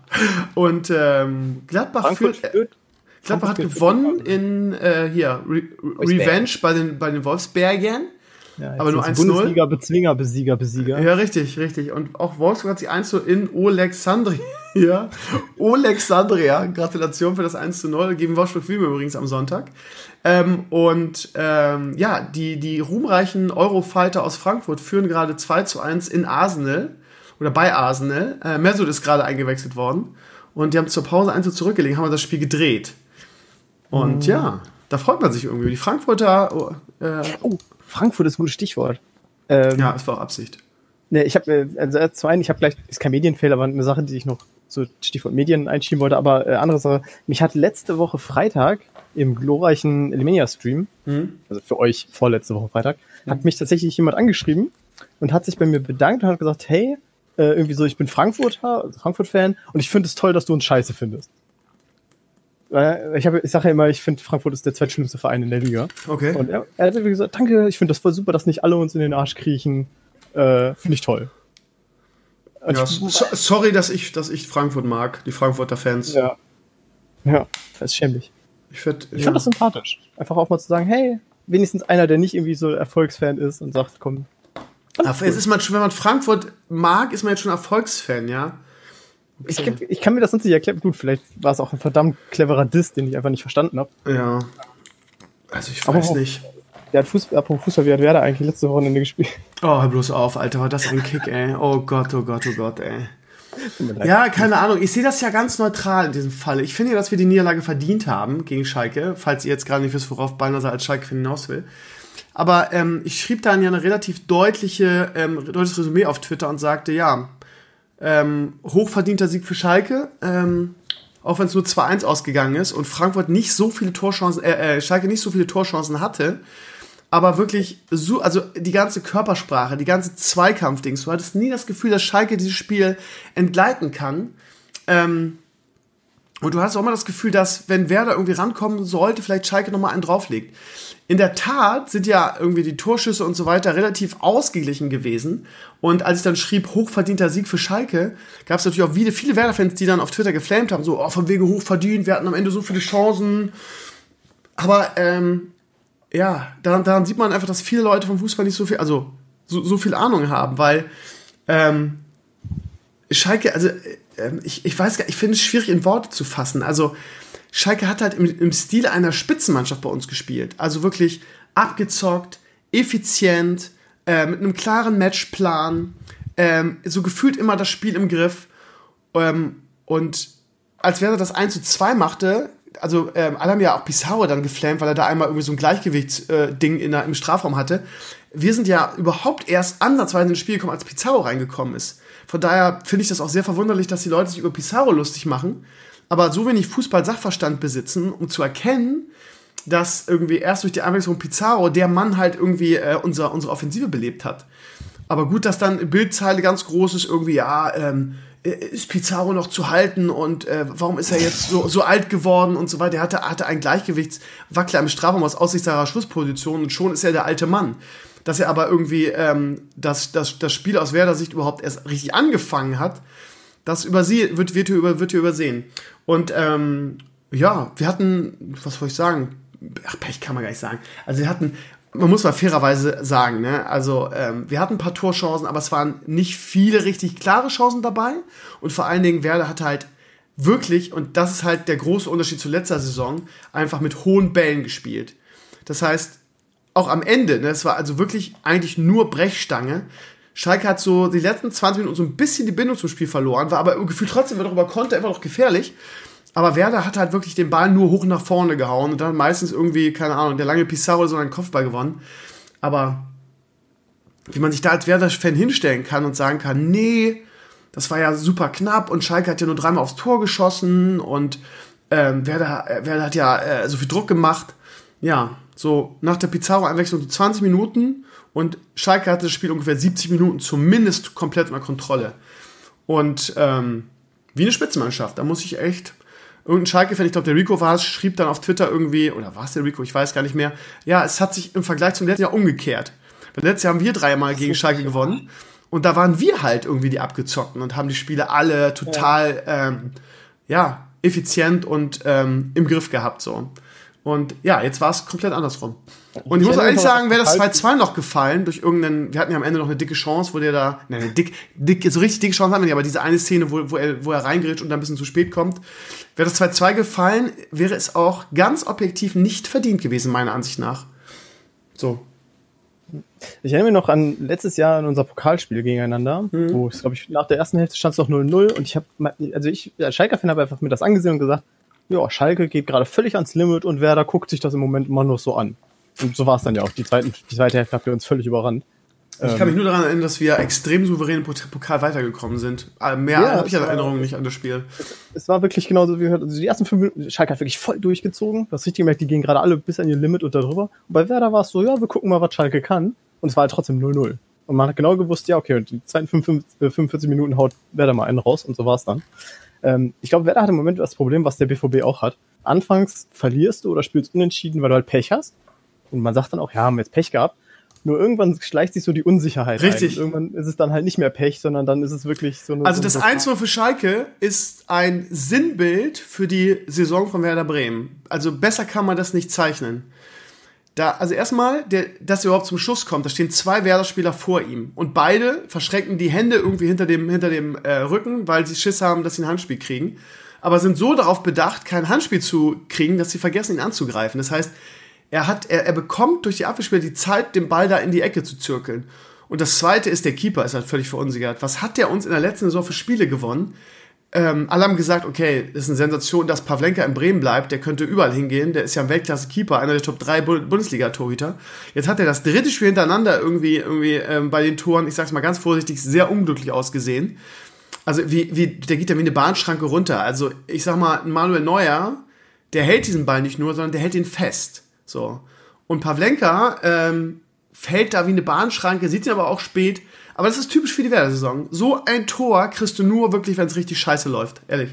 Und ähm, Gladbach Frankfurt führt. Gladbach hat gewonnen in äh, hier Re Revenge bei den, bei den Wolfsbergern. Ja, Aber nur sind 1-0? Bundesliga, Bezwinger, Besieger, Besieger. Ja, richtig, richtig. Und auch Wolfsburg hat sich 1 zu in Olexandria. Ja, [LAUGHS] Olexandria. Gratulation für das 1 zu 0. Gegen Wolfsburg Wien übrigens am Sonntag. Ähm, und ähm, ja, die, die ruhmreichen Eurofighter aus Frankfurt führen gerade 2 zu 1 in Arsenal oder bei Arsenal. Äh, Mesut ist gerade eingewechselt worden. Und die haben zur Pause 1 zu zurückgelegen, haben das Spiel gedreht. Und ja, da freut man sich irgendwie. Die Frankfurter, äh, Oh, Frankfurt ist ein gutes Stichwort. Ähm, ja, es war auch Absicht. Ne, ich habe äh, also äh, zum einen, ich habe gleich, ist kein Medienfehler, aber eine Sache, die ich noch so Stichwort Medien einschieben wollte, aber äh, andere Sache, mich hat letzte Woche Freitag im glorreichen Elimania-Stream, also für euch vorletzte Woche Freitag, hat mich tatsächlich jemand angeschrieben und hat sich bei mir bedankt und hat gesagt, hey, äh, irgendwie so, ich bin Frankfurter, also Frankfurt-Fan und ich finde es toll, dass du uns scheiße findest. Weil Ich, ich sage ja immer, ich finde, Frankfurt ist der zweitschlimmste Verein in der Liga. Okay. Und er, er hat gesagt, danke, ich finde das voll super, dass nicht alle uns in den Arsch kriechen. Äh, finde ich toll. Und Ja, ich, so, sorry, dass ich, dass ich Frankfurt mag, die Frankfurter Fans. ja. Ja, das ist schämlich. Ich, find, Ich ja. fand das sympathisch. Einfach auch mal zu sagen, hey, wenigstens einer, der nicht irgendwie so Erfolgsfan ist und sagt, komm. Aber es ist man schon, wenn man Frankfurt mag, ist man jetzt schon Erfolgsfan, ja. Ich, ich kann mir das sonst nicht erklären. Gut, vielleicht war es auch ein verdammt cleverer Diss, den ich einfach nicht verstanden habe. Ja. Also ich weiß auch- nicht. Der hat Fußball, apropos Fußball, wie hat Werder eigentlich letzte Wochenende gespielt? Oh, hör bloß auf, Alter, war das ein Kick, ey. Oh Gott, oh Gott, oh Gott, ey. Ja, keine Ahnung. Ich sehe das ja ganz neutral in diesem Fall. Ich finde ja, dass wir die Niederlage verdient haben gegen Schalke, falls ihr jetzt gerade nicht wisst, worauf Beinhauser als Schalke-Fan hinaus will. Aber ähm, ich schrieb dann ja eine relativ deutliche, ähm, deutliches Resümee auf Twitter und sagte, ja, ähm, hochverdienter Sieg für Schalke, ähm, auch wenn es nur 2-1 ausgegangen ist und Frankfurt nicht so viele Torchancen, äh, äh, Schalke nicht so viele Torchancen hatte, aber wirklich so, also die ganze Körpersprache, die ganze Zweikampfdings, du hattest nie das Gefühl, dass Schalke dieses Spiel entgleiten kann. Ähm, und du hast auch immer das Gefühl, dass wenn Werder irgendwie rankommen sollte, vielleicht Schalke nochmal einen drauflegt. In der Tat sind ja irgendwie die Torschüsse und so weiter relativ ausgeglichen gewesen. Und als ich dann schrieb, hochverdienter Sieg für Schalke, gab es natürlich auch viele, viele Werder-Fans, die dann auf Twitter geflamed haben, so, oh, von wegen hochverdient, wir hatten am Ende so viele Chancen. Aber, ähm, ja, daran, daran sieht man einfach, dass viele Leute vom Fußball nicht so viel, also so, so viel Ahnung haben, weil ähm, Schalke, also äh, ich, ich weiß gar ich finde es schwierig in Worte zu fassen. Also Schalke hat halt im, im Stil einer Spitzenmannschaft bei uns gespielt. Also wirklich abgezockt, effizient, äh, mit einem klaren Matchplan, ähm, so gefühlt immer das Spiel im Griff. Ähm, und als Werder das 1 zu 2 machte, also ähm, alle haben ja auch Pizarro dann geflammt, weil er da einmal irgendwie so ein Gleichgewichtsding in der, im Strafraum hatte. Wir sind ja überhaupt erst ansatzweise ins Spiel gekommen, als Pizarro reingekommen ist. Von daher finde ich das auch sehr verwunderlich, dass die Leute sich über Pizarro lustig machen, aber so wenig Fußball-Sachverstand besitzen, um zu erkennen, dass irgendwie erst durch die Einwechslung Pizarro der Mann halt irgendwie äh, unser, unsere Offensive belebt hat. Aber gut, dass dann Bildzeile ganz groß ist, irgendwie, ja, ähm, ist Pizarro noch zu halten und äh, warum ist er jetzt so, so alt geworden und so weiter. Er hatte, hatte einen Gleichgewichtswackler im Strafraum aus aussichtssarer Schlussposition und schon ist er der alte Mann. Dass er aber irgendwie ähm, das, das, das Spiel aus Werder Sicht überhaupt erst richtig angefangen hat, das übersehen, wird, wird, hier, über, wird hier übersehen. Und ähm, ja, wir hatten, was soll ich sagen? Ach, Pech kann man gar nicht sagen. Also wir hatten, man muss mal fairerweise sagen, ne? Also ähm, wir hatten ein paar Torchancen, aber es waren nicht viele richtig klare Chancen dabei. Und vor allen Dingen, Werder hat halt wirklich, und das ist halt der große Unterschied zu letzter Saison, einfach mit hohen Bällen gespielt. Das heißt, auch am Ende, ne, es war also wirklich eigentlich nur Brechstange. Schalke hat so die letzten 20 Minuten so ein bisschen die Bindung zum Spiel verloren, war aber gefühlt trotzdem noch über Konter, immer noch gefährlich. Aber Werder hat halt wirklich den Ball nur hoch nach vorne gehauen und dann meistens irgendwie, keine Ahnung, der lange Pizarro oder so einen Kopfball gewonnen. Aber wie man sich da als Werder-Fan hinstellen kann und sagen kann, nee, das war ja super knapp und Schalke hat ja nur dreimal aufs Tor geschossen und ähm, Werder, äh, Werder hat ja äh, so viel Druck gemacht. Ja, so nach der Pizarro-Einwechslung so 20 Minuten und Schalke hatte das Spiel ungefähr 70 Minuten zumindest komplett unter Kontrolle. Und ähm, wie eine Spitzenmannschaft. Da muss ich echt. Irgendein Schalke-Fan, ich glaube, der Rico war es, schrieb dann auf Twitter irgendwie, oder war es der Rico, ich weiß gar nicht mehr. Ja, es hat sich im Vergleich zum letzten Jahr umgekehrt. Weil letztes Jahr haben wir dreimal gegen Schalke gewonnen. Und da waren wir halt irgendwie die Abgezockten und haben die Spiele alle total, ja, ähm, ja effizient und ähm, im Griff gehabt, so. Und ja, jetzt war es komplett andersrum. Und ich muss ehrlich sagen, wäre das 2-2 noch gefallen durch irgendeinen, wir hatten ja am Ende noch eine dicke Chance, wo der da, nein, dick, dick, so richtig dicke Chance haben wir nicht, aber diese eine Szene, wo, wo er, wo er reingerät und dann ein bisschen zu spät kommt. Wäre das 2-2 gefallen, wäre es auch ganz objektiv nicht verdient gewesen, meiner Ansicht nach. So. Ich erinnere mich noch an letztes Jahr in unser Pokalspiel gegeneinander, mhm. wo es, glaube ich, nach der ersten Hälfte stand es noch 0-0 und ich habe, also ich als Schalker-Fan habe einfach mir das angesehen und gesagt, ja, Schalke geht gerade völlig ans Limit und Werder guckt sich das im Moment immer nur so an. Und so war es dann ja auch. Die, zweiten, die zweite Hälfte habt ihr uns völlig überrannt. Ich kann mich ähm, nur daran erinnern, dass wir extrem souverän im Pokal weitergekommen sind. Äh, mehr ja, habe ich an Erinnerungen nicht an das Spiel. Es war wirklich genauso wie gehört. Also die ersten fünf Minuten, Schalke hat wirklich voll durchgezogen. Das richtig gemerkt, die gehen gerade alle bis an ihr Limit und darüber. Und bei Werder war es so, ja, wir gucken mal, was Schalke kann. Und es war halt trotzdem 0-0. Und man hat genau gewusst, ja, okay, und die zweiten 45, 45 Minuten haut Werder mal einen raus und so war es dann. Ähm, ich glaube, Werder hat im Moment das Problem, was der BVB auch hat. Anfangs verlierst du oder spielst unentschieden, weil du halt Pech hast. Und man sagt dann auch, ja, haben wir jetzt Pech gehabt. Nur irgendwann schleicht sich so die Unsicherheit Richtig. Ein. Irgendwann ist es dann halt nicht mehr Pech, sondern dann ist es wirklich so eine. Also das 1-0 für Schalke ist ein Sinnbild für die Saison von Werder Bremen. Also besser kann man das nicht zeichnen. Da, also erstmal, der, dass er überhaupt zum Schuss kommt, da stehen zwei Werder-Spieler vor ihm. Und beide verschränken die Hände irgendwie hinter dem, hinter dem äh, Rücken, weil sie Schiss haben, dass sie ein Handspiel kriegen. Aber sind so darauf bedacht, kein Handspiel zu kriegen, dass sie vergessen, ihn anzugreifen. Das heißt, er hat, er, er bekommt durch die Abwehrspieler die Zeit, den Ball da in die Ecke zu zirkeln. Und das zweite ist, der Keeper ist halt völlig verunsichert. Was hat der uns in der letzten Saison für Spiele gewonnen? Ähm, alle haben gesagt, okay, ist eine Sensation, dass Pavlenka in Bremen bleibt, der könnte überall hingehen, der ist ja ein Weltklasse-Keeper, einer der Top 3 Bundesliga-Torhüter. Jetzt hat er das dritte Spiel hintereinander irgendwie, irgendwie ähm, bei den Toren, ich sag's mal ganz vorsichtig, sehr unglücklich ausgesehen. Also wie, wie, der geht ja wie eine Bahnschranke runter. Also ich sag mal, Manuel Neuer, der hält diesen Ball nicht nur, sondern der hält ihn fest. So. Und Pavlenka ähm, fällt da wie eine Bahnschranke, sieht ihn aber auch spät. Aber das ist typisch für die Werder-Saison. So ein Tor kriegst du nur wirklich, wenn es richtig scheiße läuft. Ehrlich.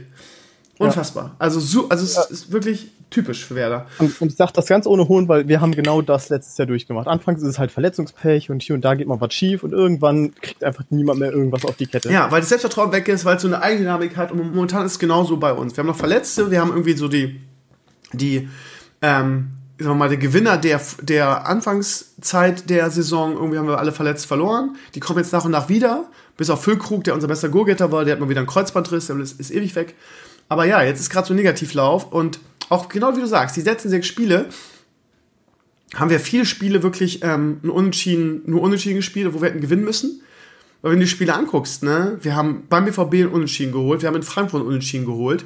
Unfassbar. Ja. Also, so, also es ja. ist wirklich typisch für Werder. Und, und ich sage das ganz ohne Hohn, weil wir haben genau das letztes Jahr durchgemacht. Anfangs ist es halt Verletzungspech und hier und da geht mal was schief und irgendwann kriegt einfach niemand mehr irgendwas auf die Kette. Ja, weil das Selbstvertrauen weg ist, weil es so eine Eigendynamik hat und momentan ist es genauso bei uns. Wir haben noch Verletzte, wir haben irgendwie so die, die, ähm, sagen wir mal, der Gewinner der, der Anfangszeit der Saison, irgendwie haben wir alle verletzt verloren. Die kommen jetzt nach und nach wieder. Bis auf Füllkrug, der unser bester Go-Getter war, der hat mal wieder einen Kreuzbandriss, der ist, ist ewig weg. Aber ja, jetzt ist gerade so ein Negativlauf und auch genau wie du sagst, die letzten sechs Spiele haben wir viele Spiele wirklich ähm, nur unentschieden, nur unentschieden gespielt, wo wir hätten gewinnen müssen. Weil wenn du die Spiele anguckst, ne, wir haben beim BVB einen Unentschieden geholt, wir haben in Frankfurt einen Unentschieden geholt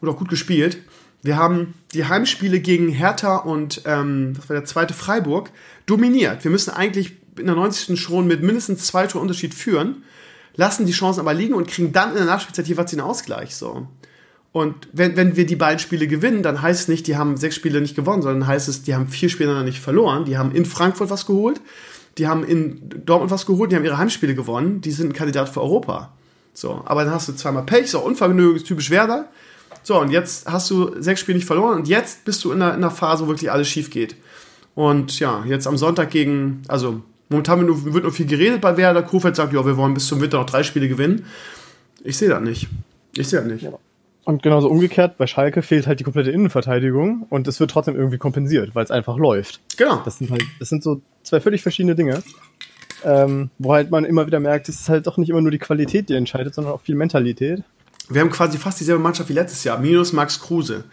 und auch gut gespielt. Wir haben die Heimspiele gegen Hertha und ähm, das war der zweite Freiburg dominiert. Wir müssen eigentlich in der 90. schon mit mindestens zwei Tor Unterschied führen, lassen die Chancen aber liegen und kriegen dann in der Nachspielzeit jeweils den Ausgleich. So. Und wenn, wenn wir die beiden Spiele gewinnen, dann heißt es nicht, die haben sechs Spiele nicht gewonnen, sondern heißt es, die haben vier Spiele nicht verloren. Die haben in Frankfurt was geholt, die haben in Dortmund was geholt, die haben ihre Heimspiele gewonnen, die sind ein Kandidat für Europa. So, aber dann hast du zweimal Pech, so Unvergnügen ist typisch Werder. So, und jetzt hast du sechs Spiele nicht verloren und jetzt bist du in einer, in einer Phase, wo wirklich alles schief geht. Und ja, jetzt am Sonntag gegen, also momentan wird nur, viel geredet bei Werder. Kofeld sagt, ja, wir wollen bis zum Winter noch drei Spiele gewinnen. Ich sehe das nicht. Ich sehe das nicht. Ja. Und genauso umgekehrt, bei Schalke fehlt halt die komplette Innenverteidigung und es wird trotzdem irgendwie kompensiert, weil es einfach läuft. Genau. Das sind halt, das sind so zwei völlig verschiedene Dinge. Ähm, wo halt man immer wieder merkt, es ist halt doch nicht immer nur die Qualität, die entscheidet, sondern auch viel Mentalität wir haben quasi fast dieselbe Mannschaft wie letztes Jahr, minus Max Kruse.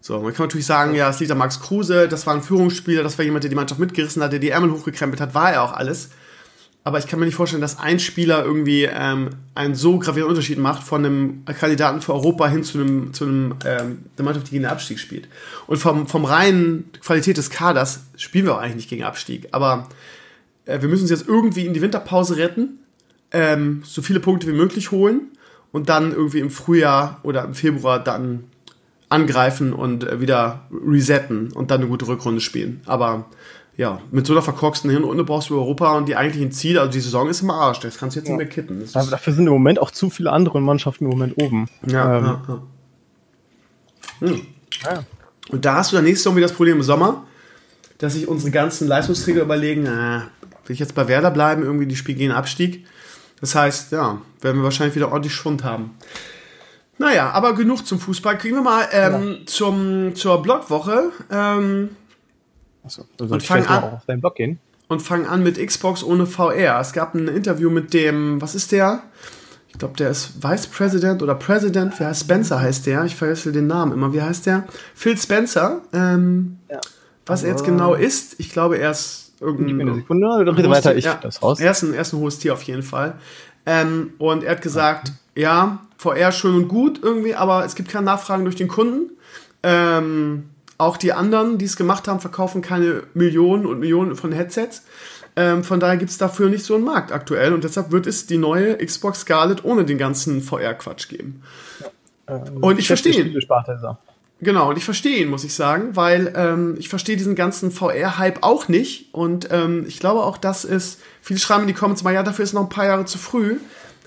So, man kann natürlich sagen, ja, es liegt an Max Kruse, das war ein Führungsspieler, das war jemand, der die Mannschaft mitgerissen hat, der die Ärmel hochgekrempelt hat, war er auch alles. aber ich kann mir nicht vorstellen, dass ein Spieler irgendwie ähm, einen so gravierenden Unterschied macht von einem Kandidaten für Europa hin zu einem, zu einem ähm, der Mannschaft, die gegen den Abstieg spielt. Und vom, vom reinen Qualität des Kaders spielen wir auch eigentlich nicht gegen Abstieg. Aber äh, wir müssen uns jetzt irgendwie in die Winterpause retten, ähm, so viele Punkte wie möglich holen und dann irgendwie im Frühjahr oder im Februar dann angreifen und äh, wieder resetten und dann eine gute Rückrunde spielen. Aber ja, mit so einer verkorksten Hinrunde brauchst du Europa und die eigentlichen Ziele, also die Saison ist im Arsch, das kannst du jetzt ja. nicht mehr kitten. Aber dafür sind im Moment auch zu viele andere Mannschaften im Moment oben. Ja, ähm. ja, ja. Hm. ja. Und da hast du dann nächstes Jahr wieder das Problem im Sommer, dass sich unsere ganzen Leistungsträger überlegen, äh, will ich jetzt bei Werder bleiben, irgendwie die Spiel gegen Abstieg. Das heißt, ja, werden wir wahrscheinlich wieder ordentlich Schwund haben. Naja, aber genug zum Fußball. Kriegen wir mal ähm, ja. zum, zur Blogwoche. Ähm, Achso, dann soll ich an, auf deinen Blog gehen. Und fangen an mit Xbox ohne VR. Es gab ein Interview mit dem, was ist der? Ich glaube, der ist Vice President oder President. Wie heißt Spencer heißt der? Ich vergesse den Namen immer. Wie heißt der? Phil Spencer. Ähm, ja. Was er jetzt genau ist, ich glaube, er ist irgendein. Gib mir eine Sekunde, oder bitte weiter, ich ja, das raus. Er ist, ein, er ist ein hohes Tier auf jeden Fall. Ähm, und er hat gesagt, ja, VR schön und gut irgendwie, aber es gibt keine Nachfragen durch den Kunden. Ähm, auch die anderen, die es gemacht haben, verkaufen keine Millionen und Millionen von Headsets. Ähm, von daher gibt es dafür nicht so einen Markt aktuell und deshalb wird es die neue Xbox Scarlett ohne den ganzen VR-Quatsch geben. Ja, ähm, und ich verstehe ihn. Genau, und ich verstehe ihn, muss ich sagen, weil ähm, ich verstehe diesen ganzen VR-Hype auch nicht. Und ähm, ich glaube auch, dass es, viele schreiben in die Comments mal, ja, dafür ist noch ein paar Jahre zu früh.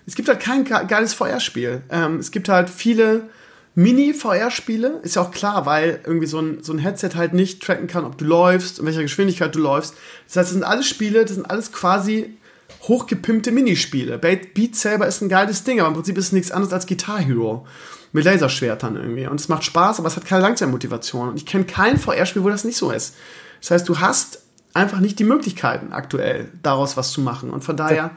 Es gibt halt kein geiles VR-Spiel. Ähm, es gibt halt viele Mini-VR-Spiele, ist ja auch klar, weil irgendwie so ein, so ein Headset halt nicht tracken kann, ob du läufst, in welcher Geschwindigkeit du läufst. Das heißt, das sind alles Spiele, das sind alles quasi hochgepimpte Minispiele. Beat Saber ist ein geiles Ding, aber im Prinzip ist es nichts anderes als Guitar Hero mit Laserschwertern irgendwie. Und es macht Spaß, aber es hat keine Langzeitmotivation. Und ich kenne kein VR-Spiel, wo das nicht so ist. Das heißt, du hast einfach nicht die Möglichkeiten aktuell, daraus was zu machen. Und von daher,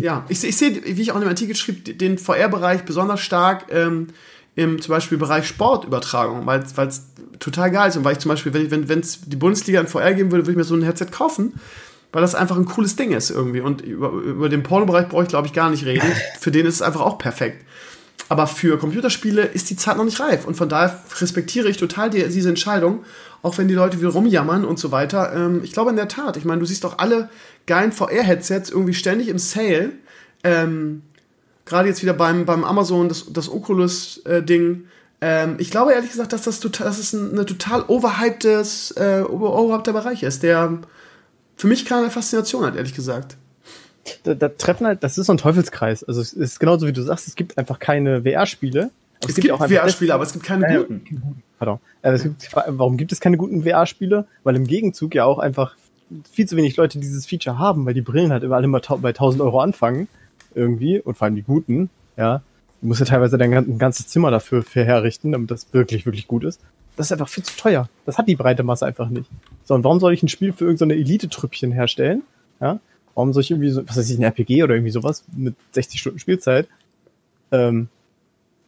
ja, ich, ich sehe, wie ich auch in dem Artikel schrieb, den VR-Bereich besonders stark ähm, im zum Beispiel Bereich Sportübertragung, weil es total geil ist. Und weil ich zum Beispiel, wenn es wenn, die Bundesliga in VR geben würde, würde ich mir so ein Headset kaufen, weil das einfach ein cooles Ding ist irgendwie. Und über, über den Pornobereich brauche ich, glaube ich, gar nicht reden. [LAUGHS] Für den ist es einfach auch perfekt. Aber für Computerspiele ist die Zeit noch nicht reif. Und von daher respektiere ich total die, diese Entscheidung, auch wenn die Leute wieder rumjammern und so weiter. Ähm, ich glaube in der Tat, ich meine, du siehst doch alle geilen VR-Headsets irgendwie ständig im Sale. Ähm, Gerade jetzt wieder beim, beim Amazon, das, das Oculus-Ding. Ähm, ich glaube ehrlich gesagt, dass das, total, dass es ein eine total overhypedes, äh, overhypter Bereich ist, der für mich keine Faszination hat, ehrlich gesagt da, da treffen halt, das ist so ein Teufelskreis. Also es ist genauso wie du sagst, es gibt einfach keine VR-Spiele. Es, es, gibt, gibt VR-Spiele, aber es gibt keine äh, guten. Pardon. Äh, gibt, warum gibt es keine guten VR-Spiele? Weil im Gegenzug ja auch einfach viel zu wenig Leute dieses Feature haben, weil die Brillen halt überall immer bei 1000 Euro anfangen. Irgendwie. Und vor allem die guten, ja. Du musst ja teilweise dein ganzes Zimmer dafür herrichten, damit das wirklich, wirklich gut ist. Das ist einfach viel zu teuer. Das hat die breite Masse einfach nicht. So, und warum soll ich ein Spiel für irgendeine so Elite-Trüppchen herstellen? Ja, Warum soll ich irgendwie so, was weiß ich, ein RPG oder irgendwie sowas mit 60 Stunden Spielzeit? Ähm,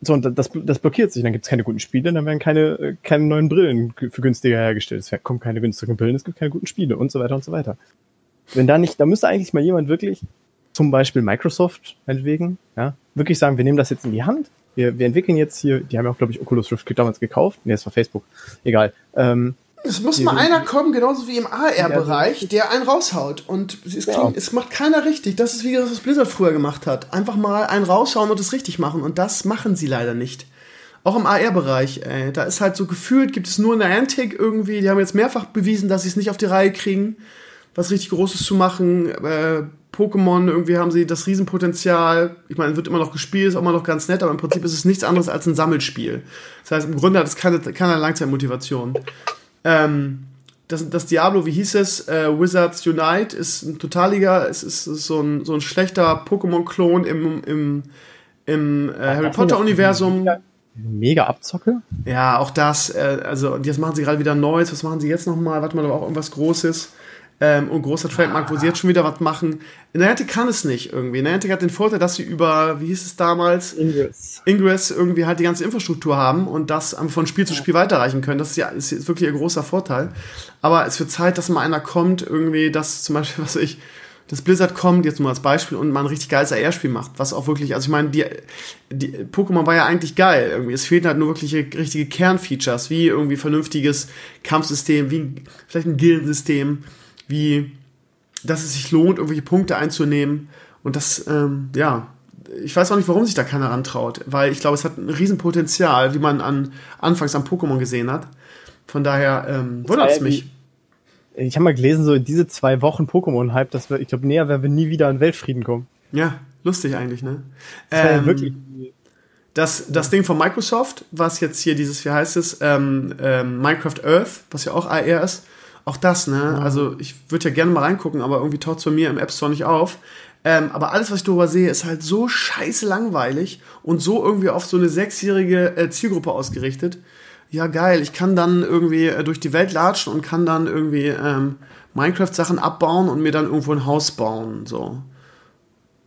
so, und das, das blockiert sich, dann gibt es keine guten Spiele, dann werden keine, keine neuen Brillen für günstiger hergestellt. Es kommen keine günstigen Brillen, es gibt keine guten Spiele und so weiter und so weiter. Wenn da nicht, da müsste eigentlich mal jemand wirklich, zum Beispiel Microsoft, meinetwegen, ja, wirklich sagen, wir nehmen das jetzt in die Hand, wir, wir entwickeln jetzt hier, die haben ja auch, glaube ich, Oculus Rift damals gekauft. Nee, das war Facebook. Egal. Ähm, es muss mal einer kommen, genauso wie im AR-Bereich, der einen raushaut. Und es, klingt, ja. es, macht keiner richtig. Das ist wie das, was Blizzard früher gemacht hat. Einfach mal einen raushauen und es richtig machen. Und das machen sie leider nicht. Auch im AR-Bereich, ey. Da ist halt so gefühlt, gibt es nur eine Antic irgendwie. Die haben jetzt mehrfach bewiesen, dass sie es nicht auf die Reihe kriegen, was richtig Großes zu machen. Äh, Pokémon, irgendwie haben sie das Riesenpotenzial. Ich meine, wird immer noch gespielt, ist auch immer noch ganz nett, aber im Prinzip ist es nichts anderes als ein Sammelspiel. Das heißt, im Grunde hat es keine, keine Langzeitmotivation. Ähm, das, das Diablo, wie hieß es? Äh, Wizards Unite ist ein Totalliga, es ist, ist so, ein, so ein schlechter Pokémon-Klon im, im, im äh, Harry Potter-Universum. Mega Abzocke? Ja, auch das. Äh, also, jetzt machen sie gerade wieder Neues. Was machen sie jetzt nochmal? Warte mal, aber auch irgendwas Großes ähm, und großer Trademark, wo sie jetzt schon wieder was machen. Niantic kann es nicht irgendwie. Niantic hat den Vorteil, dass sie über, wie hieß es damals? Ingress. Ingress irgendwie halt die ganze Infrastruktur haben und das von Spiel zu Spiel weiterreichen können. Das ist ja ist, ist wirklich ein großer Vorteil. Aber es wird Zeit, dass mal einer kommt, irgendwie, dass zum Beispiel, [LAUGHS] was ich, dass Blizzard kommt, jetzt nur als Beispiel, und mal ein richtig geiles AR-Spiel macht, was auch wirklich, also ich meine, die, die Pokémon war ja eigentlich geil irgendwie. Es fehlten halt nur wirklich richtige Kernfeatures, wie irgendwie vernünftiges Kampfsystem, wie vielleicht ein Gildensystem, wie dass es sich lohnt, irgendwelche Punkte einzunehmen. Und das, ähm, ja, ich weiß auch nicht, warum sich da keiner rantraut, weil ich glaube, es hat ein Riesenpotenzial, wie man an, anfangs am Pokémon gesehen hat. Von daher ähm, wundert es mich. Ich habe mal gelesen, so diese zwei Wochen Pokémon-Hype, dass wir, ich glaube, näher werden wir nie wieder an Weltfrieden kommen. Ja, lustig eigentlich, ne? Das ähm, ja wirklich. Das, das Ding von Microsoft, was jetzt hier dieses, wie heißt es, ähm, ähm, Minecraft Earth, was ja auch AR ist, auch das, ne? Ja. Also ich würde ja gerne mal reingucken, aber irgendwie taucht es bei mir im App Store nicht auf. Ähm, aber alles, was ich darüber sehe, ist halt so scheiße langweilig und so irgendwie auf so eine sechsjährige äh, Zielgruppe ausgerichtet. Ja, geil, ich kann dann irgendwie äh, durch die Welt latschen und kann dann irgendwie ähm, Minecraft-Sachen abbauen und mir dann irgendwo ein Haus bauen. So.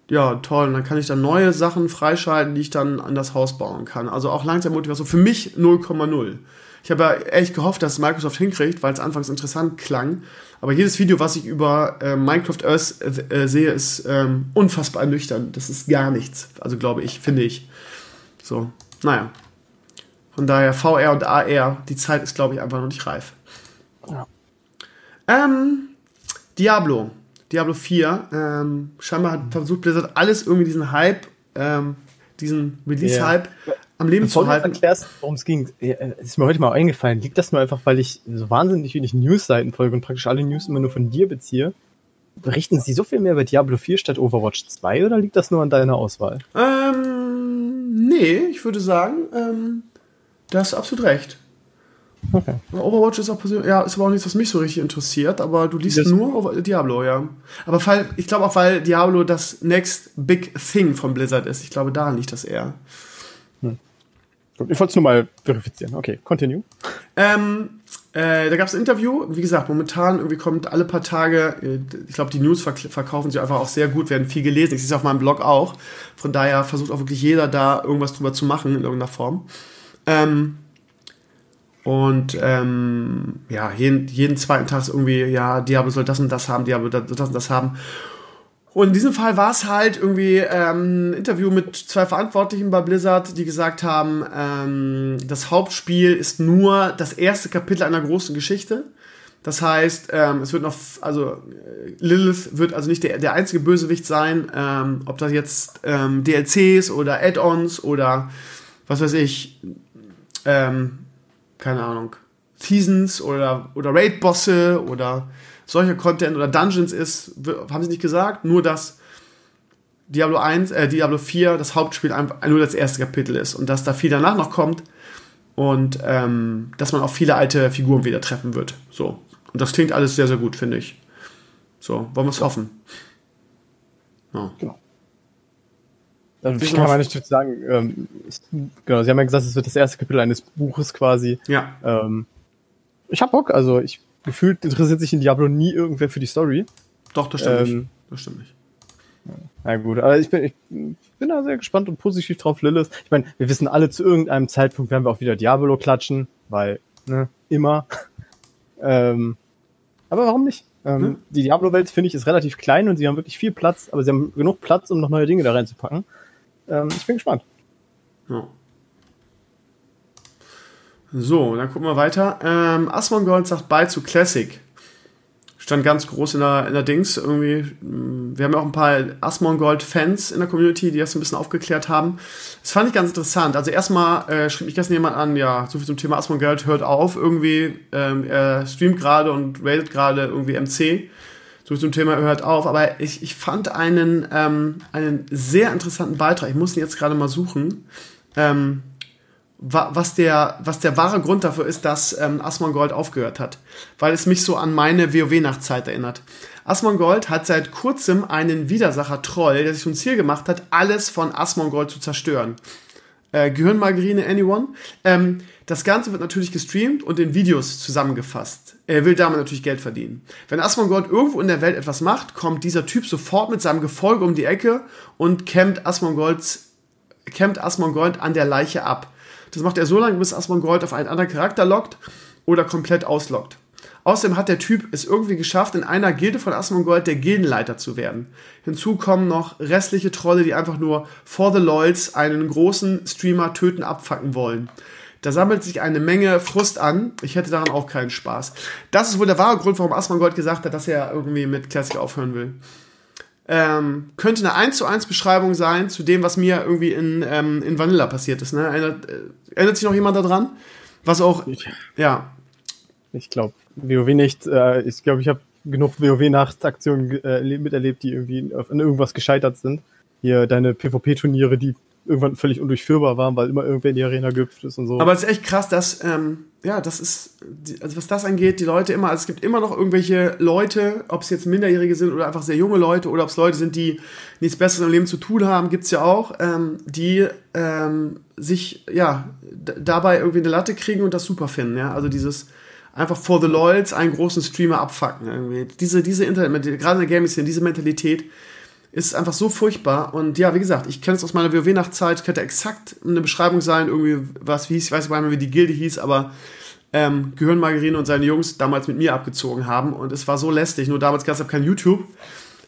Ja, toll. Und dann kann ich dann neue Sachen freischalten, die ich dann an das Haus bauen kann. Also auch langsam Motivation. Für mich 0,0. Ich habe ja echt gehofft, dass Microsoft hinkriegt, weil es anfangs interessant klang. Aber jedes Video, was ich über äh, Minecraft Earth äh, sehe, ist ähm, unfassbar ernüchternd. Das ist gar nichts. Also glaube ich, finde ich. So, naja. Von daher VR und AR, die Zeit ist, glaube ich, einfach noch nicht reif. Ja. Ähm, Diablo. Diablo 4. Ähm, scheinbar hat versucht Blizzard alles irgendwie diesen Hype, ähm, diesen Release-Hype yeah. Am Leben Bevor zu halten. Du erklärst, worum es ging, äh, ist mir heute mal eingefallen. Liegt das nur einfach, weil ich so wahnsinnig wenig News-Seiten folge und praktisch alle News immer nur von dir beziehe? Berichten sie so viel mehr über Diablo 4 statt Overwatch 2 oder liegt das nur an deiner Auswahl? Ähm, nee, ich würde sagen, ähm, da hast du absolut recht. Okay. Overwatch ist auch ja, ist aber auch nichts, was mich so richtig interessiert, aber du liest das nur Diablo, ja. Aber weil, ich glaube auch, weil Diablo das next big thing von Blizzard ist. Ich glaube, da liegt das eher. Hm. Ich wollte es nur mal verifizieren. Okay, continue. Ähm, äh, da gab es ein Interview. Wie gesagt, momentan irgendwie kommt alle paar Tage, äh, ich glaube, die News verk verkaufen sich einfach auch sehr gut, werden viel gelesen. Ich sehe es auf meinem Blog auch. Von daher versucht auch wirklich jeder da irgendwas drüber zu machen in irgendeiner Form. Ähm, und ähm, ja, jeden, jeden zweiten Tag ist irgendwie, ja, Diablo soll das und das haben, Diablo soll das und das haben. Und in diesem Fall war es halt irgendwie ähm, ein Interview mit zwei Verantwortlichen bei Blizzard, die gesagt haben, ähm, das Hauptspiel ist nur das erste Kapitel einer großen Geschichte. Das heißt, ähm, es wird noch, also äh, Lilith wird also nicht der, der einzige Bösewicht sein, ähm, ob das jetzt ähm, DLCs oder Add-ons oder was weiß ich, ähm, keine Ahnung, Seasons oder, oder Raid-Bosse oder solcher Content oder Dungeons ist, haben sie nicht gesagt, nur dass Diablo 1, äh, Diablo 4 das Hauptspiel einfach nur das erste Kapitel ist und dass da viel danach noch kommt und ähm, dass man auch viele alte Figuren wieder treffen wird. So. Und das klingt alles sehr, sehr gut, finde ich. So, wollen wir es hoffen. Ja. Genau. Also ich kann man nicht sagen, ähm, genau, Sie haben ja gesagt, es wird das erste Kapitel eines Buches quasi. Ja. Ähm, ich hab Bock, also ich gefühlt interessiert sich in Diablo nie irgendwer für die Story. Doch, das stimmt ähm, nicht. Das stimmt nicht. Na gut, aber ich bin, ich bin da sehr gespannt und positiv drauf, Lilith. Ich meine, wir wissen alle, zu irgendeinem Zeitpunkt werden wir auch wieder Diablo klatschen, weil, ne, immer. [LAUGHS] ähm, aber warum nicht? Ähm, hm? Die Diablo-Welt, finde ich, ist relativ klein und sie haben wirklich viel Platz, aber sie haben genug Platz, um noch neue Dinge da reinzupacken. Ähm, ich bin gespannt. Ja. So, dann gucken wir weiter. Ähm, Asmongold sagt Bye zu Classic. Stand ganz groß in der, in der Dings. Irgendwie, mm, wir haben ja auch ein paar Asmongold-Fans in der Community, die das ein bisschen aufgeklärt haben. Das fand ich ganz interessant. Also erstmal äh, schrieb mich gestern jemand an, ja, so viel zum Thema Asmongold hört auf. Irgendwie, ähm, er streamt gerade und rated gerade irgendwie MC so zum Thema hört auf. Aber ich, ich fand einen, ähm, einen sehr interessanten Beitrag. Ich muss ihn jetzt gerade mal suchen. Ähm, was der, was der wahre Grund dafür ist, dass ähm, Asmongold aufgehört hat. Weil es mich so an meine WoW-Nachtzeit erinnert. Asmongold hat seit kurzem einen Widersacher-Troll, der sich zum Ziel gemacht hat, alles von Asmongold zu zerstören. Äh, Gehirnmargarine, anyone? Ähm, das Ganze wird natürlich gestreamt und in Videos zusammengefasst. Er will damit natürlich Geld verdienen. Wenn Asmongold irgendwo in der Welt etwas macht, kommt dieser Typ sofort mit seinem Gefolge um die Ecke und kämmt Asmongolds, kämmt Asmongold an der Leiche ab. Das macht er so lange, bis Asmongold auf einen anderen Charakter lockt oder komplett auslockt. Außerdem hat der Typ es irgendwie geschafft, in einer Gilde von Asmongold der Gildenleiter zu werden. Hinzu kommen noch restliche Trolle, die einfach nur for the lols einen großen Streamer töten, abfacken wollen. Da sammelt sich eine Menge Frust an. Ich hätte daran auch keinen Spaß. Das ist wohl der wahre Grund, warum Asmongold gesagt hat, dass er irgendwie mit Classic aufhören will. Ähm, könnte eine 1 zu 1 Beschreibung sein zu dem, was mir irgendwie in, ähm, in Vanilla passiert ist. Ne? Erinnert, äh, erinnert sich noch jemand daran? Was auch, ja. Ich glaube, WoW nicht. Äh, ich glaube, ich habe genug WoW-Nachtaktionen äh, miterlebt, die irgendwie an irgendwas gescheitert sind. Hier deine PvP-Turniere, die irgendwann völlig undurchführbar waren, weil immer irgendwer in die Arena gehüpft ist und so. Aber es ist echt krass, dass, ähm, ja, das ist, also was das angeht, die Leute immer, also es gibt immer noch irgendwelche Leute, ob es jetzt Minderjährige sind oder einfach sehr junge Leute oder ob es Leute sind, die nichts Besseres im Leben zu tun haben, gibt's ja auch, ähm, die ähm, sich, ja, dabei irgendwie eine Latte kriegen und das super finden, ja, also dieses einfach for the loyals einen großen Streamer abfacken irgendwie. Diese, diese Internet, gerade in der Gaming-Szene, diese Mentalität, ist einfach so furchtbar. Und ja, wie gesagt, ich kenne es aus meiner WoW-Nachtzeit, könnte exakt eine Beschreibung sein, irgendwie was wie hieß, ich weiß nicht mehr, wie die Gilde hieß, aber ähm, Gehirn Margarine und seine Jungs damals mit mir abgezogen haben. Und es war so lästig. Nur damals gab es kein YouTube.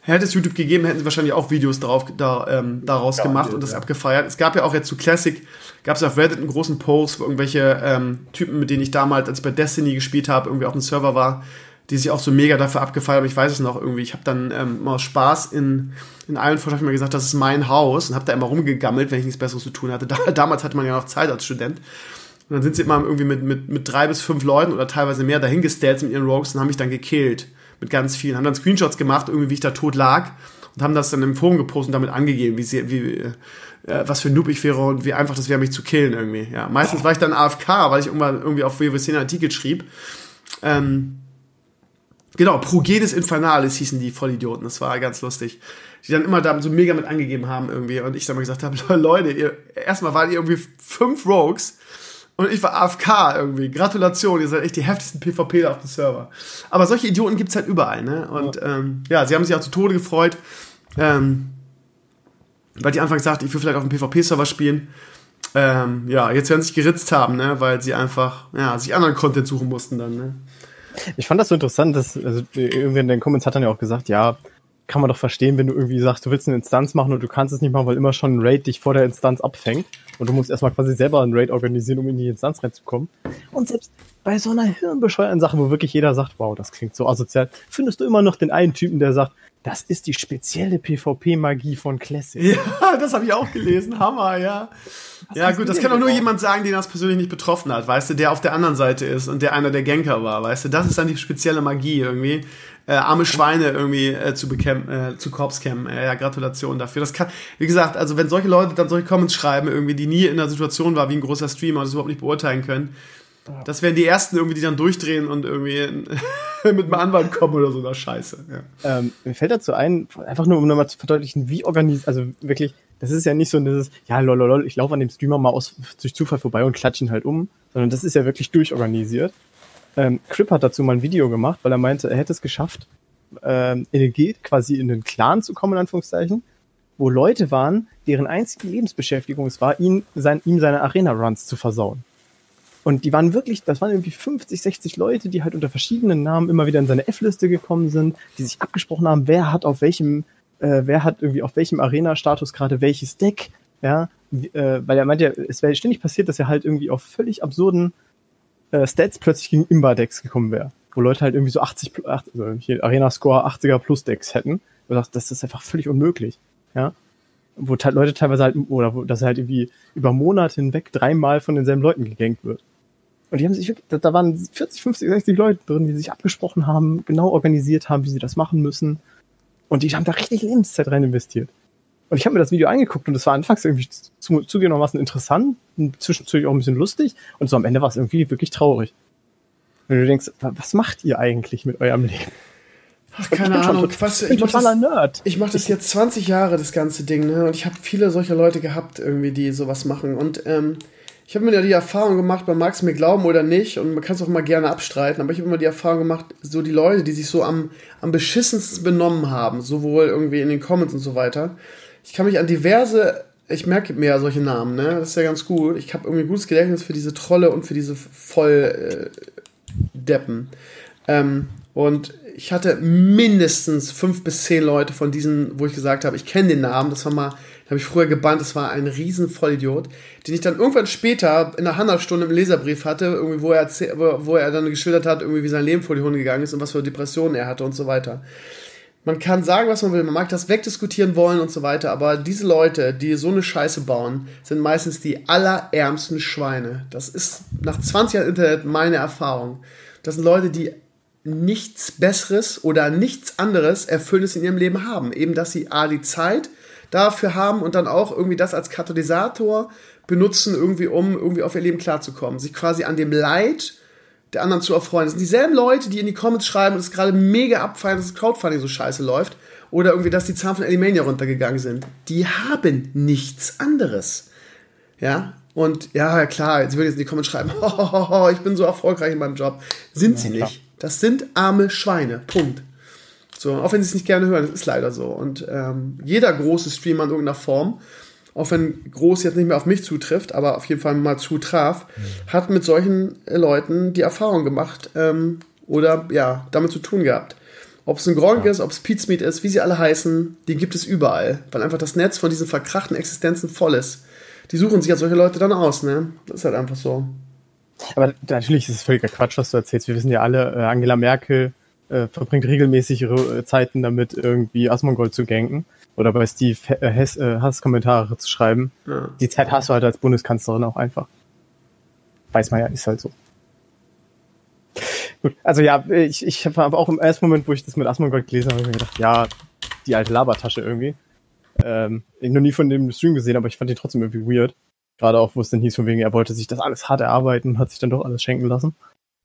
Hätte es YouTube gegeben, hätten sie wahrscheinlich auch Videos darauf, da, ähm, daraus ja, gemacht und das ja. abgefeiert. Es gab ja auch jetzt zu Classic, gab es auf Reddit einen großen Post, wo irgendwelche ähm, Typen, mit denen ich damals, als ich bei Destiny gespielt habe, irgendwie auf dem Server war, die sich auch so mega dafür abgefeiert haben. Ich weiß es noch irgendwie. Ich habe dann ähm, aus Spaß in, in habe ich mir gesagt, das ist mein Haus und habe da immer rumgegammelt, wenn ich nichts Besseres zu tun hatte. [LAUGHS] Da, damals hatte man ja noch Zeit als Student. Und dann sind sie immer irgendwie mit, mit, mit drei bis fünf Leuten oder teilweise mehr dahingestellt mit ihren Rogues und haben mich dann gekillt. Mit ganz vielen. Haben dann Screenshots gemacht, irgendwie wie ich da tot lag und haben das dann im Forum gepostet und damit angegeben, wie sie, wie, äh, was für ein Noob ich wäre und wie einfach das wäre, mich zu killen irgendwie. Ja, meistens war ich dann AFK, weil ich irgendwann irgendwie auf WoW einen Artikel schrieb. Ähm, Genau, Progedes Infernalis hießen die Vollidioten. Das war ganz lustig. Die dann immer da so mega mit angegeben haben irgendwie. Und ich dann mal gesagt habe, [LAUGHS] Leute, ihr, erstmal waren ihr irgendwie fünf Rogues und ich war AFK irgendwie. Gratulation, ihr seid echt die heftigsten PvP auf dem Server. Aber solche Idioten gibt's halt überall, ne? Und ja, ähm, ja sie haben sich auch zu Tode gefreut. Ähm, weil die anfangs sagten, ich will vielleicht auf dem PvP-Server spielen. Ähm, ja, jetzt werden sie sich geritzt haben, ne? Weil sie einfach, ja, sich anderen Content suchen mussten dann, ne? Ich fand das so interessant, dass also irgendwie in den Comments hat dann ja auch gesagt, ja, kann man doch verstehen, wenn du irgendwie sagst, du willst eine Instanz machen und du kannst es nicht machen, weil immer schon ein Raid dich vor der Instanz abfängt und du musst erstmal quasi selber ein Raid organisieren, um in die Instanz reinzukommen. Und selbst bei so einer hirnbescheuerten Sache, wo wirklich jeder sagt, wow, das klingt so asozial, findest du immer noch den einen Typen, der sagt, das ist die spezielle PvP-Magie von Classic. Ja, das habe ich auch gelesen. Hammer, ja. Was ja, gut, das kann auch nur jemand sagen, den das persönlich nicht betroffen hat, weißt du, der auf der anderen Seite ist und der einer der Genker war, weißt du. Das ist dann die spezielle Magie irgendwie. Äh, arme Schweine irgendwie äh, zu bekämpfen, äh, zu Korpscampen. Äh, ja, Gratulation dafür. Das kann, wie gesagt, also wenn solche Leute dann solche Comments schreiben, irgendwie, die nie in der Situation war wie ein großer Streamer und das überhaupt nicht beurteilen können, das wären die ersten irgendwie, die dann durchdrehen und irgendwie [LAUGHS] mit einem Anwalt kommen oder so eine Scheiße. Ja. Ähm, mir fällt dazu ein, einfach nur um nochmal zu verdeutlichen, wie organisiert, also wirklich, das ist ja nicht so dieses, ja, lololol, ich laufe an dem Streamer mal aus, durch Zufall vorbei und klatsche ihn halt um, sondern das ist ja wirklich durchorganisiert. Ähm, Crip hat dazu mal ein Video gemacht, weil er meinte, er hätte es geschafft, ähm, in den Guild quasi in den Clan zu kommen, in Anführungszeichen, wo Leute waren, deren einzige Lebensbeschäftigung es war, ihn, sein, ihm seine Arena-Runs zu versauen. Und die waren wirklich, das waren irgendwie 50, 60 Leute, die halt unter verschiedenen Namen immer wieder in seine F-Liste gekommen sind, die sich abgesprochen haben, wer hat auf welchem, äh, wer hat irgendwie auf welchem Arena-Status gerade welches Deck, ja, äh, weil er meint ja, es wäre ständig passiert, dass er halt irgendwie auf völlig absurden äh, Stats plötzlich gegen Imba-Decks gekommen wäre, wo Leute halt irgendwie so 80, also hier Arena-Score 80er plus Decks hätten. Und dachte, das ist einfach völlig unmöglich, ja wo Leute teilweise halt, oder wo das halt irgendwie über Monate hinweg dreimal von denselben Leuten gegankt wird. Und die haben sich wirklich, da waren 40, 50, 60 Leute drin, die sich abgesprochen haben, genau organisiert haben, wie sie das machen müssen. Und die haben da richtig Lebenszeit rein investiert. Und ich habe mir das Video angeguckt und es war anfangs irgendwie zu, zugegebenermaßen interessant, zwischendurch auch ein bisschen lustig und so am Ende war es irgendwie wirklich traurig. Wenn du denkst, was macht ihr eigentlich mit eurem Leben? Ach, keine Ahnung. Was, ich, ich mach das, Nerd. Ich mache das jetzt 20 Jahre, das ganze Ding, ne? Und ich habe viele solcher Leute gehabt, irgendwie, die sowas machen. Und ähm, ich habe mir ja die Erfahrung gemacht, man mag es mir glauben oder nicht, und man kann es auch mal gerne abstreiten, aber ich habe immer die Erfahrung gemacht, so die Leute, die sich so am, am beschissensten benommen haben, sowohl irgendwie in den Comments und so weiter. Ich kann mich an diverse, ich merke mir ja solche Namen, ne? Das ist ja ganz gut. Ich habe irgendwie ein gutes Gedächtnis für diese Trolle und für diese Volldeppen. Ähm, und ich hatte mindestens fünf bis zehn Leute von diesen, wo ich gesagt habe, ich kenne den Namen, das war mal, habe ich früher gebannt, das war ein riesen Vollidiot, den ich dann irgendwann später in einer Handelsstunde im Leserbrief hatte, irgendwie, wo er, wo er dann geschildert hat, irgendwie, wie sein Leben vor die Hunde gegangen ist und was für Depressionen er hatte und so weiter. Man kann sagen, was man will, man mag das wegdiskutieren wollen und so weiter, aber diese Leute, die so eine Scheiße bauen, sind meistens die allerärmsten Schweine. Das ist nach 20 Jahren Internet meine Erfahrung. Das sind Leute, die nichts Besseres oder nichts anderes Erfüllendes in ihrem Leben haben. Eben, dass sie A, die Zeit dafür haben und dann auch irgendwie das als Katalysator benutzen, irgendwie, um irgendwie auf ihr Leben klarzukommen. Sich quasi an dem Leid der anderen zu erfreuen. Das sind dieselben Leute, die in die Comments schreiben und es gerade mega abfeiern, dass das Crowdfunding so scheiße läuft. Oder irgendwie, dass die Zahlen von Alimania runtergegangen sind. Die haben nichts anderes. Ja, und ja, klar, jetzt würde ich jetzt in die Comments schreiben, [LAUGHS] ich bin so erfolgreich in meinem Job. Sind sie nicht. Das sind arme Schweine. Punkt. So, auch wenn sie es nicht gerne hören, das ist leider so. Und ähm, jeder große Streamer in irgendeiner Form, auch wenn groß jetzt nicht mehr auf mich zutrifft, aber auf jeden Fall mal zutraf, mhm. hat mit solchen Leuten die Erfahrung gemacht ähm, oder ja, damit zu tun gehabt. Ob es ein Gronk ja. ist, ob es Pizmeet ist, wie sie alle heißen, die gibt es überall, weil einfach das Netz von diesen verkrachten Existenzen voll ist. Die suchen sich ja solche Leute dann aus, ne? Das ist halt einfach so. Aber natürlich ist es völliger Quatsch, was du erzählst. Wir wissen ja alle, äh, Angela Merkel äh, verbringt regelmäßig ihre äh, Zeiten damit, irgendwie Asmongold zu ganken oder bei Steve äh, Hass, äh, Hasskommentare zu schreiben. Ja. Die Zeit hast du halt als Bundeskanzlerin auch einfach. Weiß man ja, ist halt so. Gut, also ja, ich, ich habe auch im ersten Moment, wo ich das mit Asmongold gelesen habe, ich mir gedacht, ja, die alte Labertasche irgendwie. Ähm, ich noch nie von dem Stream gesehen, aber ich fand den trotzdem irgendwie weird. Gerade auch, wo es dann hieß, von wegen, er wollte sich das alles hart erarbeiten und hat sich dann doch alles schenken lassen.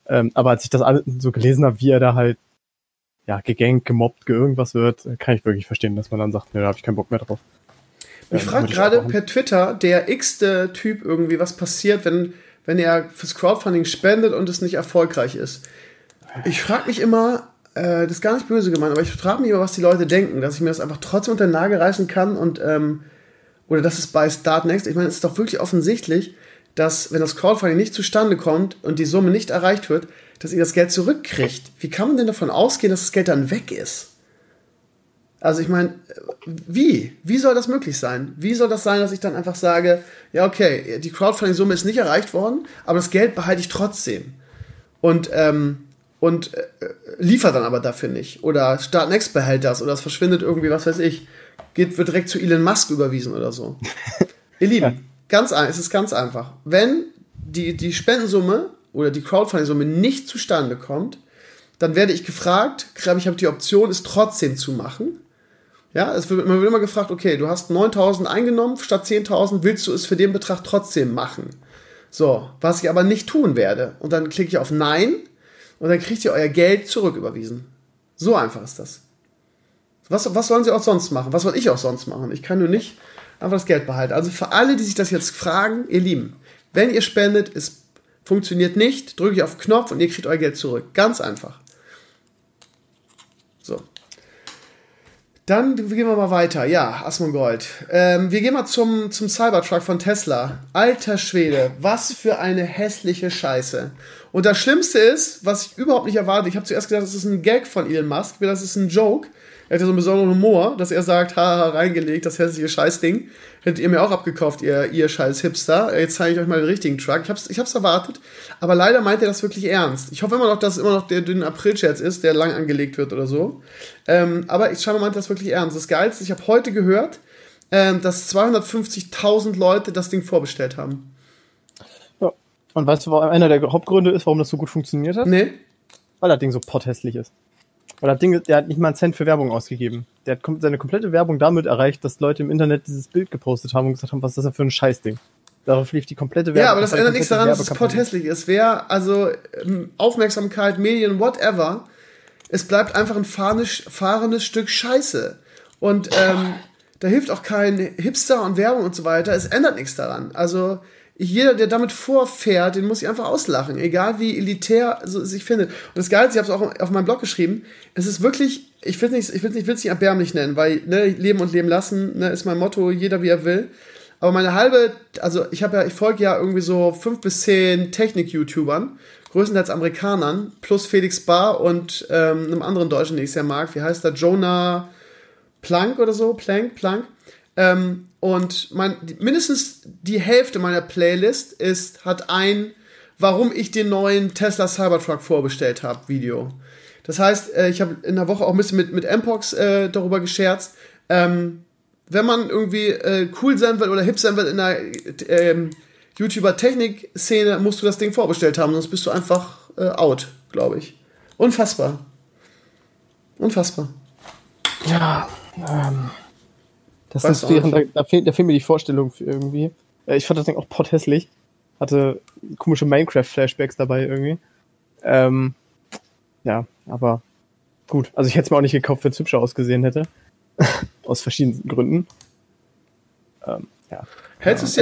Ähm, aber als ich das alles so gelesen habe, wie er da halt ja, gegankt, gemobbt, ge irgendwas wird, kann ich wirklich verstehen, dass man dann sagt, ne, da habe ich keinen Bock mehr drauf. Mich ähm, fragt gerade per Twitter der x-te Typ irgendwie, was passiert, wenn, wenn er fürs Crowdfunding spendet und es nicht erfolgreich ist. Ich frage mich immer, äh, das ist gar nicht böse gemeint, aber ich frage mich immer, was die Leute denken, dass ich mir das einfach trotzdem unter den Nagel reißen kann und ähm, oder dass es bei Start Next, ich meine, es ist doch wirklich offensichtlich, dass wenn das Crowdfunding nicht zustande kommt und die Summe nicht erreicht wird, dass ihr das Geld zurückkriegt. Wie kann man denn davon ausgehen, dass das Geld dann weg ist? Also ich meine, wie? Wie soll das möglich sein? Wie soll das sein, dass ich dann einfach sage, ja okay, die Crowdfunding-Summe ist nicht erreicht worden, aber das Geld behalte ich trotzdem. Und, ähm, und äh, liefert dann aber dafür nicht. Oder Start Next behält das oder es verschwindet irgendwie, was weiß ich geht, wird direkt zu Elon Musk überwiesen oder so. [LAUGHS] Ihr Lieben, ja. ganz es ist ganz einfach. Wenn die, die Spendensumme oder die Crowdfunding-Summe nicht zustande kommt, dann werde ich gefragt, ich, habe die Option, es trotzdem zu machen. Ja, es wird, man wird immer gefragt, okay, du hast 9000 eingenommen, statt 10.000 willst du es für den Betrag trotzdem machen. So, was ich aber nicht tun werde. Und dann klicke ich auf Nein und dann kriegt ihr euer Geld zurücküberwiesen. So einfach ist das. Was, was sollen sie auch sonst machen? Was soll ich auch sonst machen? Ich kann nur nicht einfach das Geld behalten. Also für alle, die sich das jetzt fragen, ihr Lieben, wenn ihr spendet, es funktioniert nicht, drücke ich auf Knopf und ihr kriegt euer Geld zurück. Ganz einfach. So. Dann gehen wir mal weiter. Ja, Asmongold. Ähm, wir gehen mal zum, zum Cybertruck von Tesla. Alter Schwede, was für eine hässliche Scheiße. Und das Schlimmste ist, was ich überhaupt nicht erwartet, ich habe zuerst gedacht, das ist ein Gag von Elon Musk, das ist ein Joke. Er hat ja so einen besonderen Humor, dass er sagt, haha, reingelegt, das hässliche Scheißding. Hättet ihr mir auch abgekauft, ihr, ihr scheiß Hipster. Jetzt zeige ich euch mal den richtigen Truck. Ich hab's, ich hab's erwartet, aber leider meint er das wirklich ernst. Ich hoffe immer noch, dass es immer noch der dünne April-Scherz ist, der lang angelegt wird oder so. Ähm, aber ich scheinbar meint das wirklich ernst. Das Geilste, ich habe heute gehört, ähm, dass 250.000 Leute das Ding vorbestellt haben. Ja. Und weißt du, was einer der Hauptgründe ist, warum das so gut funktioniert hat? Nee. Weil das Ding so potthässlich ist. Weil das Ding, der hat nicht mal einen Cent für Werbung ausgegeben. Der hat seine komplette Werbung damit erreicht, dass Leute im Internet dieses Bild gepostet haben und gesagt haben, was ist das für ein Scheißding? Darauf lief die komplette Werbung. Ja, aber das ändert nichts daran, dass es potthässlich ist. Wer, also ähm, Aufmerksamkeit, Medien, whatever, es bleibt einfach ein fahrendes, fahrendes Stück Scheiße. Und ähm, da hilft auch kein Hipster und Werbung und so weiter. Es ändert nichts daran. Also jeder, der damit vorfährt, den muss ich einfach auslachen, egal wie elitär so sich findet. Und das Geilste, ich habe es auch auf meinem Blog geschrieben, es ist wirklich, ich will es nicht, ich will nicht, nicht erbärmlich nennen, weil ne, Leben und Leben lassen ne, ist mein Motto, jeder wie er will. Aber meine halbe, also ich habe ja, ich folge ja irgendwie so fünf bis zehn Technik-YouTubern, größtenteils Amerikanern, plus Felix Barr und ähm, einem anderen Deutschen, den ich sehr mag. Wie heißt der? Jonah Plank oder so? Plank, Plank. Ähm, und mein, mindestens die Hälfte meiner Playlist ist, hat ein, warum ich den neuen Tesla Cybertruck vorbestellt habe, Video. Das heißt, äh, ich habe in der Woche auch ein bisschen mit, mit Mpox äh, darüber gescherzt. Ähm, wenn man irgendwie äh, cool sein will oder hip sein will in der ähm, YouTuber-Technik-Szene, musst du das Ding vorbestellt haben, sonst bist du einfach äh, out, glaube ich. Unfassbar. Unfassbar. Ja, ähm, das Weiß ist während, da, da, fehlt, da fehlt mir die Vorstellung irgendwie. Äh, ich fand das Ding auch potthässlich. Hatte komische Minecraft-Flashbacks dabei irgendwie. Ähm, ja, aber gut. Also ich hätte es mir auch nicht gekauft, wenn es hübscher ausgesehen hätte. [LAUGHS] Aus verschiedenen Gründen. Ähm, ja. Hättest du es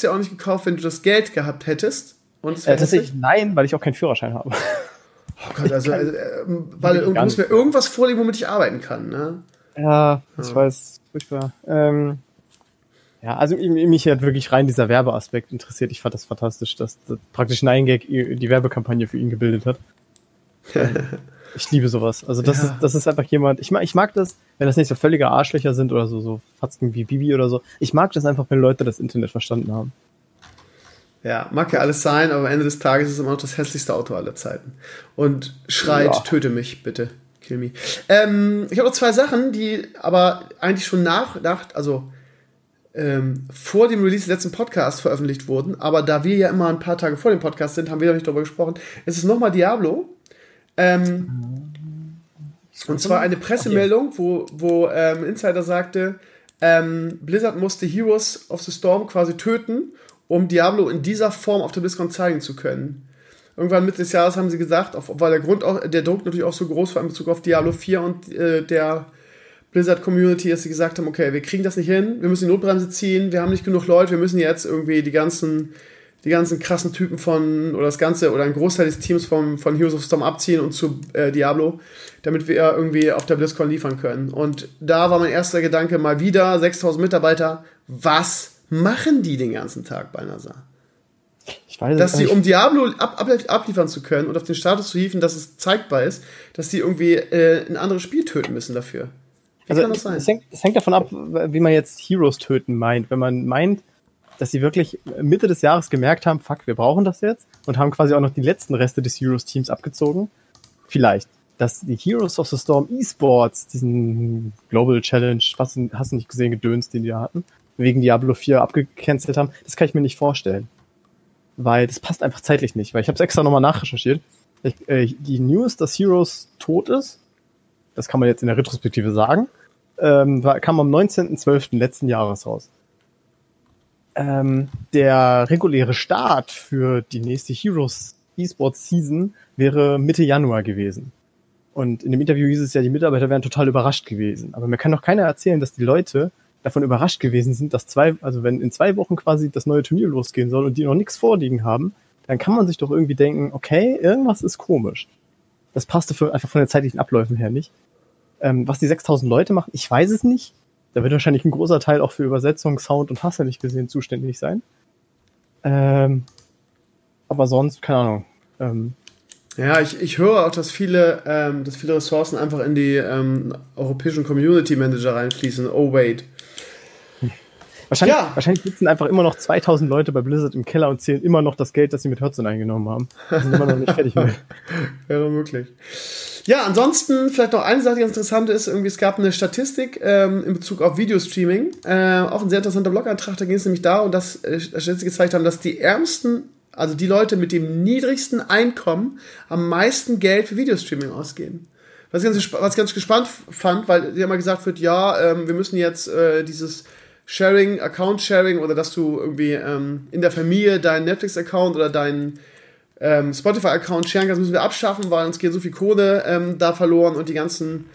dir, auch nicht gekauft, wenn du das Geld gehabt hättest? Und äh, tatsächlich nein, weil ich auch keinen Führerschein habe. Oh Gott, also, [LAUGHS] also äh, weil du musst mir irgendwas vorlegen, womit ich arbeiten kann, ne? Ja, ich ja. weiß, furchtbar. Ähm, ja, also mich hat wirklich rein dieser Werbeaspekt interessiert. Ich fand das fantastisch, dass, dass praktisch Nine Gag die Werbekampagne für ihn gebildet hat. [LAUGHS] ich liebe sowas. Also das ja. ist das ist einfach jemand. Ich mag ich mag das, wenn das nicht so völlige Arschlöcher sind oder so so Fatzken wie Bibi oder so. Ich mag das einfach, wenn Leute das Internet verstanden haben. Ja, mag ja alles sein, aber am Ende des Tages ist es immer noch das hässlichste Auto aller Zeiten. Und schreit, ja. töte mich, bitte. Kill me. Ähm, ich habe noch zwei Sachen, die aber eigentlich schon nach, nach also ähm, vor dem Release des letzten Podcasts veröffentlicht wurden. Aber da wir ja immer ein paar Tage vor dem Podcast sind, haben wir noch nicht darüber gesprochen. Es ist nochmal Diablo. Ähm, und zwar eine Pressemeldung, wo, wo ähm, Insider sagte, ähm, Blizzard musste Heroes of the Storm quasi töten, um Diablo in dieser Form auf der BlizzCon zeigen zu können. Irgendwann Mitte des Jahres haben sie gesagt, auf, weil der Grund auch, der Druck natürlich auch so groß war in Bezug auf Diablo 4 und äh, der Blizzard Community, dass sie gesagt haben, okay, wir kriegen das nicht hin, wir müssen die Notbremse ziehen, wir haben nicht genug Leute, wir müssen jetzt irgendwie die ganzen, die ganzen krassen Typen von, oder das Ganze, oder ein Großteil des Teams vom, von Heroes of Storm abziehen und zu äh, Diablo, damit wir irgendwie auf der BlizzCon liefern können. Und da war mein erster Gedanke mal wieder, 6000 Mitarbeiter, was machen die den ganzen Tag bei NASA? Weiß dass sie, um Diablo ab, ab, abliefern zu können und auf den Status zu hieven, dass es zeigbar ist, dass sie irgendwie äh, ein anderes Spiel töten müssen dafür. Wie also, kann das sein? Es hängt, es hängt davon ab, wie man jetzt Heroes töten meint. Wenn man meint, dass sie wirklich Mitte des Jahres gemerkt haben, fuck, wir brauchen das jetzt und haben quasi auch noch die letzten Reste des Heroes-Teams abgezogen. Vielleicht. Dass die Heroes of the Storm Esports, diesen Global Challenge, was hast du nicht gesehen, Gedöns, den die da hatten, wegen Diablo 4 abgecancelt haben, das kann ich mir nicht vorstellen weil das passt einfach zeitlich nicht, weil ich habe es extra nochmal nachrecherchiert. Ich, äh, die News, dass Heroes tot ist, das kann man jetzt in der Retrospektive sagen, ähm, war, kam am 19.12. letzten Jahres raus. Ähm, der reguläre Start für die nächste Heroes eSports Season wäre Mitte Januar gewesen. Und in dem Interview hieß es ja, die Mitarbeiter wären total überrascht gewesen. Aber mir kann doch keiner erzählen, dass die Leute davon überrascht gewesen sind, dass zwei, also wenn in zwei Wochen quasi das neue Turnier losgehen soll und die noch nichts vorliegen haben, dann kann man sich doch irgendwie denken, okay, irgendwas ist komisch. Das passte für, einfach von den zeitlichen Abläufen her nicht. Ähm, was die 6000 Leute machen, ich weiß es nicht. Da wird wahrscheinlich ein großer Teil auch für Übersetzung, Sound und Hasse nicht gesehen zuständig sein. Ähm, aber sonst, keine Ahnung. Ähm, ja, ich, ich höre auch, dass viele, ähm, dass viele Ressourcen einfach in die ähm, europäischen Community Manager reinfließen. Oh, wait. Wahrscheinlich, ja. wahrscheinlich sitzen einfach immer noch 2000 Leute bei Blizzard im Keller und zählen immer noch das Geld, das sie mit Hearthstone eingenommen haben. Die sind immer noch nicht fertig mit. [LAUGHS] Wäre möglich. Ja, ansonsten vielleicht noch eine Sache, die ganz interessant ist. Irgendwie, es gab eine Statistik ähm, in Bezug auf Videostreaming. Äh, auch ein sehr interessanter Blogantrag. Da ging es nämlich da und das äh, Statistik gezeigt haben, dass die ärmsten, also die Leute mit dem niedrigsten Einkommen am meisten Geld für Videostreaming ausgeben. Was ich ganz, was ich ganz gespannt fand, weil ja mal gesagt wird, ja, ähm, wir müssen jetzt äh, dieses Sharing, Account-Sharing oder dass du irgendwie ähm, in der Familie deinen Netflix-Account oder deinen ähm, Spotify-Account sharen kannst, müssen wir abschaffen, weil uns geht so viel Kohle ähm, da verloren und die ganzen,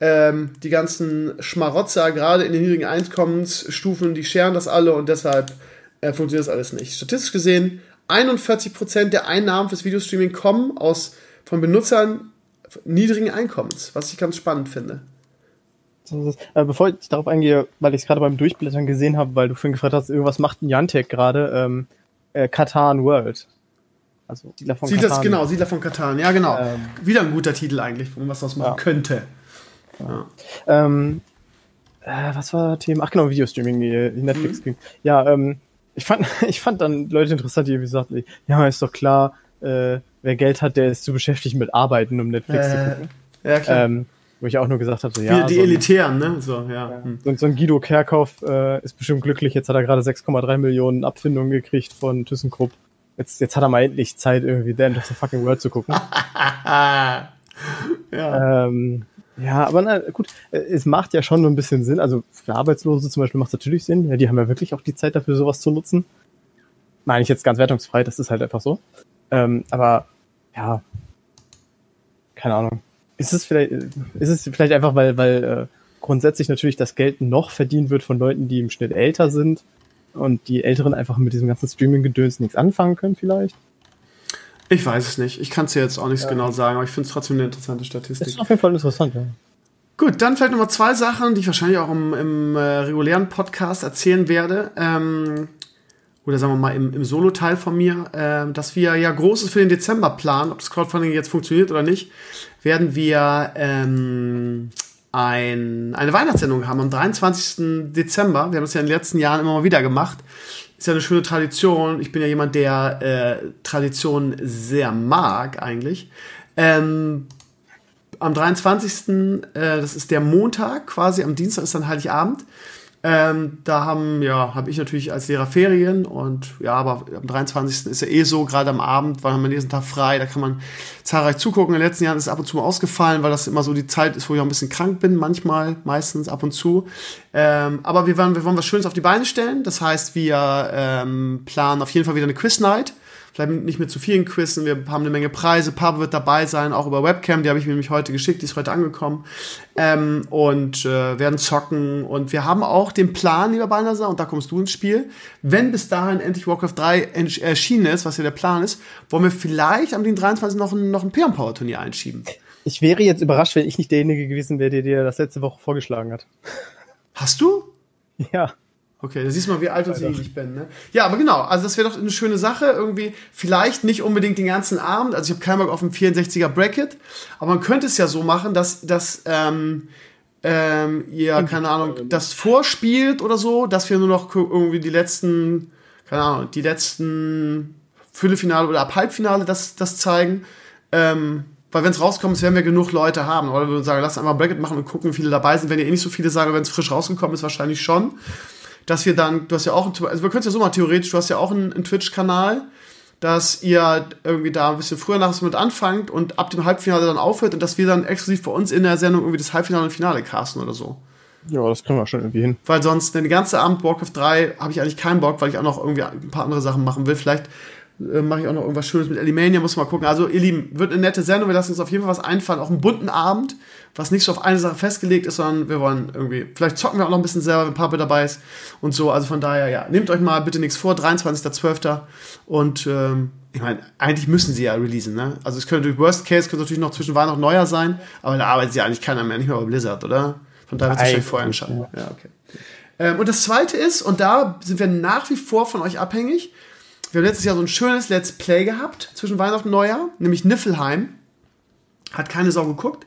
ähm, die ganzen Schmarotzer, gerade in den niedrigen Einkommensstufen, die scheren das alle und deshalb äh, funktioniert das alles nicht. Statistisch gesehen, 41% der Einnahmen fürs Videostreaming kommen aus von Benutzern niedrigen Einkommens, was ich ganz spannend finde. Äh, bevor ich darauf eingehe, weil ich es gerade beim Durchblättern gesehen habe, weil du vorhin gefragt hast, irgendwas macht ein Jantek gerade, ähm, äh, Katan World. Also Siedler von Siedler, Katan. genau, Siedler von Katan. Ja, genau. Ähm. Wieder ein guter Titel eigentlich, wo man was draus machen Ja. könnte. Ähm, äh, was war Thema? Ach genau, Videostreaming, die, Netflix ging. Ja, ähm, ich fand, [LAUGHS] ich fand dann Leute interessant, die irgendwie sagten, ja, ist doch klar, äh, wer Geld hat, der ist zu beschäftigt mit Arbeiten, um Netflix zu Äh, gucken. ja, klar. Ähm, wo ich auch nur gesagt habe, so, ja, die so ein, Elitären, ne? So, ja. Hm. so, ein- so ein Guido Kerkhoff äh, ist bestimmt glücklich, jetzt hat er gerade 6,3 Millionen Abfindungen gekriegt von ThyssenKrupp. Jetzt, jetzt hat er mal endlich Zeit, irgendwie The End of the Fucking World zu gucken. [LAUGHS] Ja. Ähm, ja, aber na gut, äh, es macht ja schon so ein bisschen Sinn. Also für Arbeitslose zum Beispiel macht es natürlich Sinn. Ja, die haben ja wirklich auch die Zeit dafür, sowas zu nutzen. Meine ich jetzt ganz wertungsfrei, das ist halt einfach so. Ähm, aber ja, keine Ahnung. Ist es vielleicht, äh, ist es vielleicht einfach, weil, weil äh, grundsätzlich natürlich das Geld noch verdient wird von Leuten, die im Schnitt älter sind und die Älteren einfach mit diesem ganzen Streaming-Gedöns nichts anfangen können, vielleicht? Ich weiß es nicht. Ich kann es dir jetzt auch nicht genau sagen, aber ich finde es trotzdem eine interessante Das Statistik. ist auf jeden Fall interessant, ja. Gut, dann vielleicht nochmal zwei Sachen, die ich wahrscheinlich auch im, im äh, regulären Podcast erzählen werde. Ähm, oder sagen wir mal im, im Solo-Teil von mir, ähm, dass wir ja Großes für den Dezember planen, ob das Crowdfunding jetzt funktioniert oder nicht, werden wir ähm, ein, eine Weihnachtssendung haben am 23. Dezember. Wir haben es ja in den letzten Jahren immer mal wieder gemacht. Ist ja eine schöne Tradition. Ich bin ja jemand, der äh, Tradition sehr mag eigentlich. Ähm, am 23. Äh, das ist der Montag quasi, am Dienstag ist dann Heiligabend. Ähm, da haben, ja, habe ich natürlich als Lehrer Ferien und ja, aber am 23. ist ja eh so, gerade am Abend, weil man diesen Tag frei, da kann man zahlreich zugucken. In den letzten Jahren ist es ab und zu mal ausgefallen, weil das immer so die Zeit ist, wo ich auch ein bisschen krank bin, manchmal, meistens ab und zu. Ähm, aber wir wollen, wir wollen was Schönes auf die Beine stellen. Das heißt, wir ähm, planen auf jeden Fall wieder eine Quiz-Night. Vielleicht nicht mit zu vielen Quizzen. Wir haben eine Menge Preise. Papa wird dabei sein, auch über Webcam. Die habe ich mir nämlich heute geschickt. Die ist heute angekommen. Ähm, und äh, werden zocken. Und wir haben auch den Plan, lieber Balnasar, und da kommst du ins Spiel. Wenn bis dahin endlich Warcraft 3 entsch- erschienen ist, was ja der Plan ist, wollen wir vielleicht am 23. noch ein, noch ein Peon Power Turnier einschieben. Ich wäre jetzt überrascht, wenn ich nicht derjenige gewesen wäre, der dir das letzte Woche vorgeschlagen hat. Hast du? Ja. Okay, da siehst du mal, wie alt und selig ich bin. Ne? Ja, aber genau, also das wäre doch eine schöne Sache. Irgendwie, vielleicht nicht unbedingt den ganzen Abend. Also ich habe keinen Bock auf ein 64er Bracket, aber man könnte es ja so machen, dass, dass ähm, ähm, ihr, keine Ahnung, das vorspielt oder so, dass wir nur noch irgendwie die letzten, keine Ahnung, die letzten Viertelfinale oder ab Halbfinale das, das zeigen. Ähm, weil wenn es rauskommt, werden wir genug Leute haben. Oder wir würden sagen, lass einfach ein Bracket machen und gucken, wie viele dabei sind. Wenn ihr eh nicht so viele sagen, wenn es frisch rausgekommen ist, wahrscheinlich schon. Dass wir dann, du hast ja auch, also wir können es ja so mal theoretisch, du hast ja auch einen, einen Twitch-Kanal, dass ihr irgendwie da ein bisschen früher nachts mit anfangt und ab dem Halbfinale dann aufhört und dass wir dann exklusiv bei uns in der Sendung irgendwie das Halbfinale und Finale casten oder so. Ja, das können wir schon irgendwie hin. Weil sonst, den ganzen Abend Warcraft 3 habe ich eigentlich keinen Bock, weil ich auch noch irgendwie ein paar andere Sachen machen will. Vielleicht äh, mache ich auch noch irgendwas Schönes mit Elimania, muss mal gucken. Also, ihr Lieben, wird eine nette Sendung. Wir lassen uns auf jeden Fall was einfallen. Auch einen bunten Abend, was nicht so auf eine Sache festgelegt ist, sondern wir wollen irgendwie, vielleicht zocken wir auch noch ein bisschen selber, wenn Papa dabei ist und so. Also von daher, ja, nehmt euch mal bitte nichts vor, 23.12. Und ähm, ich meine, eigentlich müssen sie ja releasen, ne? Also es könnte durch Worst Case könnte natürlich noch zwischen Weihnachten und Neujahr sein, aber da arbeitet ja eigentlich keiner mehr, nicht mehr bei Blizzard, oder? Von daher wird es wahrscheinlich vorher entscheiden. Ja, okay. Ähm, und das zweite ist, und da sind wir nach wie vor von euch abhängig, wir haben letztes Jahr so ein schönes Let's Play gehabt zwischen Weihnachten und Neujahr, nämlich Niffelheim. Hat keine Sau geguckt.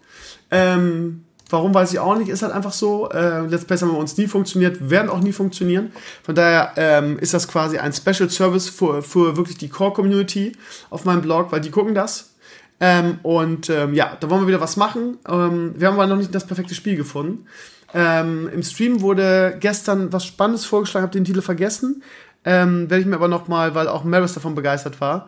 Ähm, warum weiß ich auch nicht, ist halt einfach so. Äh, Let's Plays haben bei uns nie funktioniert, werden auch nie funktionieren. Von daher ähm, ist das quasi ein Special Service für, für wirklich die Core-Community auf meinem Blog, weil die gucken das. Ähm, und ähm, ja, da wollen wir wieder was machen. Ähm, wir haben aber noch nicht das perfekte Spiel gefunden. Ähm, Im Stream wurde gestern was Spannendes vorgeschlagen, habe den Titel vergessen. Ähm, Werde ich mir aber noch mal, weil auch Maris davon begeistert war.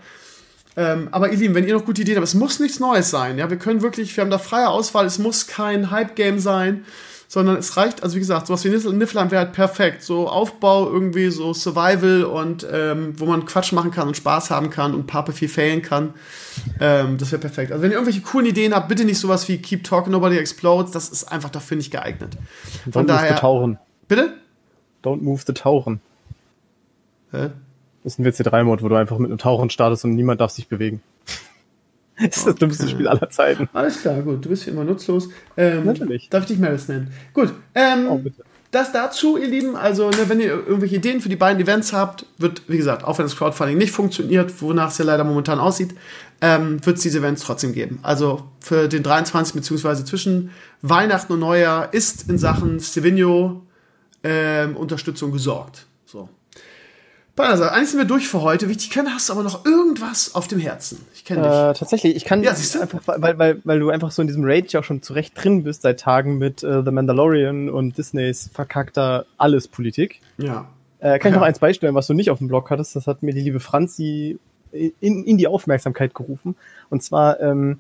Ähm, aber ihr Lieben, wenn ihr noch gute Ideen habt, es muss nichts Neues sein. Ja, wir können wirklich, wir haben da freie Auswahl. Es muss kein Hype-Game sein, sondern es reicht, also wie gesagt, sowas wie Niflheim wäre halt perfekt. So Aufbau irgendwie, so Survival und ähm, wo man Quatsch machen kann und Spaß haben kann und Pape viel failen kann. Ähm, das wäre perfekt. Also wenn ihr irgendwelche coolen Ideen habt, bitte nicht sowas wie Keep Talking Nobody Explodes. Das ist einfach dafür nicht geeignet. Von Don't move daher. the Tauchen. Bitte? Don't move the Tauchen. Hä? Das ist ein WC3-Mod, wo du einfach mit einem Tauchen startest und niemand darf sich bewegen. [LAUGHS] das ist das dümmste Spiel aller Zeiten. Alles klar, gut. Du bist wie immer nutzlos. Ähm, Natürlich. Darf ich dich Maris nennen? Gut. Ähm, Oh, bitte. das dazu, ihr Lieben. Also, ne, wenn ihr irgendwelche Ideen für die beiden Events habt, wird, wie gesagt, auch wenn das Crowdfunding nicht funktioniert, wonach es ja leider momentan aussieht, ähm, wird es diese Events trotzdem geben. Also für den 23. beziehungsweise zwischen Weihnachten und Neujahr ist in Sachen Stevino ähm, Unterstützung gesorgt. So. Also, eigentlich sind wir durch für heute. Wie ich dich kenne, hast du aber noch irgendwas auf dem Herzen. Ich kenne dich. Äh, tatsächlich, ich kann Ja, siehst du? einfach, weil, weil, weil du einfach so in diesem Rage auch schon zurecht drin bist seit Tagen mit äh, The Mandalorian und Disneys verkackter Alles-Politik. Ja. Äh, kann ich Ja. noch eins beistellen, was du nicht auf dem Blog hattest? Das hat mir die liebe Franzi in, in die Aufmerksamkeit gerufen. Und zwar, ähm,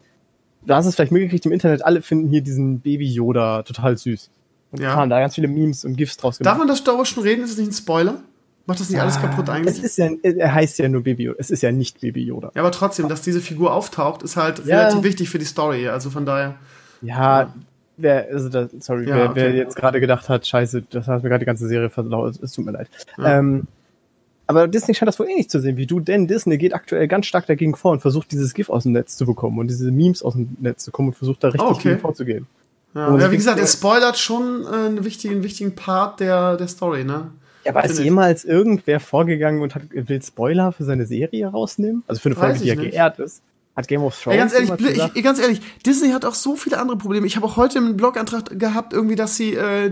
du hast es vielleicht mitgekriegt im Internet, alle finden hier diesen Baby Yoda total süß. Und Ja. haben da ganz viele Memes und GIFs draus Darf man das darüber schon reden? Ist es nicht ein Spoiler? Macht das nicht alles kaputt Es eigentlich? ist ja, er heißt ja nur Baby Yoda. Es ist ja nicht Baby Yoda. Ja, aber trotzdem, dass diese Figur auftaucht, ist halt Ja. relativ wichtig für die Story. Also von daher. Ja, wer, also da, sorry, Ja, wer, okay. wer jetzt gerade gedacht hat, scheiße, das hat mir gerade die ganze Serie verlaut, es tut mir leid. Ähm, aber Disney scheint das wohl ähnlich zu sehen wie du, denn Disney geht aktuell ganz stark dagegen vor und versucht dieses GIF aus dem Netz zu bekommen und diese Memes aus dem Netz zu kommen und versucht da richtig Oh, okay. vorzugehen. Ja, ja wie gesagt, er spoilert schon äh, einen, wichtigen, wichtigen Part der, der Story, ne? Ja, aber ist ich. jemals irgendwer vorgegangen und hat, will Spoiler für seine Serie rausnehmen? Also für eine Folge, die ja ich nicht. geehrt ist. Hat Game of Thrones Ey, ganz ehrlich, gesagt? ich, ganz ehrlich, Disney hat auch so viele andere Probleme. Ich habe auch heute einen Blogantrag gehabt, irgendwie, dass sie äh,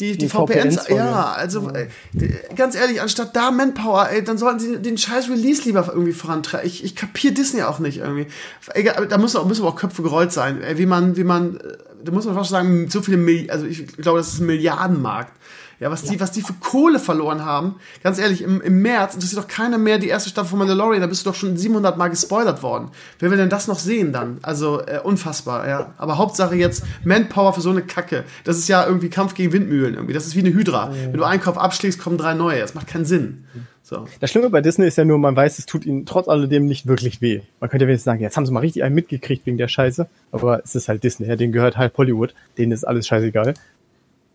die, die, Die VPNs, VPNs ja, also äh, d- ganz ehrlich, anstatt da Manpower, ey, dann sollten sie den scheiß Release lieber irgendwie vorantreiben. Ich, ich kapier Disney auch nicht irgendwie. Egal, da müssen auch, müssen aber auch Köpfe gerollt sein, ey, wie man, wie man, äh, da muss man fast sagen, so viele, Milli also ich glaube, das ist ein Milliardenmarkt. Ja, was die, was die für Kohle verloren haben. Ganz ehrlich, im, im März interessiert doch keiner mehr die erste Staffel von Mandalorian. Da bist du doch schon 700 Mal gespoilert worden. Wer will denn das noch sehen dann? Also, äh, unfassbar, ja. Aber Hauptsache jetzt Manpower für so eine Kacke. Das ist ja irgendwie Kampf gegen Windmühlen irgendwie. Das ist wie eine Hydra. Wenn du einen Kauf abschlägst, kommen drei neue. Das macht keinen Sinn. So. Das Schlimme bei Disney ist ja nur, man weiß, es tut ihnen trotz alledem nicht wirklich weh. Man könnte ja wenigstens sagen, jetzt haben sie mal richtig einen mitgekriegt wegen der Scheiße. Aber es ist halt Disney, ja, denen gehört halt Hollywood. Denen ist alles scheißegal.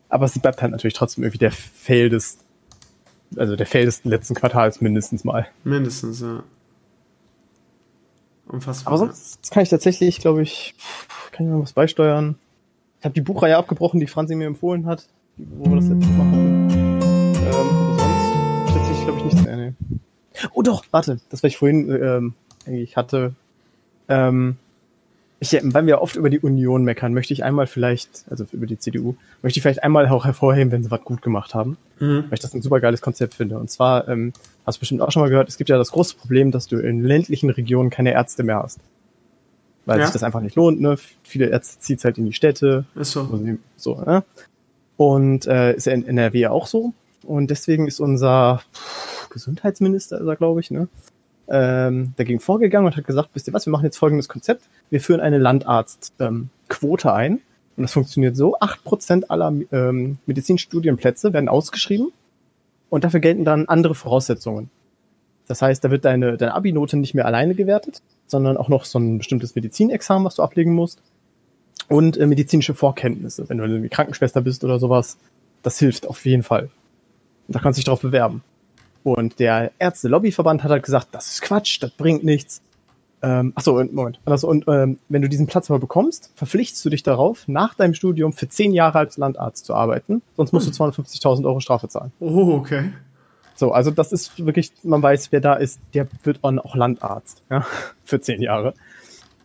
Aber es bleibt halt natürlich trotzdem irgendwie der Fail des, also der Fail des letzten Quartals mindestens mal. Mindestens, ja. Unfassbar. Aber sonst kann ich tatsächlich, glaube ich, kann ich noch was beisteuern. Ich habe die Buchreihe abgebrochen, die Franzi mir empfohlen hat, wo wir das letztes Mal hatten. Ähm, sonst tatsächlich, glaube ich, nichts mehr. Nee. Oh doch, warte, das, was ich vorhin ähm, eigentlich hatte. Ähm, ich, weil wir oft über die Union meckern, möchte ich einmal vielleicht, also über die CDU, möchte ich vielleicht einmal auch hervorheben, wenn sie was gut gemacht haben. Weil ich das ein super geiles Konzept finde. Und zwar, ähm, hast du bestimmt auch schon mal gehört, es gibt ja das große Problem, dass du in ländlichen Regionen keine Ärzte mehr hast. Weil Ja. sich das einfach nicht lohnt, ne? Viele Ärzte zieht halt in die Städte, Ist so. sie- so, ne? Und äh, ist ja in NRW auch so. Und deswegen ist unser Gesundheitsminister, ist er, glaube ich, ne? Ähm, dagegen vorgegangen und hat gesagt, wisst ihr was, wir machen jetzt folgendes Konzept. Wir führen eine Landarztquote ähm, ein. Und das funktioniert so, 8% aller ähm, Medizinstudienplätze werden ausgeschrieben und dafür gelten dann andere Voraussetzungen. Das heißt, da wird deine, deine Abi-Note nicht mehr alleine gewertet, sondern auch noch so ein bestimmtes Medizinexamen, was du ablegen musst. Und äh, medizinische Vorkenntnisse. Wenn du irgendwie Krankenschwester bist oder sowas, das hilft auf jeden Fall. Da kannst du dich drauf bewerben. Und der Ärzte-Lobbyverband hat halt gesagt, das ist Quatsch, das bringt nichts. Ähm, achso, und Moment. Also, und ähm, wenn du diesen Platz aber bekommst, verpflichtest du dich darauf, nach deinem Studium für zehn Jahre als Landarzt zu arbeiten. Sonst musst du 250.000 Euro Strafe zahlen. Oh, okay. So, also das ist wirklich, man weiß, wer da ist, der wird dann auch Landarzt, ja, [LAUGHS] für zehn Jahre.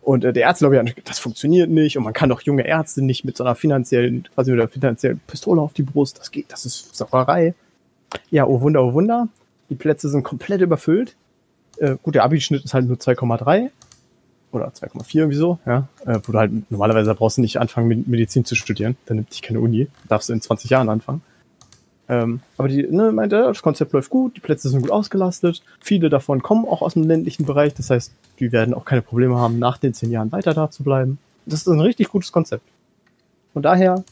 Und äh, der Ärztelobby hat gesagt, das funktioniert nicht und man kann doch junge Ärzte nicht mit so einer finanziellen, quasi mit einer finanziellen Pistole auf die Brust, das geht, das ist Sauerei. Ja, oh Wunder, oh Wunder, die Plätze sind komplett überfüllt. Äh, gut, der Abischnitt ist halt nur 2,3 oder 2,4 irgendwie so, ja, äh, wo du halt normalerweise brauchst du nicht anfangen Medizin zu studieren, dann nimmt dich keine Uni, darfst du in 20 Jahren anfangen. Ähm, aber die ne, meinte, das Konzept läuft gut, die Plätze sind gut ausgelastet, viele davon kommen auch aus dem ländlichen Bereich, das heißt, die werden auch keine Probleme haben, nach den zehn Jahren weiter da zu bleiben. Das ist ein richtig gutes Konzept. Von daher,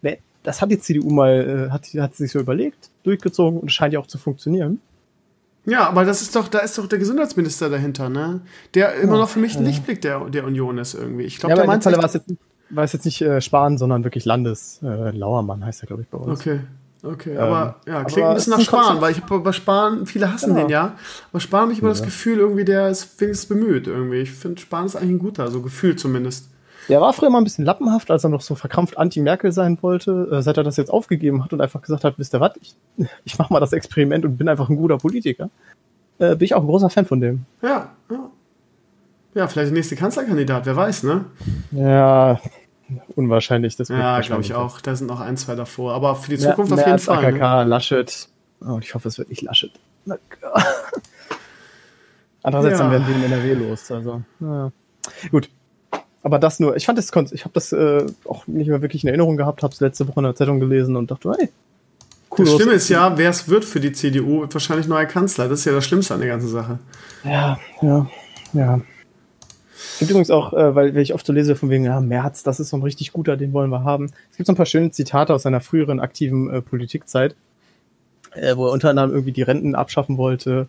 wer- das hat die CDU mal, äh, hat, hat sie sich so überlegt, durchgezogen und scheint ja auch zu funktionieren. Ja, aber das ist doch, da ist doch der Gesundheitsminister dahinter, ne? Der immer noch für mich ein Lichtblick der, der Union ist irgendwie. Ich glaube, Ja, der meint war es jetzt, nicht- war es jetzt nicht äh, Spahn, sondern wirklich Landes äh, Lauermann heißt er, glaube ich, bei uns. Okay. Okay, aber ja, klingt Ähm, aber ein bisschen nach Spahn, weil ich habe bei Spahn, viele hassen Genau. den ja, aber Spahn habe ich immer das Ja. Gefühl, irgendwie, der ist wenigstens bemüht irgendwie. Ich finde, Spahn ist eigentlich ein guter, so gefühlt zumindest. Der war früher mal ein bisschen lappenhaft, als er noch so verkrampft anti-Merkel sein wollte. Äh, seit er das jetzt aufgegeben hat und einfach gesagt hat, wisst ihr was, ich, [LAUGHS] ich mach mal das Experiment und bin einfach ein guter Politiker, äh, bin ich auch ein großer Fan von dem. Ja, ja. Ja, vielleicht der nächste Kanzlerkandidat, wer weiß, ne? Ja, unwahrscheinlich. Das Ja, glaube ich auch. Da sind noch ein, zwei davor. Aber für die Mehr, Zukunft auf mehr jeden als Fall. AKK, Ne? Laschet. Oh, ich hoffe, es wird nicht Laschet. [LAUGHS] Andererseits Ja. dann werden wir in NRW los. Also, naja. Gut. Aber das nur, ich fand das, ich habe das äh, auch nicht mehr wirklich in Erinnerung gehabt, habe es letzte Woche in der Zeitung gelesen und dachte, hey, cool. Das Schlimme ist ja, wer es wird für die CDU, wird wahrscheinlich neuer Kanzler. Das ist ja das Schlimmste an der ganzen Sache. Ja, ja, ja. Es gibt übrigens auch, äh, weil weil ich oft so lese von wegen, ja, Merz, das ist so ein richtig guter, den wollen wir haben. Es gibt so ein paar schöne Zitate aus seiner früheren aktiven äh, Politikzeit, äh, wo er unter anderem irgendwie die Renten abschaffen wollte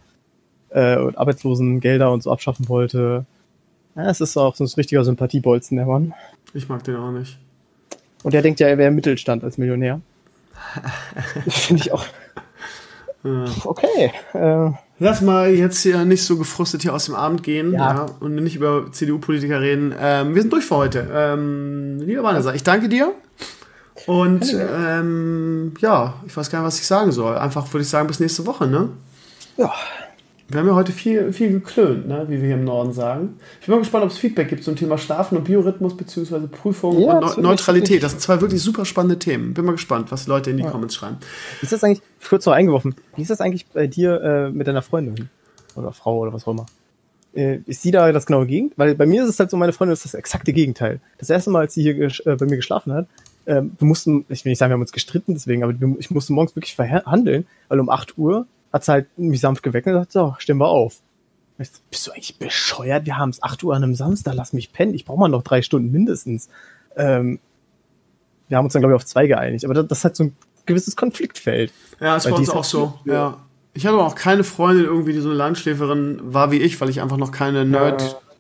äh, und Arbeitslosengelder und so abschaffen wollte. Ja, es ist auch so ein richtiger Sympathiebolzen, der Mann. Ich mag den auch nicht. Und der denkt ja, er wäre im Mittelstand als Millionär. [LAUGHS] Finde ich auch. Okay. Äh, Lass mal jetzt hier nicht so gefrustet hier aus dem Abend gehen ja. Ja. und nicht über CDU-Politiker reden. Ähm, wir sind durch für heute. Ähm, lieber Vanessa, ich danke dir. Und ähm, ja, ich weiß gar nicht, was ich sagen soll. Einfach würde ich sagen, bis nächste Woche, ne? ja. Wir haben ja heute viel, viel geklönt, ne? wie wir hier im Norden sagen. Ich bin mal gespannt, ob es Feedback gibt zum Thema Schlafen und Biorhythmus beziehungsweise Prüfung Ja, und das Neutralität. Das sind zwei wirklich super spannende Themen. Bin mal gespannt, was die Leute in die Comments schreiben. Wie ist das eigentlich, kurz noch eingeworfen, wie ist das eigentlich bei dir äh, mit deiner Freundin? Oder Frau oder was auch immer? Äh, ist sie da das genaue Gegenteil? Weil bei mir ist es halt so, meine Freundin ist das exakte Gegenteil. Das erste Mal, als sie hier äh, bei mir geschlafen hat, ähm, wir mussten, ich will nicht sagen, wir haben uns gestritten deswegen, aber ich musste morgens wirklich verhandeln, weil um 8 Uhr hat sie halt mich sanft geweckt und gesagt, so, stehen wir auf. Ich so, Bist du eigentlich bescheuert? Wir haben es 8 Uhr an einem Samstag, lass mich pennen. Ich brauche mal noch drei Stunden mindestens. Ähm, wir haben uns dann, glaube ich, auf zwei geeinigt. Aber das, das halt so ein gewisses Konfliktfeld. Ja, bei die uns auch halt- so. Ja. Ich hatte aber auch keine Freundin irgendwie, die so eine Langschläferin war wie ich, weil ich einfach noch keine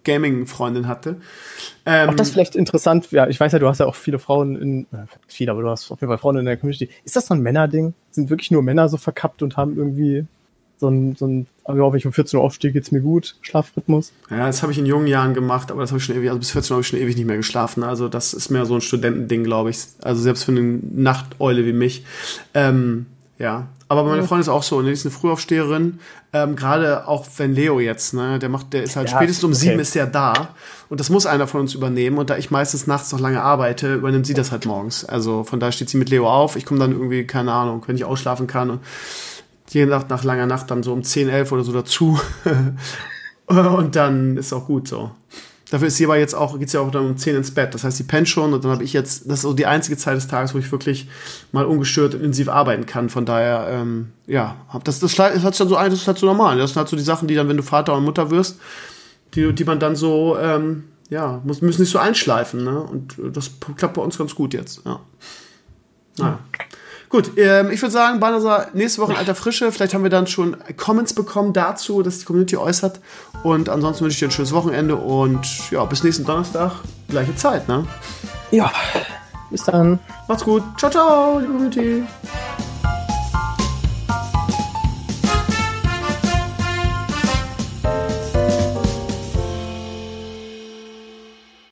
Nerd-Gaming-Freundin hatte. Ähm, Auch das vielleicht interessant, ja, ich weiß ja, du hast ja auch viele Frauen in, äh, viele, aber du hast auf jeden Fall Frauen in der Community. Ist das so ein Männerding? Sind wirklich nur Männer so verkappt und haben irgendwie so ein, so ein, ja, wenn ich um 14 Uhr aufstehe, geht's mir gut, Schlafrhythmus? ja, das habe ich in jungen Jahren gemacht, aber das habe ich schon ewig, also bis 14 Uhr habe ich schon ewig nicht mehr geschlafen. Also das ist mehr so ein Studentending, glaube ich. Also selbst für eine Nachteule wie mich. Ähm, ja, aber meine Freundin ist auch so, ne? die ist eine Frühaufsteherin. Ähm, Gerade auch wenn Leo jetzt, ne, der macht, der ist halt Ja, spätestens um okay. sieben ist der da und das muss einer von uns übernehmen. Und da ich meistens nachts noch lange arbeite, übernimmt sie das halt morgens. Also von daher steht sie mit Leo auf. Ich komme dann irgendwie, keine Ahnung, wenn ich ausschlafen kann und jede Nacht nach langer Nacht dann so um 10, 11 oder so dazu. [LAUGHS] und dann ist auch gut so. Dafür ist sie aber jetzt auch, geht's ja auch dann um 10 ins Bett. Das heißt, sie pennt schon und dann habe ich jetzt, das ist so die einzige Zeit des Tages, wo ich wirklich mal ungestört intensiv arbeiten kann. Von daher, ähm, ja, das, das, das hat so das ist halt so normal. Das sind halt so die Sachen, die dann, wenn du Vater und Mutter wirst, die, die man dann so, ähm, ja, muss, müssen nicht so einschleifen, ne? Und äh, das klappt bei uns ganz gut jetzt, ja. Naja. Gut, ähm, ich würde sagen, Banasa, nächste Woche in alter Frische. Vielleicht haben wir dann schon Comments bekommen dazu, dass die Community äußert. Und ansonsten wünsche ich dir ein schönes Wochenende und ja, bis nächsten Donnerstag, gleiche Zeit, ne? Ja, bis dann. Macht's gut. Ciao, ciao, liebe Community.